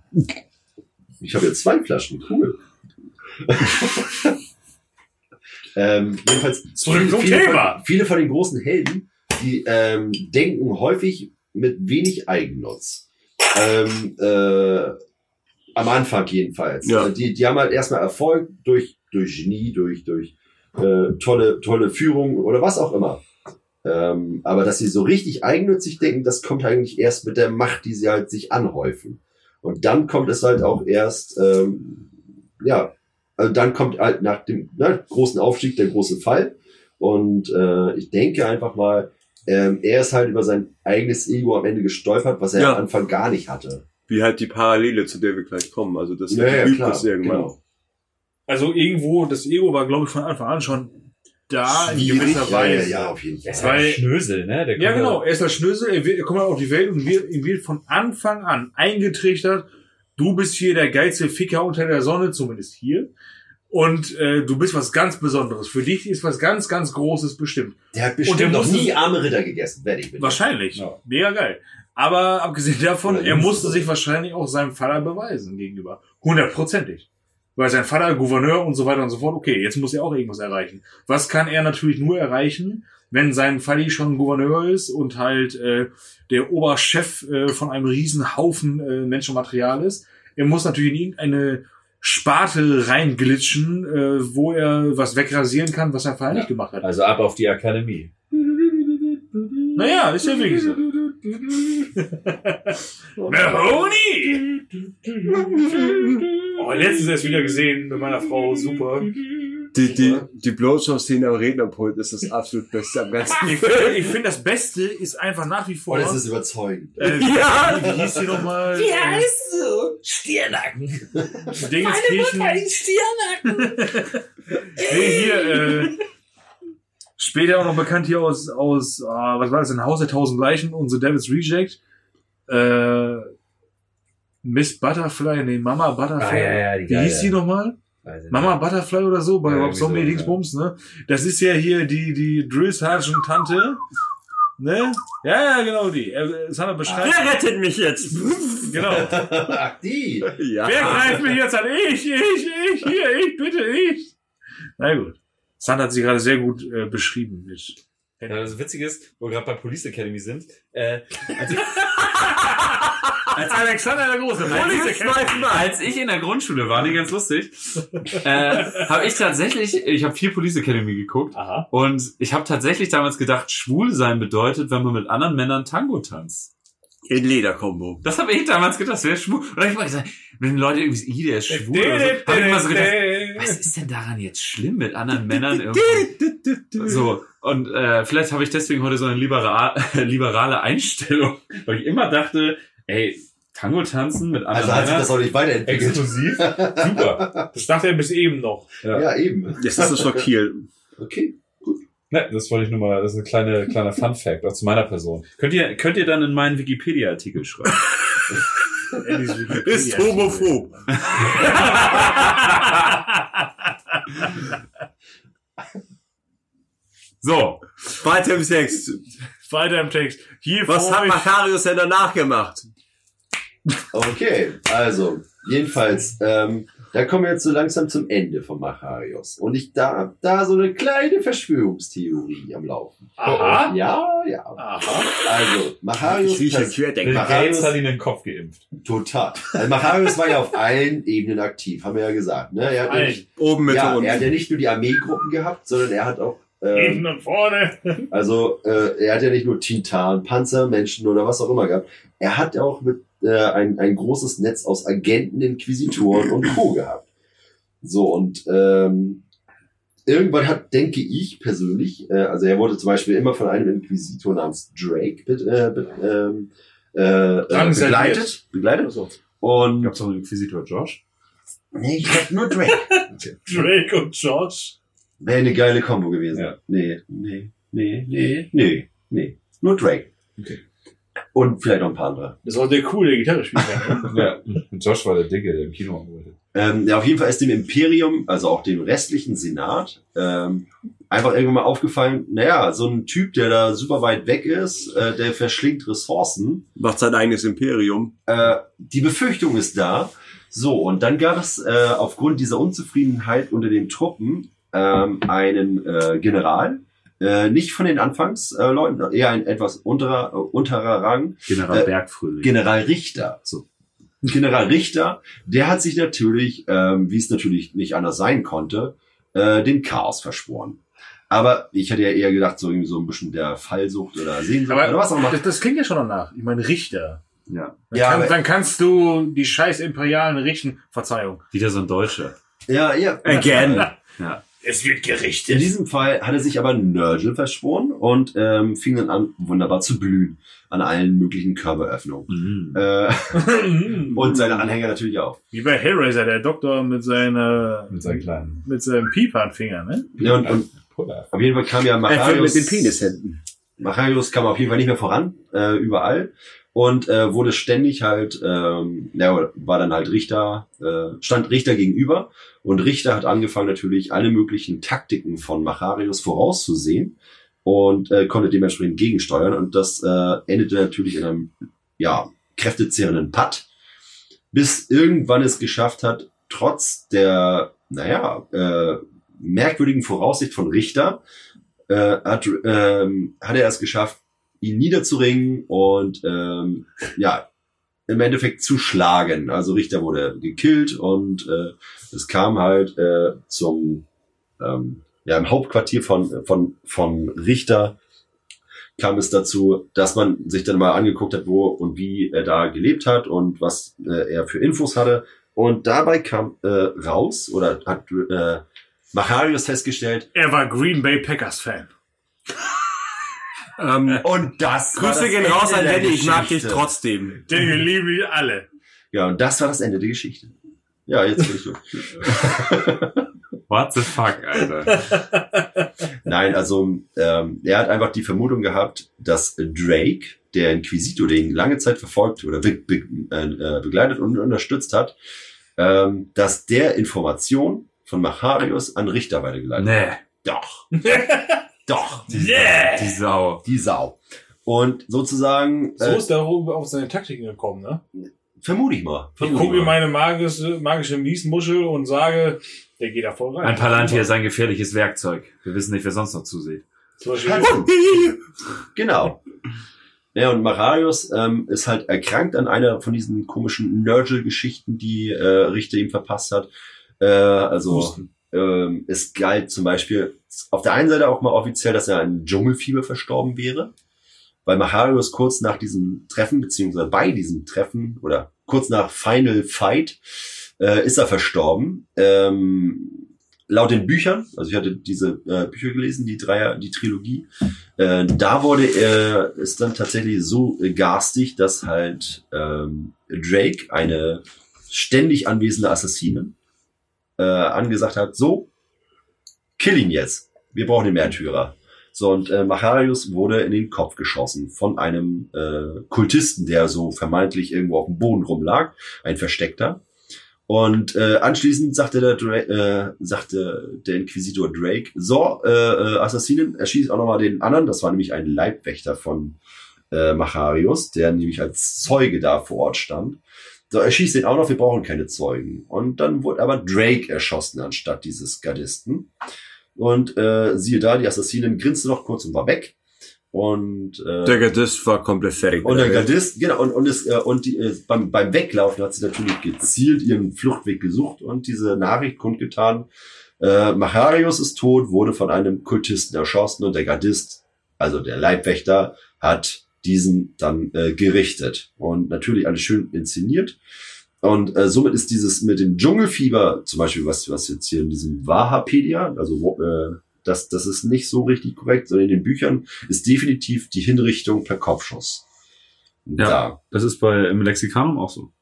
Speaker 2: Ich habe jetzt zwei Flaschen, cool. ähm, jedenfalls viele,
Speaker 3: Thema.
Speaker 2: Von, viele von den großen Helden, die ähm, denken häufig mit wenig Eigennutz. Ähm, äh, am Anfang jedenfalls.
Speaker 4: Ja.
Speaker 2: Äh, Die, die haben halt erstmal Erfolg durch, durch Genie, durch, durch äh, tolle, tolle Führung oder was auch immer. Ähm, aber dass sie so richtig eigennützig denken, das kommt eigentlich erst mit der Macht, die sie halt sich anhäufen. Und dann kommt es halt auch erst, ähm, ja, also dann kommt halt nach dem ne, großen Aufstieg der große Fall. Und äh, ich denke einfach mal, ähm, er ist halt über sein eigenes Ego am Ende gestolpert, was er
Speaker 4: Ja.
Speaker 2: am Anfang gar nicht hatte.
Speaker 4: Wie halt die Parallele, zu der wir gleich kommen. Also, das
Speaker 2: Ja, ja, klar,
Speaker 4: irgendwann.
Speaker 2: genau.
Speaker 3: Also irgendwo, das Ego war, glaube ich, von Anfang an schon da in
Speaker 2: Schwierig,
Speaker 3: gewisser
Speaker 2: ja, ja,
Speaker 3: Weise.
Speaker 2: ja, auf jeden
Speaker 7: Er ist
Speaker 2: Fall.
Speaker 3: Weil-
Speaker 7: halt ein Schnösel, ne? Der
Speaker 3: Ja, genau. Er ist der Schlüssel. Er, wird, er kommt auf die Welt und wird, ihm wird von Anfang an eingetrichtert. Du bist hier der geilste Ficker unter der Sonne, zumindest hier. Und äh, du bist was ganz Besonderes. Für dich ist was ganz, ganz Großes bestimmt.
Speaker 2: Der hat
Speaker 3: Und der
Speaker 2: bestimmt noch nie arme Ritter gegessen, werde ich mit.
Speaker 3: Wahrscheinlich.
Speaker 7: Ja.
Speaker 3: Mega geil. Aber abgesehen davon,
Speaker 2: Oder
Speaker 3: er musste sich wahrscheinlich auch seinem Vater beweisen gegenüber. Hundertprozentig. Weil sein Vater Gouverneur und so weiter und so fort, okay, jetzt muss er auch irgendwas erreichen. Was kann er natürlich nur erreichen, wenn sein Vati schon Gouverneur ist und halt äh, der Oberchef äh, von einem riesen Haufen äh, Menschenmaterial ist? Er muss natürlich in irgendeine Sparte reinglitschen, äh, wo er was wegrasieren kann, was sein Vater
Speaker 7: Ja.
Speaker 3: nicht gemacht hat.
Speaker 7: Also ab auf die Akademie.
Speaker 3: Naja, ist ja wirklich so. Mahoney! Oh, letztens erst wieder gesehen mit meiner Frau, super.
Speaker 4: Die, die, die Blowjob-Szene am Rednerpult ist das absolut Beste am ganzen
Speaker 3: Ich, ich finde, das Beste ist einfach nach wie vor.
Speaker 2: Und es ist überzeugend.
Speaker 3: äh,
Speaker 4: Ja.
Speaker 3: Wie hieß die nochmal?
Speaker 8: Wie heißt du? Stirnacken.
Speaker 3: Dingenskirchen.
Speaker 8: Stirnacken.
Speaker 3: Nee, hier, äh, später auch noch bekannt hier aus, aus, äh, was war das, ein Haus der tausend Leichen und The Devil's Reject. Äh, Miss Butterfly, nee, Mama Butterfly.
Speaker 8: Ah, ja, ja, die
Speaker 3: Wie hieß die nochmal? Mama Butterfly oder so, bei
Speaker 8: Ja,
Speaker 3: Rob Zombie
Speaker 8: so,
Speaker 3: Dingsbums, ne? Das ist ja hier die, die Drill Sergeant Tante. Ne? Ja, ja, genau die. Äh, Sandra beschreibt.
Speaker 4: Wer rettet mich jetzt?
Speaker 3: Genau.
Speaker 2: Ach, die.
Speaker 4: Ja.
Speaker 3: Wer greift mich jetzt an? Ich, ich, ich, hier, ich, bitte, ich. Na gut. Sandra hat sie gerade sehr gut äh, beschrieben. Mit.
Speaker 7: Ja, das Witzige ist, wo wir gerade bei Police Academy sind, äh, als ich,
Speaker 3: Als Alexander der Große.
Speaker 5: Als ich in der Grundschule war, nee, ganz lustig, äh, habe ich tatsächlich, ich habe viel Police Academy geguckt
Speaker 7: aha,
Speaker 5: und ich habe tatsächlich damals gedacht, schwul sein bedeutet, wenn man mit anderen Männern Tango tanzt.
Speaker 4: In Lederkombo.
Speaker 5: Das habe ich damals gedacht, das wäre schwul. Und dann hab ich mal gesagt, wenn Leute irgendwie, so, "Ih, der ist schwul oder so, habe ich immer so gedacht, was ist denn daran jetzt schlimm mit anderen Männern irgendwie? So, und äh, vielleicht habe ich deswegen heute so eine liberal, liberale Einstellung, weil ich immer dachte, ey, Tango tanzen mit anderen
Speaker 2: Also hat sich das auch nicht weiterentwickelt.
Speaker 7: exklusiv, super.
Speaker 3: Das dachte er bis eben noch.
Speaker 2: Ja, eben.
Speaker 4: Jetzt ist es schockiert.
Speaker 2: Okay.
Speaker 7: Ne, das wollte ich nur mal, das ist ein kleiner, kleiner Fun Fact, auch zu meiner Person.
Speaker 5: Könnt ihr, könnt ihr dann in meinen Wikipedia-Artikel schreiben?
Speaker 4: Ist homophob.
Speaker 5: So,
Speaker 4: Weiter im Text.
Speaker 3: Weiter im Text. Hier
Speaker 4: Was hat Macarius denn danach gemacht?
Speaker 2: Okay, also, jedenfalls, ähm, da kommen wir jetzt so langsam zum Ende von Macharios. Und ich da, da so eine kleine Verschwörungstheorie am Laufen.
Speaker 3: Aha.
Speaker 2: Ja, ja.
Speaker 3: Aha.
Speaker 2: Also, Macharios,
Speaker 4: Ich rieche Querdenker.
Speaker 2: Macharius-
Speaker 7: hat ihn in den Kopf geimpft.
Speaker 2: total. Also Macharios war ja auf allen Ebenen aktiv, haben wir ja gesagt. Ne? Er, hat ja nicht,
Speaker 4: Oben, Mitte,
Speaker 2: ja,
Speaker 4: unten.
Speaker 2: er hat ja nicht nur die Armeegruppen gehabt, sondern er hat auch ähm,
Speaker 3: und vorne.
Speaker 2: Also äh, er hat ja nicht nur Titan, Panzer, Menschen oder was auch immer gehabt. Er hat auch mit äh, ein, ein großes Netz aus Agenten, Inquisitoren und Co. gehabt. So und ähm, irgendwann hat, denke ich persönlich, äh, also er wurde zum Beispiel immer von einem Inquisitor namens Drake be, äh, be, ähm, äh, äh, begleitet. Begleitet.
Speaker 3: Also,
Speaker 2: Und
Speaker 5: gab's noch einen Inquisitor Josh?
Speaker 2: nee, ich glaube nur Drake.
Speaker 3: Drake und George.
Speaker 2: Wäre eine geile Kombo gewesen.
Speaker 7: Ja.
Speaker 2: Nee, nee, nee, nee, nee, nee. Nur Drake. Und vielleicht noch ein paar andere.
Speaker 3: Das war der coole Gitarre spielen. kann?
Speaker 7: Ja, und Josh war der Dicke, der im Kino arbeitet.
Speaker 2: Ähm, ja, auf jeden Fall ist dem Imperium, also auch dem restlichen Senat, ähm, einfach irgendwann mal aufgefallen, naja, so ein Typ, der da super weit weg ist, äh, der verschlingt Ressourcen.
Speaker 4: Macht sein eigenes Imperium.
Speaker 2: Äh, die Befürchtung ist da. So, und dann gab es äh, aufgrund dieser Unzufriedenheit unter den Truppen ähm, einen äh, General, äh, nicht von den Anfangsleuten, äh, eher ein etwas unterer, äh, unterer Rang,
Speaker 5: General
Speaker 2: Äh,
Speaker 5: Bergfröhlich.
Speaker 2: General Richter. So. General Richter, der hat sich natürlich, ähm, wie es natürlich nicht anders sein konnte, äh, dem Chaos verschworen. Aber ich hätte ja eher gedacht, so irgendwie so ein bisschen der Fallsucht oder Sehnsucht
Speaker 3: Aber
Speaker 2: oder was auch immer.
Speaker 3: Das, das klingt ja schon danach. Ich meine, Richter.
Speaker 5: ja.
Speaker 3: Dann,
Speaker 2: Ja,
Speaker 3: kann,
Speaker 2: aber-
Speaker 3: dann kannst du die scheiß Imperialen richten. Verzeihung.
Speaker 5: Wieder so ein Deutscher.
Speaker 2: Ja, ja.
Speaker 4: Again.
Speaker 5: Ja.
Speaker 3: Es wird
Speaker 2: In
Speaker 3: gerichtet.
Speaker 2: diesem Fall hat er sich aber Nurgle verschworen und ähm, fing dann an, wunderbar zu blühen an allen möglichen Körperöffnungen.
Speaker 5: Mhm.
Speaker 2: Äh, und seine Anhänger natürlich auch.
Speaker 3: Wie bei Hellraiser, der Doktor mit seiner,
Speaker 7: Mit seinen kleinen
Speaker 3: mit seinem Piepernfinger, ne?
Speaker 2: Ja, und, und auf jeden Fall kam ja Macharius,
Speaker 4: mit den Penishänden.
Speaker 2: Macharius kam auf jeden Fall nicht mehr voran, äh, überall. Und äh, wurde ständig halt, ähm, ja, war dann halt Richter, äh, stand Richter gegenüber. Und Richter hat angefangen natürlich alle möglichen Taktiken von Macharius vorauszusehen und äh, konnte dementsprechend gegensteuern. Und das äh, endete natürlich in einem, ja, kräftezehrenden Putt, bis irgendwann es geschafft hat, trotz der, naja, äh, merkwürdigen Voraussicht von Richter, äh, hat, ähm, hat er es geschafft, ihn niederzuringen und ähm, ja, im Endeffekt zu schlagen. Also Richter wurde gekillt und äh, es kam halt äh, zum ähm, ja im Hauptquartier von von von Richter kam es dazu, dass man sich dann mal angeguckt hat, wo und wie er da gelebt hat und was äh, er für Infos hatte. Und dabei kam äh, raus oder hat äh, Macharius festgestellt,
Speaker 3: Er war Green Bay Packers Fan.
Speaker 4: Ähm,
Speaker 2: und das war
Speaker 4: Grüße
Speaker 2: das
Speaker 4: gehen
Speaker 2: Ende
Speaker 4: raus an
Speaker 2: der
Speaker 4: Danny, ich mag dich
Speaker 2: Geschichte.
Speaker 4: trotzdem.
Speaker 3: Den lieben wir alle.
Speaker 2: Ja, und das war das Ende der Geschichte. Ja, jetzt bin ich durch.
Speaker 5: What the fuck, Alter.
Speaker 2: Nein, also ähm, er hat einfach die Vermutung gehabt, dass Drake, der Inquisitor, den ihn lange Zeit verfolgt oder be be äh, äh, begleitet und unterstützt hat, ähm, dass der Information von Macharius an Richter weitergeleitet hat.
Speaker 5: Nee.
Speaker 2: Doch. Doch.
Speaker 5: Die, die Sau.
Speaker 2: Die Sau. Und sozusagen,
Speaker 3: So
Speaker 2: äh,
Speaker 3: ist er auf seine Taktiken gekommen, ne?
Speaker 2: vermute ich mal.
Speaker 3: Ich
Speaker 2: Vermute
Speaker 3: gucke mir meine magische, magische Miesmuschel und sage, der geht da voll rein.
Speaker 5: Ein Palantir ist ein gefährliches Werkzeug. Wir wissen nicht, wer sonst noch zusieht.
Speaker 3: Zum Beispiel,
Speaker 2: Genau. Ja, und Marius ähm, ist halt erkrankt an einer von diesen komischen Nurgle-Geschichten, die äh, Richter ihm verpasst hat. Äh, also
Speaker 3: Husten.
Speaker 2: Ähm, es galt zum Beispiel auf der einen Seite auch mal offiziell, dass er an Dschungelfieber verstorben wäre, weil Maharius kurz nach diesem Treffen, beziehungsweise bei diesem Treffen oder kurz nach Final Fight äh, ist er verstorben. Ähm, laut den Büchern, also ich hatte diese äh, Bücher gelesen, die Dreier, die Trilogie, äh, da wurde er, ist dann tatsächlich so garstig, dass halt ähm, Drake, eine ständig anwesende Assassine, äh, angesagt hat, so, kill ihn jetzt. Wir brauchen den Märtyrer. So, und äh, Macharius wurde in den Kopf geschossen von einem äh, Kultisten, der so vermeintlich irgendwo auf dem Boden rumlag, ein Versteckter. Und äh, anschließend sagte der, Dra äh, sagte der Inquisitor Drake, so, äh, äh, Assassinen, erschießt auch nochmal den anderen. Das war nämlich ein Leibwächter von äh, Macharius, der nämlich als Zeuge da vor Ort stand. So, erschießt den auch noch, wir brauchen keine Zeugen. Und dann wurde aber Drake erschossen anstatt dieses Gardisten. Und äh, siehe da, die Assassinen grinste noch kurz und war weg. Und äh,
Speaker 4: Der Gardist war komplett fertig.
Speaker 2: und der. Gardist, genau, und, und, es, äh, und die, äh, beim, beim Weglaufen hat sie natürlich gezielt ihren Fluchtweg gesucht und diese Nachricht kundgetan. Äh, Macharius ist tot, wurde von einem Kultisten erschossen und der Gardist, also der Leibwächter, hat diesen dann äh, gerichtet. Und natürlich alles schön inszeniert. Und äh, somit ist dieses mit dem Dschungelfieber, zum Beispiel, was, was jetzt hier in diesem Wahapedia, also äh, das, das ist nicht so richtig korrekt, sondern in den Büchern ist definitiv die Hinrichtung per Kopfschuss.
Speaker 5: Ja.
Speaker 2: Da.
Speaker 5: Das ist bei im Lexikanum auch so.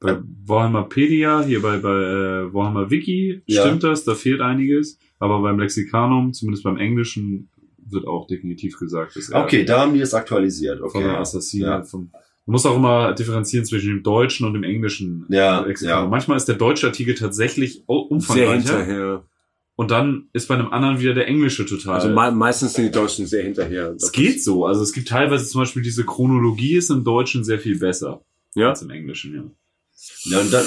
Speaker 5: Bei Warhammerpedia, hier bei, bei äh, Warhammer Wiki
Speaker 2: Ja.
Speaker 5: stimmt das, da fehlt einiges. Aber beim Lexikanum, zumindest beim Englischen, wird auch definitiv gesagt, dass er
Speaker 2: Okay, da haben die es aktualisiert.
Speaker 5: von der
Speaker 2: Okay.
Speaker 5: Assassine
Speaker 2: Ja.
Speaker 5: vom man muss auch immer differenzieren zwischen dem deutschen und dem englischen
Speaker 2: Ja,
Speaker 5: Lexikanum.
Speaker 2: ja.
Speaker 5: Manchmal ist der deutsche Artikel tatsächlich o-
Speaker 4: Sehr
Speaker 5: umfangreicher
Speaker 4: hinterher.
Speaker 5: und dann ist bei einem anderen wieder der englische total.
Speaker 4: Also me meistens sind die Deutschen sehr hinterher.
Speaker 5: es geht so. Also es gibt teilweise zum Beispiel diese Chronologie ist im Deutschen sehr viel besser
Speaker 4: Ja.
Speaker 5: als im Englischen. Ja.
Speaker 2: Ja, und dann,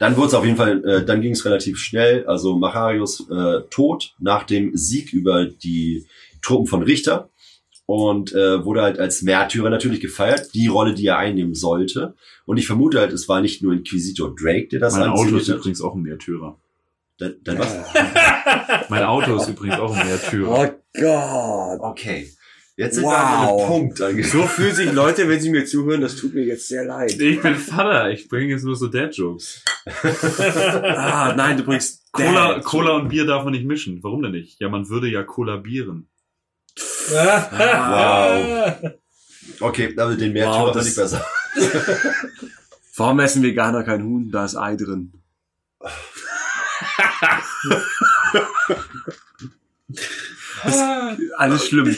Speaker 2: dann wurde es auf jeden Fall, äh, dann ging es relativ schnell. Also Macharius äh, tot nach dem Sieg über die Truppen von Richter und äh, wurde halt als Märtyrer natürlich gefeiert, die Rolle, die er einnehmen sollte. Und ich vermute halt, es war nicht nur Inquisitor Drake, der das
Speaker 5: Mein Auto ist übrigens auch ein Märtyrer.
Speaker 2: Dann, dann was?
Speaker 5: Mein Auto ist übrigens auch ein Märtyrer.
Speaker 4: Gott.
Speaker 2: Okay. Jetzt sind
Speaker 4: Wow.
Speaker 2: wir an einem Punkt angekommen.
Speaker 4: So fühlen sich Leute, wenn sie mir zuhören, das tut mir jetzt sehr leid.
Speaker 5: Ich bin Vater, ich bringe jetzt nur so Dad-Jokes.
Speaker 4: Ah, nein, du bringst
Speaker 5: Cola. Cola und Bier darf man nicht mischen. Warum denn nicht? Ja, man würde ja kollabieren.
Speaker 2: Wow. Okay, aber den Märtyrer
Speaker 4: Wow, das-
Speaker 2: ich besser.
Speaker 4: Warum essen Veganer kein Huhn? Da ist Ei drin. Alles schlimm.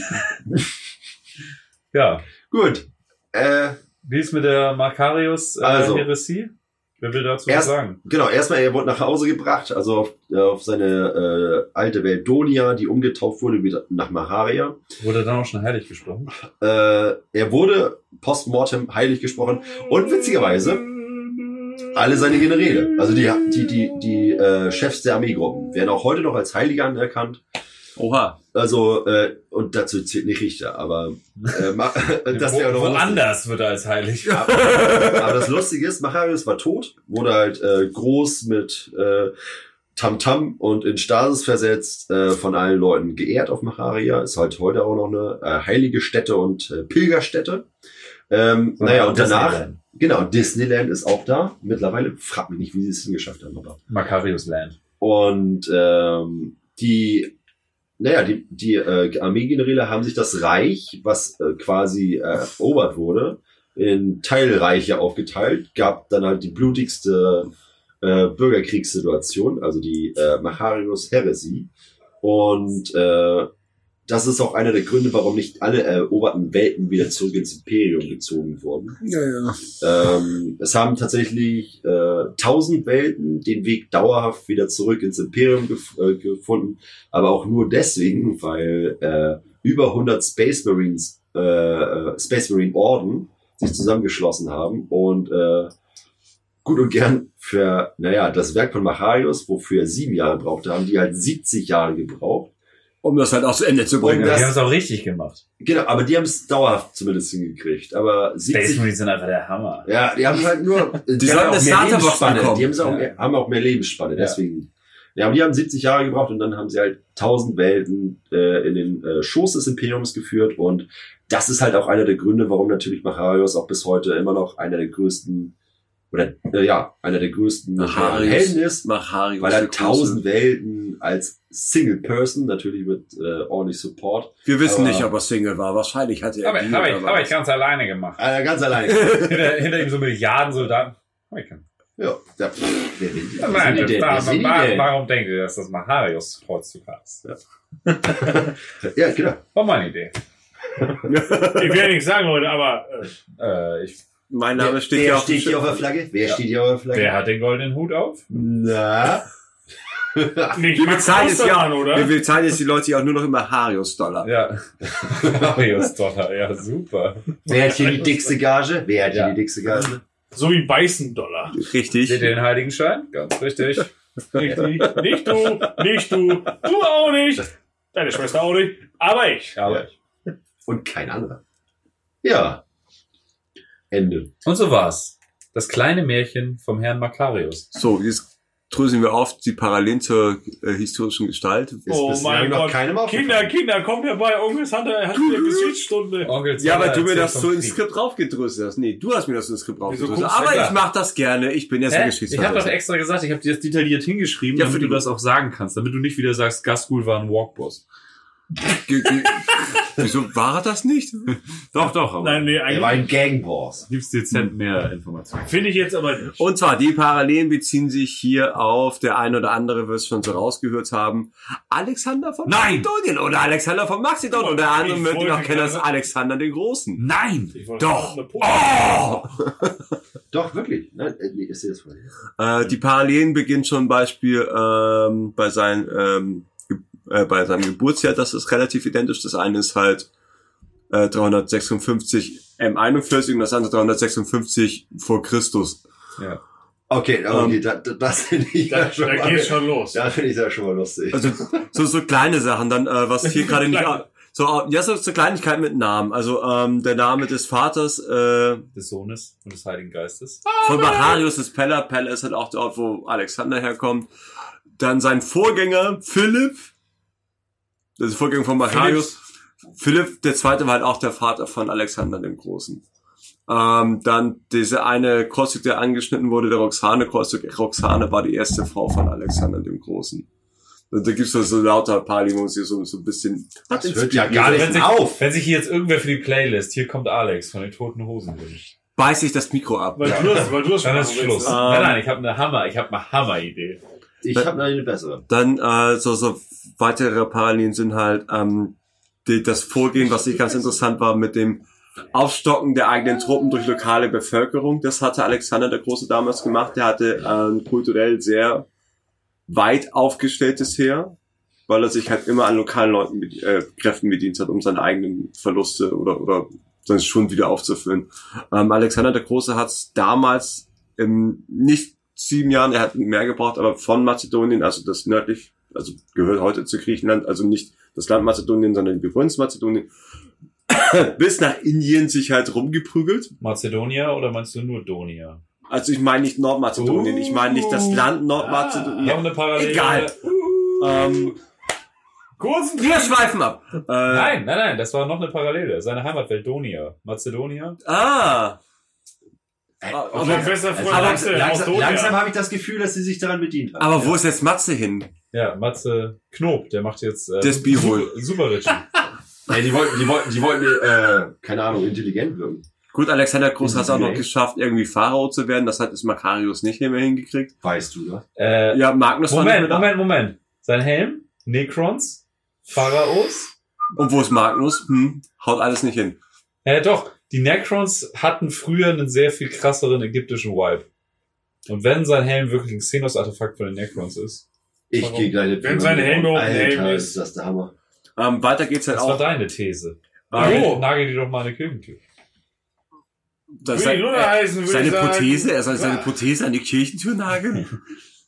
Speaker 7: Ja.
Speaker 2: Gut. Äh,
Speaker 7: Wie ist mit der Makarius äh,
Speaker 2: Also.
Speaker 7: Heresie? Wer will dazu
Speaker 2: Erst-
Speaker 7: was sagen?
Speaker 2: Genau, erstmal, er wurde nach Hause gebracht, also auf, äh, auf seine äh, alte Welt Donia, die umgetauft wurde wieder nach Maharia.
Speaker 7: Wurde dann auch schon heilig gesprochen?
Speaker 2: Äh, er wurde postmortem heilig gesprochen und witzigerweise alle seine Generäle, also die, die, die, die äh, Chefs der Armeegruppen, werden auch heute noch als Heilige anerkannt.
Speaker 4: Oha.
Speaker 2: Also, äh, und dazu zählt nicht Richter, aber äh, ma- das wäre
Speaker 7: Wo,
Speaker 2: doch lustig.
Speaker 7: woanders wird er als heilig.
Speaker 2: Aber das Lustige ist, Macharius war tot, wurde halt äh, groß mit äh, Tamtam und in Stasis versetzt, äh, von allen Leuten geehrt auf Macharia. Ist halt heute auch noch eine äh, heilige Stätte und äh, Pilgerstätte. Ähm,
Speaker 7: So,
Speaker 2: naja, und danach,
Speaker 7: Disneyland.
Speaker 2: genau, Disneyland ist auch da. Mittlerweile, frag mich nicht, wie sie es hingeschafft haben, aber.
Speaker 7: Macarius Land.
Speaker 2: Und ähm, die, naja, die, die äh, Armeegeneräle haben sich das Reich, was äh, quasi äh, erobert wurde, in Teilreiche aufgeteilt, gab dann halt die blutigste äh, Bürgerkriegssituation, also die äh, Macharius Heresy. Und äh, das ist auch einer der Gründe, warum nicht alle eroberten Welten wieder zurück ins Imperium gezogen wurden.
Speaker 4: Ja, ja.
Speaker 2: Ähm, es haben tatsächlich äh, 1000 Welten den Weg dauerhaft wieder zurück ins Imperium gef äh, gefunden, aber auch nur deswegen, weil äh, über 100 Space Marines, äh, äh, Space Marine Orden sich zusammengeschlossen haben und äh, gut und gern für, naja, das Werk von Macharius, wofür er sieben Jahre brauchte, haben die halt 70 Jahre gebraucht.
Speaker 4: Um das halt auch zu Ende zu bringen.
Speaker 2: Um
Speaker 7: Die
Speaker 2: das-
Speaker 7: haben es auch richtig gemacht.
Speaker 2: Genau, aber die haben es dauerhaft zumindest hingekriegt. Aber
Speaker 7: Space
Speaker 2: 70
Speaker 7: Marines sind einfach der Hammer.
Speaker 2: Ja, die haben halt nur. Die,
Speaker 4: sollen
Speaker 2: haben
Speaker 4: eine
Speaker 2: auch mehr Lebensspanne.
Speaker 4: bekommen.
Speaker 2: Die haben, auch
Speaker 7: Ja.
Speaker 2: mehr, haben auch mehr Lebensspanne,
Speaker 7: Ja.
Speaker 2: deswegen. Ja, aber die haben 70 Jahre gebraucht und dann haben sie halt 1000 Welten äh, in den äh, Schoß des Imperiums geführt und das ist halt auch einer der Gründe, warum natürlich Macharius auch bis heute immer noch einer der größten oder äh, ja, einer der größten. Helden ist,
Speaker 4: Macharius.
Speaker 2: weil er. 1000 Welten als Single Person natürlich mit äh, ordentlich Support
Speaker 4: Wir wissen
Speaker 2: aber-
Speaker 4: nicht, ob er Single war. Wahrscheinlich hatte er
Speaker 7: ich,
Speaker 4: die
Speaker 7: hab ich, hab ich ganz alleine gemacht.
Speaker 2: äh, ganz alleine.
Speaker 7: hinter, hinter ihm so Milliarden Soldaten. Ich
Speaker 2: ja, ja, pff, wer will die?
Speaker 7: Ja, Nein,
Speaker 2: denn?
Speaker 7: warum denkt ihr, dass das Macharius Kreuzzug heißt?
Speaker 2: Ja, genau.
Speaker 7: War meine Idee.
Speaker 3: Ich will ja nichts sagen, Leute, aber äh,
Speaker 7: Äh, ich,
Speaker 4: Mein Name
Speaker 2: wer
Speaker 4: steht
Speaker 2: wer
Speaker 4: hier auf
Speaker 2: steht hier auf der. Flagge? Wer steht hier auf der Flagge?
Speaker 7: wer hat den goldenen Hut auf?
Speaker 2: Na?
Speaker 3: nicht
Speaker 4: Wir bezahlen jetzt ja,
Speaker 3: oder?
Speaker 4: wir bezahlen jetzt die Leute ja auch nur noch immer Harius-Dollar.
Speaker 7: Ja. Macharius Dollar, ja, super.
Speaker 2: Wer hat hier die dickste Gage? Wer hat hier
Speaker 7: Ja.
Speaker 2: die dickste Gage?
Speaker 3: So wie Beißen-Dollar.
Speaker 4: Richtig.
Speaker 7: Seht ihr den Heiligenschein? Ganz richtig.
Speaker 3: Richtig. Nicht du, nicht du, du auch nicht. Deine Schwester auch nicht, aber ich.
Speaker 7: Aber
Speaker 2: Und kein anderer. Ja. Ende.
Speaker 7: Und so war's. Das kleine Märchen vom Herrn Makarius.
Speaker 4: So, jetzt dröseln wir auf die Parallelen zur äh, historischen Gestalt.
Speaker 2: Ist
Speaker 3: Oh
Speaker 2: bislang
Speaker 3: mein Gott. Kinder, Kinder, kommt herbei. Onkel Hunter hat wieder Geschichtsstunde.
Speaker 7: Onkel
Speaker 4: Ja, weil du mir das so ins. Skript draufgedröselt hast. Nee, du hast mir das ins Skript draufgedröselt. Aber ich mach das gerne. Ich bin jetzt ein
Speaker 5: Hä? Ich habe doch
Speaker 4: Geschichtsverfasser.
Speaker 5: extra gesagt, ich habe dir das detailliert hingeschrieben,
Speaker 4: Ja,
Speaker 5: damit du das auch sagen kannst, damit du nicht wieder sagst, Gaskuhl war ein Walkboss.
Speaker 4: Wieso war er das nicht?
Speaker 5: Doch, doch, aber
Speaker 3: Nein, nee,
Speaker 2: Er war
Speaker 3: eigentlich
Speaker 2: ein Gangboss.
Speaker 5: gibt's dezent mehr Informationen.
Speaker 3: finde ich jetzt aber nicht.
Speaker 4: Und zwar, die Parallelen beziehen sich hier auf, der ein oder andere wird es schon so rausgehört haben, Alexander von
Speaker 5: Nein!
Speaker 4: Mazedonien oder Alexander von Maxidon und der andere möchte
Speaker 3: wollte
Speaker 4: kennen als Alexander den Großen.
Speaker 5: Nein!
Speaker 4: Doch. Oh!
Speaker 2: Doch, wirklich. Nein, äh, nee, ist das.
Speaker 4: Äh, die Parallelen beginnen schon Beispiel ähm, bei, seinen, ähm, äh, bei seinem Geburtsjahr, das ist relativ identisch. Das eine ist halt äh, 356 M41 und das andere 356 vor Christus.
Speaker 7: Ja.
Speaker 2: Okay, okay, da, da, das finde ich
Speaker 3: Da,
Speaker 2: schon
Speaker 3: da
Speaker 2: mal,
Speaker 3: geht's schon los.
Speaker 2: Da finde ich das schon mal lustig.
Speaker 4: Also so, so kleine Sachen, dann äh, was hier gerade nicht... So, ja, so, so Kleinigkeiten mit Namen. Also ähm, der Name des Vaters äh,
Speaker 7: Des Sohnes und des Heiligen Geistes.
Speaker 4: von Macharius ist Pella. Pella ist halt auch der Ort, wo Alexander herkommt. Dann sein Vorgänger Philipp. Das ist Vorgänger von Macharius. Philipp, der zweite war halt auch der Vater von Alexander dem Großen. Ähm, dann diese eine Kreuzzug, der angeschnitten wurde, der Roxane-Kreuzzug. Roxane war die erste Frau von Alexander dem Großen. Und da gibt's so, so lauter wo sie so, so ein bisschen...
Speaker 2: Das hört ja gar
Speaker 7: wenn
Speaker 2: nicht
Speaker 7: sich,
Speaker 2: auf.
Speaker 7: Wenn sich hier jetzt irgendwer für die Playlist, hier kommt Alex von den Toten Hosen wünscht.
Speaker 4: Beiß ich das Mikro ab.
Speaker 3: Weil du das, weil du das schon
Speaker 7: Dann ist
Speaker 3: machen
Speaker 7: Schluss.
Speaker 3: ne?
Speaker 7: nein, nein, ich habe eine Hammer, ich habe eine Hammer-Idee.
Speaker 2: Ich habe eine bessere.
Speaker 4: Dann äh, so, so weitere Parallelen sind halt ähm, die, das Vorgehen, was ich ganz interessant war, mit dem Aufstocken der eigenen Truppen durch lokale Bevölkerung. Das hatte Alexander der Große damals gemacht. Der hatte äh, ein kulturell sehr weit aufgestelltes Heer, weil er sich halt immer an lokalen Leuten mit, äh, Kräften bedient hat, um seine eigenen Verluste oder, oder seinen Schwund wieder aufzufüllen. Ähm, Alexander der Große hat es damals in nicht sieben Jahren, er hat mehr gebraucht, aber von Mazedonien, also das nördlich, also gehört heute zu Griechenland, also nicht das Land Mazedonien, sondern die Provinz Mazedonien, bis nach Indien sich halt rumgeprügelt.
Speaker 7: Mazedonia oder meinst du nur Donia?
Speaker 4: Also ich meine nicht Nordmazedonien, ich meine nicht das Land
Speaker 7: Noch
Speaker 4: Nordmazedonien.
Speaker 7: eine Parallele.
Speaker 4: Egal. Ähm,
Speaker 7: Kurzen
Speaker 4: wir schweifen ab. Äh,
Speaker 7: Nein, nein, nein, das war noch eine Parallele. Seine Heimatwelt Donia. Mazedonia.
Speaker 4: Ah. Aber-
Speaker 3: Freund
Speaker 2: Also
Speaker 3: Matze aus
Speaker 2: langsam, langsam habe ich das Gefühl, dass sie sich daran bedient hat.
Speaker 4: Aber wo ist jetzt Matze hin?
Speaker 7: Ja, Matze Knob, der macht jetzt äh,
Speaker 4: Das Bihol.
Speaker 7: Super Richie.
Speaker 2: Ja, die wollten, die wollten, die wollten, äh, keine Ahnung, intelligent wirken.
Speaker 4: Gut, Alexander Groß hat es auch noch geschafft, irgendwie Pharao zu werden. Das hat es Makarios nicht mehr hingekriegt.
Speaker 2: Weißt du, ne?
Speaker 7: Äh,
Speaker 4: Ja, Magnus war
Speaker 7: Moment,
Speaker 4: nicht mehr
Speaker 7: Moment, Moment. Sein Helm, Necrons, Pharaos.
Speaker 4: Und wo ist Magnus? Hm, haut alles nicht hin.
Speaker 7: Äh, doch, die Necrons hatten früher einen sehr viel krasseren ägyptischen Vibe. Und wenn sein Helm wirklich ein Xenos-Artefakt von den Necrons ist,
Speaker 2: Ich gehe gleich nicht
Speaker 3: Wenn seine Helme auf dem Helm ist.
Speaker 2: ist das der Hammer.
Speaker 4: Ähm, weiter geht's halt
Speaker 7: das war
Speaker 4: auch.
Speaker 7: deine These.
Speaker 4: Ähm,
Speaker 7: Nagel, nagel die doch mal eine Kirchentür.
Speaker 4: das
Speaker 3: ich Luna
Speaker 4: sein,
Speaker 3: heißen, würde
Speaker 4: seine
Speaker 3: sagen.
Speaker 4: Prothese, er soll seine
Speaker 3: Ja.
Speaker 4: Prothese an die Kirchentür nageln.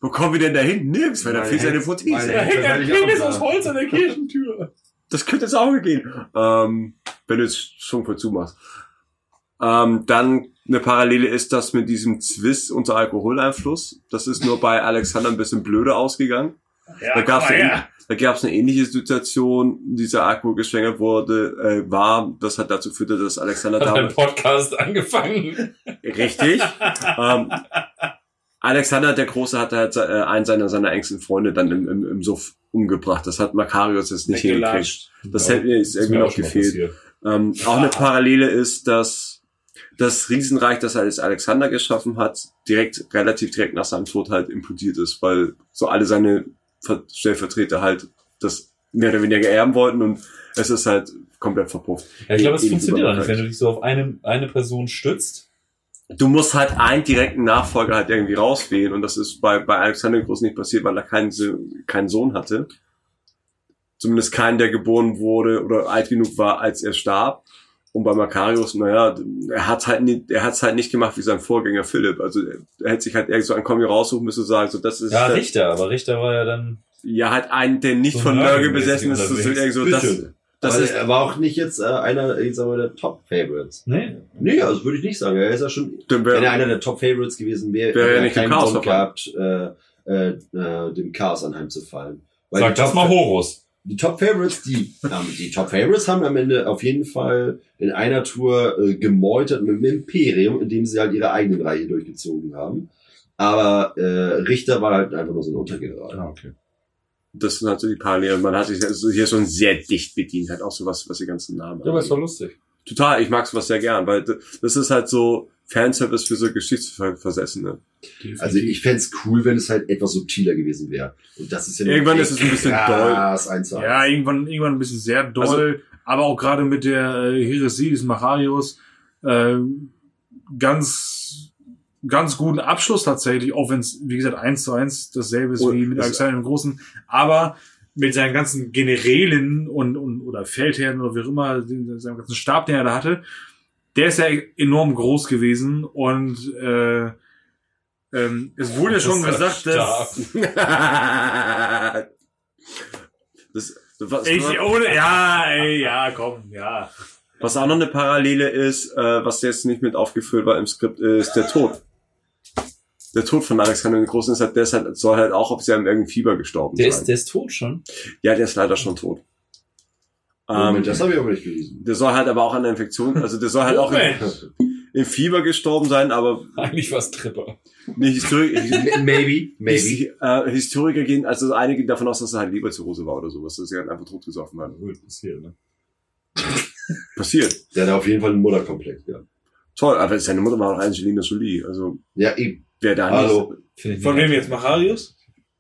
Speaker 4: Wo kommen wir denn da hin? Nirgends, weil da fehlt seine Prothese.
Speaker 3: Da hängt ein
Speaker 2: Das
Speaker 3: Penis aus. Holz an der Kirchentür.
Speaker 4: Das könnte ins Auge gehen. Ähm, wenn du es schon voll zumachst. Ähm, dann eine Parallele ist das mit diesem Zwist unter Alkoholeinfluss. Das ist nur bei Alexander ein bisschen blöder ausgegangen.
Speaker 3: Ja,
Speaker 4: Da
Speaker 3: komm mal
Speaker 4: eine, eine ähnliche Situation, dieser Alkohol geschwängert wurde, äh, war, das hat dazu führte, dass Alexander
Speaker 7: Hat
Speaker 4: damals,
Speaker 7: Podcast angefangen.
Speaker 4: richtig, ähm, Alexander der Große hat halt äh, einen seiner, seiner engsten Freunde dann im, im, im Suff umgebracht. Das hat Makarios jetzt nicht hingekriegt. Das hätte mir irgendwie noch gefehlt. Ähm, auch eine Parallele ist, dass das Riesenreich, das alles Alexander geschaffen hat, direkt, relativ direkt nach seinem Tod halt implodiert ist, weil so alle seine Ver Stellvertreter halt das mehr oder weniger erben wollten und es ist halt komplett verpufft.
Speaker 7: Ja, ich glaube, es funktioniert auch nicht, wenn du dich so auf eine, eine Person stützt.
Speaker 4: Du musst halt einen direkten Nachfolger halt irgendwie rauswählen und das ist bei, bei Alexander Groß nicht passiert, weil er keinen, keinen Sohn hatte. Zumindest keinen, der geboren wurde oder alt genug war, als er starb. Und bei Makarios, naja, er hat halt nicht, er hat's halt nicht gemacht wie sein Vorgänger Philipp. Also er, hätte sich halt irgend so einen Kommi raussuchen müssen und sagen, so das ist
Speaker 7: Ja,
Speaker 4: der,
Speaker 7: Richter, aber Richter war ja dann.
Speaker 4: ja halt einen, der nicht
Speaker 7: So
Speaker 4: von
Speaker 7: Nörgel
Speaker 4: besessen ist, ist irgend so, das, das
Speaker 2: Aber
Speaker 4: ist,
Speaker 2: er war auch nicht jetzt äh, einer, ich sag mal, der Top-Favorites.
Speaker 7: Nee.
Speaker 2: Nee, also würde ich nicht sagen. Er ist ja schon,
Speaker 4: dann
Speaker 2: wenn er
Speaker 4: wär,
Speaker 2: einer der Top-Favorites gewesen wäre,
Speaker 4: Wäre er
Speaker 2: hätte
Speaker 4: nicht
Speaker 2: keinen
Speaker 4: Chaos
Speaker 2: Grund gehabt, äh, äh, äh, dem Chaos anheimzufallen. Weil
Speaker 7: Sag das mal Horus.
Speaker 2: Die Top Favorites, die, ähm, die Top Favorites haben am Ende auf jeden Fall in einer Tour äh, gemeutert mit dem Imperium, indem sie halt ihre eigenen Reihe durchgezogen haben. Aber äh, Richter war halt einfach nur so ein Untergeneral.
Speaker 7: Ah, okay.
Speaker 4: das sind halt so die Parallelen. Man hat sich also hier schon sehr dicht bedient, halt auch so was, was die ganzen Namen
Speaker 7: Ja, aber es war lustig.
Speaker 4: Total, ich mag sowas sehr gern, weil das ist halt so Fanservice für so Geschichtsversessene.
Speaker 2: Also ich fänd's cool, wenn es halt etwas subtiler gewesen wäre. Und das ist ja
Speaker 4: Irgendwann ist es ein bisschen
Speaker 2: eins.
Speaker 3: Ja, irgendwann, irgendwann ein bisschen sehr doll,
Speaker 4: Also-
Speaker 3: aber auch gerade mit der äh, Heresie des Macharios äh, ganz ganz guten Abschluss tatsächlich, auch wenn es, wie gesagt, eins zu eins dasselbe ist
Speaker 4: Und
Speaker 3: wie mit Alexander dem Großen, aber mit seinen ganzen Generälen und, und oder Feldherren oder wie auch immer, den- seinem ganzen Stab, den er da hatte, der ist ja enorm groß gewesen und äh, ähm, es wurde ja schon gesagt, dass
Speaker 4: das, was,
Speaker 3: ich ohne ja, ey, ja, komm, ja.
Speaker 4: was auch noch eine Parallele ist, äh, was jetzt nicht mit aufgeführt war im Skript, ist der Tod. Der Tod von Alexander dem Großen ist halt, der ist halt, soll halt auch auf seinem irgendeinem Fieber gestorben
Speaker 7: Der
Speaker 4: sein.
Speaker 7: ist, der ist tot schon.
Speaker 4: ja, der ist leider schon tot.
Speaker 2: Moment,
Speaker 4: Ähm,
Speaker 2: das habe ich aber nicht gelesen.
Speaker 4: der soll halt aber auch an der Infektion, also der soll halt auch im,
Speaker 3: Moment.
Speaker 4: im Fieber gestorben sein, aber
Speaker 7: Eigentlich war es Tripper.
Speaker 4: nee, Historiker,
Speaker 2: maybe, maybe.
Speaker 4: His, äh, Historiker gehen, also einige gehen davon aus, dass er halt Leberzirrhose war oder sowas, dass er halt einfach totgesoffen hat.
Speaker 7: Gut, passiert, ne?
Speaker 4: Passiert.
Speaker 2: Der hat auf jeden Fall einen Mutterkomplex, ja.
Speaker 4: Toll, aber seine Mutter war auch Angelina Jolie, also
Speaker 2: Ja, eben.
Speaker 4: wer da
Speaker 2: Hallo.
Speaker 7: Ich
Speaker 3: Von wem jetzt? Macharius?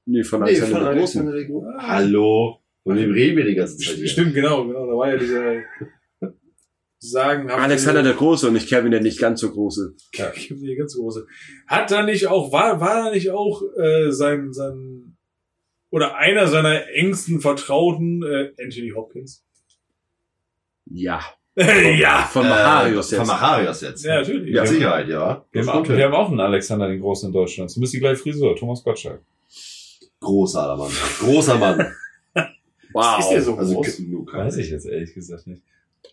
Speaker 4: Nee, von
Speaker 2: Nee,
Speaker 4: Alexander
Speaker 2: von
Speaker 4: der Großen.
Speaker 2: Alexander der Große. Hallo. Von dem reden wir die ganze Zeit. hier.
Speaker 3: Stimmt, genau, genau. Da war ja dieser sagen.
Speaker 4: Alexander der Große und nicht Kevin der nicht ganz so große.
Speaker 3: Ja, die ganz große. Hat da nicht auch, war, war da nicht auch äh, sein, sein oder einer seiner engsten Vertrauten, äh, Anthony Hopkins?
Speaker 4: Ja.
Speaker 3: ja.
Speaker 4: Von Maharius
Speaker 2: Äh, Von
Speaker 4: jetzt.
Speaker 2: Maharius jetzt.
Speaker 3: Ja, natürlich.
Speaker 4: Ja.
Speaker 2: Mit Sicherheit, ja.
Speaker 7: Wir haben, auch, wir haben auch einen Alexander den Großen in Deutschland. Zumindest die gleiche Frisur, Thomas Gottschalk.
Speaker 2: Großer Mann. Großer Mann.
Speaker 4: Wow.
Speaker 3: Ist der so
Speaker 2: Also,
Speaker 3: groß?
Speaker 2: nur
Speaker 7: Weiß ich jetzt ehrlich gesagt nicht.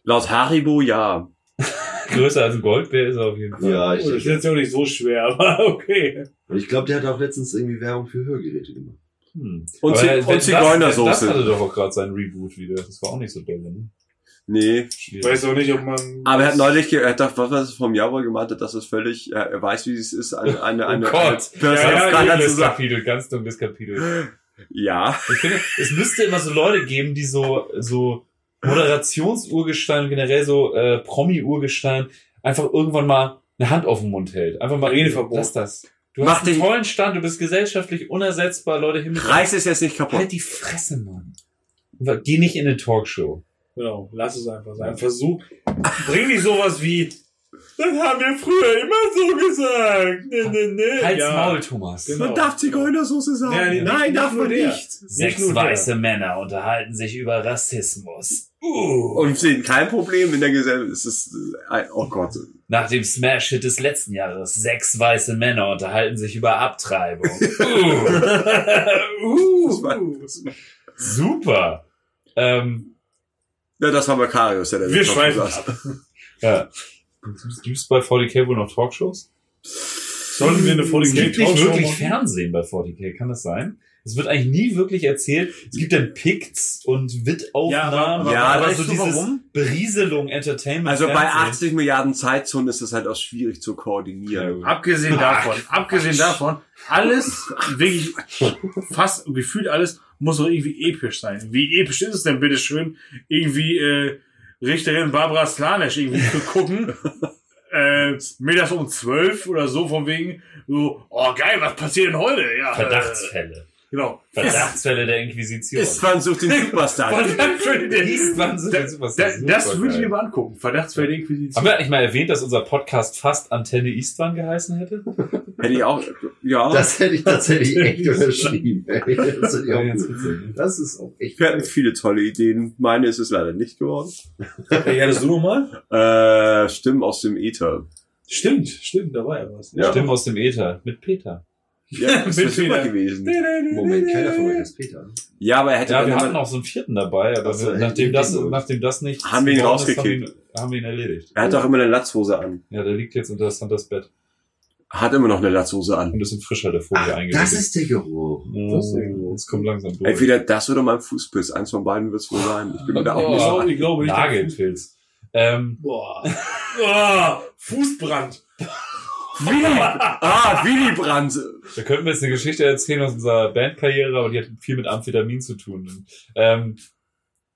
Speaker 4: Laut Haribo ja.
Speaker 5: Größer als ein Goldbär ist er auf jeden Fall.
Speaker 2: Ja, ich
Speaker 3: Oh, das ist jetzt auch nicht so schwer, aber okay.
Speaker 2: Und ich glaube, der hat auch letztens irgendwie Werbung für Hörgeräte gemacht.
Speaker 5: Hm.
Speaker 4: Und
Speaker 5: Aber
Speaker 4: Zi-
Speaker 5: wenn
Speaker 4: und
Speaker 5: das-
Speaker 4: Zigeunersoße.
Speaker 5: Das hatte doch auch gerade sein Reboot wieder. Das war auch nicht so doll, ne?
Speaker 4: Nee.
Speaker 3: Ich
Speaker 5: Schwierig.
Speaker 3: weiß auch nicht, ob man.
Speaker 4: Aber er hat neulich, er hat doch, was war das vom Jahr, wo er gemeint hat, dass es völlig, er, er weiß, wie es ist, eine, eine, eine,
Speaker 5: oh Gott.
Speaker 4: eine
Speaker 3: Ja, ja,
Speaker 5: ganz dunkles Kapitel.
Speaker 4: Ja.
Speaker 5: Ich finde, es müsste immer so Leute geben, die so, so Moderationsurgestein und generell so äh, Promi-Urgestein einfach irgendwann mal eine Hand auf den Mund hält. Einfach mal
Speaker 3: Redeverbot.
Speaker 5: Lass das. Du
Speaker 4: Mach
Speaker 5: hast einen
Speaker 4: dich-
Speaker 5: tollen Stand, du bist gesellschaftlich unersetzbar, Leute hin mit
Speaker 4: Reiß es jetzt nicht kaputt.
Speaker 5: Halt die Fresse, Mann. Geh nicht in eine Talkshow.
Speaker 3: Genau, lass es einfach sein. Versuch. Bring nicht sowas wie. Das haben wir früher immer so gesagt. Nee, nee, nee.
Speaker 5: Halt's
Speaker 3: ja.
Speaker 5: Maul, Thomas.
Speaker 3: Genau.
Speaker 4: Man darf Zigeunersoße sagen.
Speaker 3: Ja, nee,
Speaker 4: Nein,
Speaker 3: nicht-
Speaker 4: darf
Speaker 3: nicht
Speaker 4: man
Speaker 3: nur der.
Speaker 4: nicht.
Speaker 3: Nicht nur der.
Speaker 5: Männer unterhalten sich über Rassismus.
Speaker 4: Und sehen kein Problem in der Gesellschaft. Es ist, äh, oh Gott.
Speaker 5: Nach dem Smash-Hit des letzten Jahres, sechs weiße Männer unterhalten sich über Abtreibung. uh.
Speaker 4: Das war, das war,
Speaker 5: Super. Ähm,
Speaker 4: ja, das war Makarius, der da
Speaker 3: Wir schweifen ab.
Speaker 5: ja. Gibt es bei 40k wohl noch Talkshows?
Speaker 3: Sollten wir eine
Speaker 5: Es
Speaker 3: 40
Speaker 5: gibt nicht
Speaker 3: Talkshow
Speaker 5: wirklich
Speaker 3: machen?
Speaker 5: Fernsehen bei 40k, kann das sein? Es wird eigentlich nie wirklich erzählt. Es gibt dann Picts und WIT-Aufnahmen.
Speaker 4: Ja,
Speaker 5: aber
Speaker 4: weißt
Speaker 5: so
Speaker 4: du
Speaker 5: dieses
Speaker 4: warum?
Speaker 5: Berieselung, Entertainment.
Speaker 4: Also bei
Speaker 5: Fernsehen.
Speaker 4: 80 Milliarden Zeitzonen ist das halt auch schwierig zu koordinieren.
Speaker 3: Abgesehen
Speaker 5: Ach,
Speaker 3: davon, abgesehen davon, alles, wirklich, fast gefühlt alles, muss doch irgendwie episch sein. Wie episch ist es denn, bitteschön, irgendwie, äh, Richterin Barbara Slanesh irgendwie zu gucken, äh, mittags um zwölf oder so, von wegen, so, oh geil, was passiert denn heute? Ja,
Speaker 5: Verdachtsfälle.
Speaker 3: Genau.
Speaker 5: Verdachtsfälle der Inquisition.
Speaker 4: Istvan sucht den Superstar.
Speaker 3: Verdachtsfälle der
Speaker 5: Istvan sucht den Superstar.
Speaker 3: Da, das
Speaker 5: Super
Speaker 3: würde ich mir mal angucken. Verdachtsfälle der Inquisition.
Speaker 5: Haben wir eigentlich mal erwähnt, dass unser Podcast fast Antenne Istvan geheißen hätte?
Speaker 4: Hätte ich auch, ja.
Speaker 2: Das hätte ich tatsächlich echt unterschrieben. ey. Das, ist auch echt.
Speaker 4: Wir hatten viele tolle Ideen. Meine ist es leider nicht geworden.
Speaker 3: Hey, hattest du nochmal?
Speaker 4: Äh, Stimmen aus dem Äther.
Speaker 3: Stimmt, stimmt, da war ja was.
Speaker 4: Ja.
Speaker 5: Stimmen aus dem Äther mit Peter.
Speaker 4: Ja, das wäre super gewesen.
Speaker 2: Moment, keiner von euch ist Peter.
Speaker 4: Ja, aber er hätte
Speaker 5: Ja, wir hatten auch so einen vierten dabei, aber
Speaker 2: Ach so,
Speaker 5: wir, nachdem, das,
Speaker 2: ich
Speaker 5: nachdem das nicht
Speaker 4: Haben wir ihn
Speaker 5: ist,
Speaker 4: rausgekickt.
Speaker 5: Haben wir ihn, haben wir ihn erledigt.
Speaker 4: er hat doch immer eine Latzhose an.
Speaker 5: Ja, der liegt jetzt unter Santas Bett.
Speaker 4: Hat immer noch eine Latzhose an.
Speaker 5: Ein bisschen frischer der Folie
Speaker 2: Ach, das ist der Geruch.
Speaker 5: ja, das, das kommt langsam durch.
Speaker 4: Entweder das oder mein Fußpilz. Eins von beiden wird es wohl sein. Ich bin mir da auch nicht so
Speaker 3: Oh, ich glaube nicht.
Speaker 5: Nagelpilz. Ähm,
Speaker 3: Boah. Oh, Fußbrand.
Speaker 4: Willi! Ah, Willy Brandt!
Speaker 5: da könnten wir jetzt eine Geschichte erzählen aus unserer Bandkarriere, aber die hat viel mit Amphetamin zu tun. Ähm,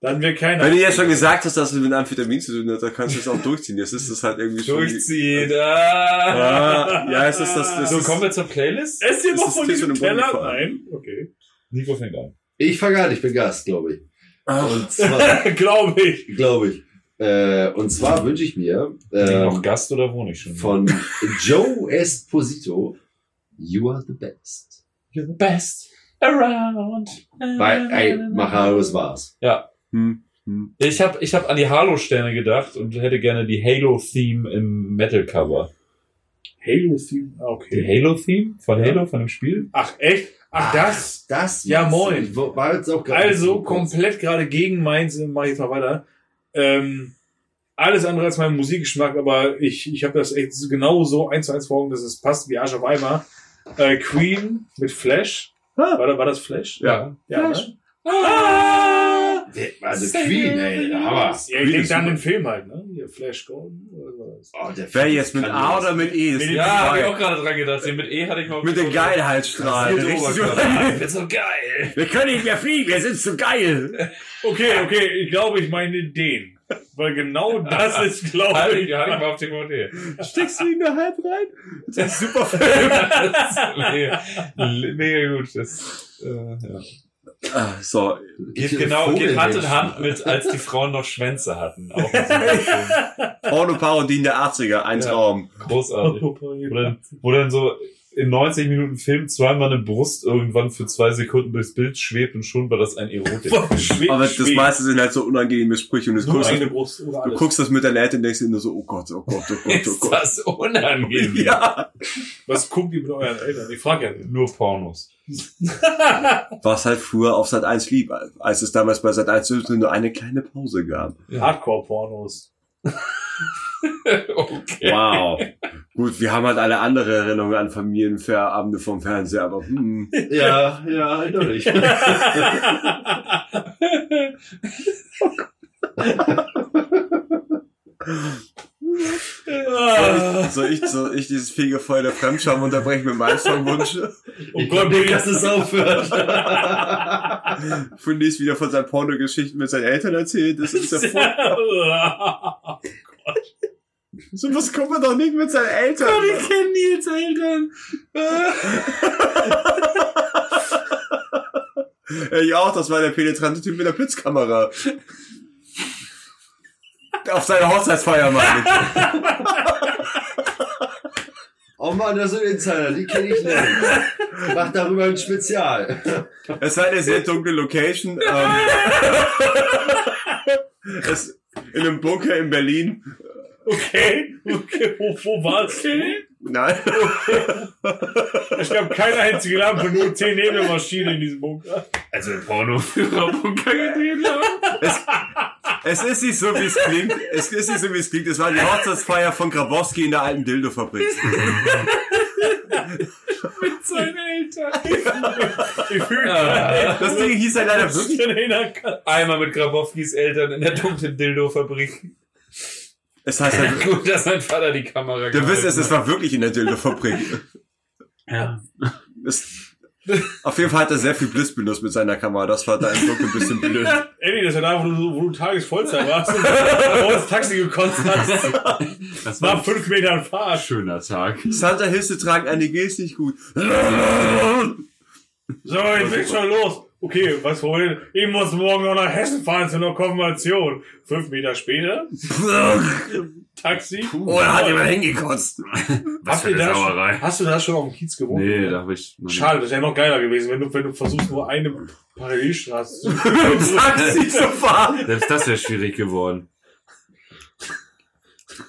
Speaker 3: Dann wäre keiner.
Speaker 4: Wenn du jetzt schon gesagt hast, dass es mit Amphetamin zu tun hat, dann kannst du es auch durchziehen. Jetzt ist es halt irgendwie schon...
Speaker 5: durchziehen. Ah.
Speaker 4: Ah, ja, es ist das... das
Speaker 5: So,
Speaker 4: ist,
Speaker 5: kommen wir zur Playlist.
Speaker 3: Ess dir
Speaker 4: Das
Speaker 3: noch von diesem Teller? Nein. Okay.
Speaker 5: Nico fängt an.
Speaker 2: Ich fange an, ich bin Gast, glaube ich.
Speaker 4: Ah,
Speaker 2: Und zwar,
Speaker 3: Glaube ich.
Speaker 2: glaube ich. Äh, und zwar wünsche ich mir
Speaker 5: ich noch
Speaker 2: ähm,
Speaker 5: Gast oder wohne ich schon?
Speaker 2: von Joe Esposito You are the best.
Speaker 5: You're the best around.
Speaker 2: Bei, ey, Machado, das war's.
Speaker 5: Ja.
Speaker 4: hm, hm.
Speaker 5: Ich habe ich hab an die Halo-Sterne gedacht und hätte gerne die Halo-Theme im Metal-Cover.
Speaker 3: Halo-Theme. Ah,
Speaker 5: Die
Speaker 3: Okay.
Speaker 5: Halo-Theme von
Speaker 3: Ja.
Speaker 5: Halo, von dem Spiel?
Speaker 3: Ach, echt? Ach, das?
Speaker 2: Das
Speaker 3: Ja, moin.
Speaker 2: War jetzt auch gerade
Speaker 3: Also komplett gerade gegen meins, mach ich jetzt mal weiter. Ähm, alles andere als mein Musikgeschmack, aber ich, ich habe das echt genau so eins zu eins vor Augen, dass es passt wie Arsch auf Eimer. Äh, Queen mit Flash.
Speaker 4: Ah.
Speaker 3: War, war das Flash?
Speaker 4: Ja.
Speaker 3: Ja,
Speaker 5: Flash.
Speaker 3: ne?
Speaker 2: Der- Also Queen, ey, Hammer.
Speaker 3: Ja, ich denke an den Film halt, ne? Hier, Flash Gordon. oder was?
Speaker 2: Oh, der
Speaker 4: Wer jetzt mit A
Speaker 2: los.
Speaker 4: oder mit E? Ist
Speaker 5: Ja, habe ich
Speaker 4: Frage.
Speaker 5: auch gerade dran gedacht. Den mit E hatte ich mal.
Speaker 4: Mit den Geilheitsstrahlen. Richtig
Speaker 5: ist
Speaker 4: so-
Speaker 5: Ich geil.
Speaker 4: Wir können nicht mehr fliegen, wir sind zu geil.
Speaker 3: Okay, okay, ich glaube, ich meine den. Weil genau das ist, glaube
Speaker 5: Halt
Speaker 3: ich.
Speaker 5: ich, halt ich mal auf DVD.
Speaker 4: Steckst du ihn nur halb rein? Das ist super Film.
Speaker 5: Mega, mega gut. Das, äh, ja.
Speaker 4: Ah, so,
Speaker 5: Geht genau, geht Hand in. Hand mit, als die Frauen noch Schwänze hatten. Auch.
Speaker 4: Pornoparodien der 80er, ein
Speaker 5: Ja.
Speaker 4: Traum.
Speaker 5: Großartig. Wo dann, wo dann so in 90 Minuten Film zweimal eine Brust irgendwann für zwei Sekunden durchs Bild schwebt und schon war das ein Erotik.
Speaker 3: Schweb,
Speaker 4: Aber das
Speaker 3: schweb.
Speaker 4: meiste sind halt so unangenehme Sprüche und du guckst,
Speaker 3: eine Brust oder
Speaker 4: du guckst das mit der Nähte und denkst dir nur so, oh Gott, oh Gott, oh Gott, oh
Speaker 5: Ist
Speaker 4: Gott.
Speaker 5: das unangenehm?
Speaker 4: Ja.
Speaker 3: Was guckt ihr mit euren Eltern? Ich frage ja nicht.
Speaker 5: Nur Pornos.
Speaker 4: Was halt früher auf Sat 1 lieb, als es damals bei Sat 1 nur eine kleine Pause gab.
Speaker 3: Hardcore-Pornos.
Speaker 7: Okay.
Speaker 2: Wow.
Speaker 4: Gut, wir haben halt alle andere Erinnerungen an Familienabende vom Fernseher, aber hm.
Speaker 2: Ja, ja, eindeutig.
Speaker 4: Soll ich, soll ich dieses Fegefeuer der Fremdscham unterbrechen mit meinem Songwunsch?
Speaker 7: Oh
Speaker 2: glaube nicht, dass es aufhört.
Speaker 4: Fundis wieder von seinen Pornogeschichten mit seinen Eltern erzählt. Das ist ja voll. So was kommt man doch nicht mit seinen Eltern.
Speaker 7: Ich kenne Nils Eltern.
Speaker 4: Ja, ich auch, das war der penetrante Typ mit der Blitzkamera. Auf seiner Hochzeitsfeier, meine ich.
Speaker 2: Oh Mann, das sind Insider, die kenne ich nicht. Mach darüber ein Spezial.
Speaker 4: Es ist eine sehr dunkle Location. Ähm, es, in einem Bunker in Berlin.
Speaker 3: Okay, okay, wo, wo war's?
Speaker 4: Nein.
Speaker 3: Ich glaube, keine einzige Lampe, nur 10 Nebelmaschinen in diesem Bunker.
Speaker 5: Also ein Pornoführer-Bunker gedreht haben.
Speaker 4: Es, es ist nicht so, wie es klingt. Es ist nicht so, wie es klingt. Es war die Hochzeitsfeier von Grabowski in der alten Dildo-Fabrik.
Speaker 3: Mit seinen Eltern. Ich fühle
Speaker 7: Ah.
Speaker 4: Das Ding hieß ja leider wirklich.
Speaker 3: wirklich.
Speaker 7: Einmal mit Grabowskis Eltern in der dunklen Dildo-Fabrik.
Speaker 4: Es heißt halt,
Speaker 7: Gut, dass sein Vater die Kamera
Speaker 4: du wisst es, es war wirklich in der Dildo-Fabrik.
Speaker 7: Ja.
Speaker 4: Es, auf jeden Fall hat er sehr viel Bliss benutzt mit seiner Kamera. Das war da im Dunkeln ein bisschen blöd.
Speaker 3: Eddie, das war da, wo du, wo du Tagesvollzeit warst und wo das Taxi gekotzt hast.
Speaker 5: Das
Speaker 3: War
Speaker 5: war
Speaker 3: fünf Meter
Speaker 5: ein
Speaker 3: Fahrt.
Speaker 5: schöner Tag.
Speaker 4: Santa Hilfe tragen eine Geste nicht gut.
Speaker 3: So, jetzt geht's schon los. Okay, was wollen? Ich muss morgen noch nach Hessen fahren zu einer Konfirmation. Fünf Meter später, Taxi.
Speaker 4: Oh, da hat jemand hingekotzt.
Speaker 5: Was für eine
Speaker 3: da
Speaker 5: Sauerei.
Speaker 3: schon, hast du da schon auf dem Kiez gewohnt?
Speaker 5: Nee, da habe ich noch
Speaker 3: Schade, das wäre noch geiler gewesen, wenn du, wenn du versuchst, nur eine Parallelstraße zu
Speaker 4: Taxi zu fahren.
Speaker 5: Selbst das wäre schwierig geworden.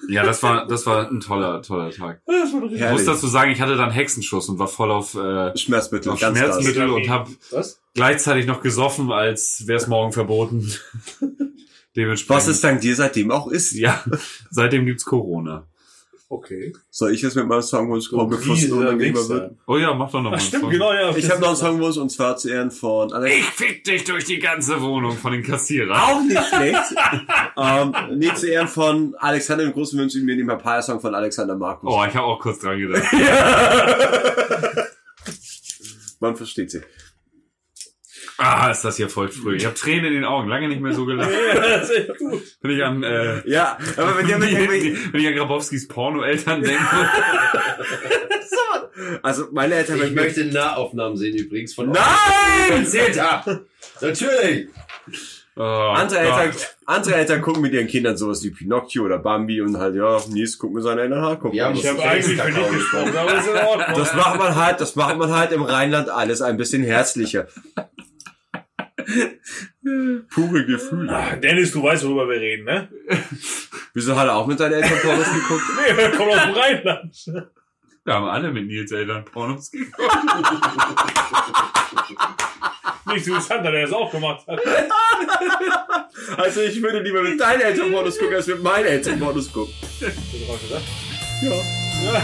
Speaker 5: Ja, das war, das war ein toller, toller Tag. Ich muss dazu sagen, ich hatte dann Hexenschuss und war voll auf, äh,
Speaker 4: Schmerzmittel,
Speaker 5: auf
Speaker 4: ganz.
Speaker 5: Schmerzmittel und habe
Speaker 3: Was?
Speaker 5: gleichzeitig noch gesoffen, als wäre es morgen verboten. Dementsprechend.
Speaker 4: Was es dank dir seitdem auch ist.
Speaker 5: Ja, seitdem gibt's Corona.
Speaker 3: Okay.
Speaker 4: Soll ich jetzt mit meinem Songwunsch kommen, bevor es unangenehmer wird?
Speaker 5: Oh ja, mach doch noch mal.
Speaker 3: Ach, stimmt,
Speaker 5: Song.
Speaker 3: genau, ja.
Speaker 4: Ich habe noch einen Songwunsch und zwar zu Ehren von Alex.
Speaker 5: Ich fick dich durch die ganze Wohnung von den Kassierern.
Speaker 4: Auch nicht schlecht. ähm, nee, zu Ehren von Alexander den Großen wünsche ich mir den Papaya-Song von Alexander Markus.
Speaker 5: Oh, ich habe auch kurz dran gedacht.
Speaker 4: Man versteht sie.
Speaker 5: Ah, ist das hier voll früh. Ich habe Tränen in den Augen, lange nicht mehr so gelacht.
Speaker 3: Ja, das ist echt gut.
Speaker 5: Wenn ich an, äh,
Speaker 4: Ja, aber wenn mit irgendwelchen-
Speaker 5: wenn ich an Grabowskis Porno-Eltern denke.
Speaker 4: Also meine Eltern
Speaker 2: Ich
Speaker 4: wenn
Speaker 2: möchte Nahaufnahmen sehen übrigens von
Speaker 4: Nein!
Speaker 2: Erzählt habe. Natürlich.
Speaker 5: Oh,
Speaker 4: Andere. Eltern, andere Eltern gucken mit ihren Kindern sowas wie Pinocchio oder Bambi und halt, ja, Nies guckt mit seinen Eltern Haar gucken.
Speaker 2: Wir haben
Speaker 3: Ich habe eigentlich für dich gesprochen, aber ist in Ordnung.
Speaker 4: Das macht man halt, das macht man halt im Rheinland alles ein bisschen herzlicher. Pure Gefühle.
Speaker 3: Ah, Dennis, du weißt, worüber wir reden, ne?
Speaker 4: Wieso hat er auch mit seinen Eltern Pornos geguckt?
Speaker 3: Nee, wir kommen aus dem Rheinland.
Speaker 5: Wir haben alle mit Nils Eltern Pornos geguckt.
Speaker 3: Nicht so Santa, der das auch gemacht hat.
Speaker 4: Also ich würde lieber mit deinen Eltern Pornos gucken, als mit meinen Eltern Pornos gucken.
Speaker 3: Hast du drauf gesagt?
Speaker 4: Ja.
Speaker 3: Ja.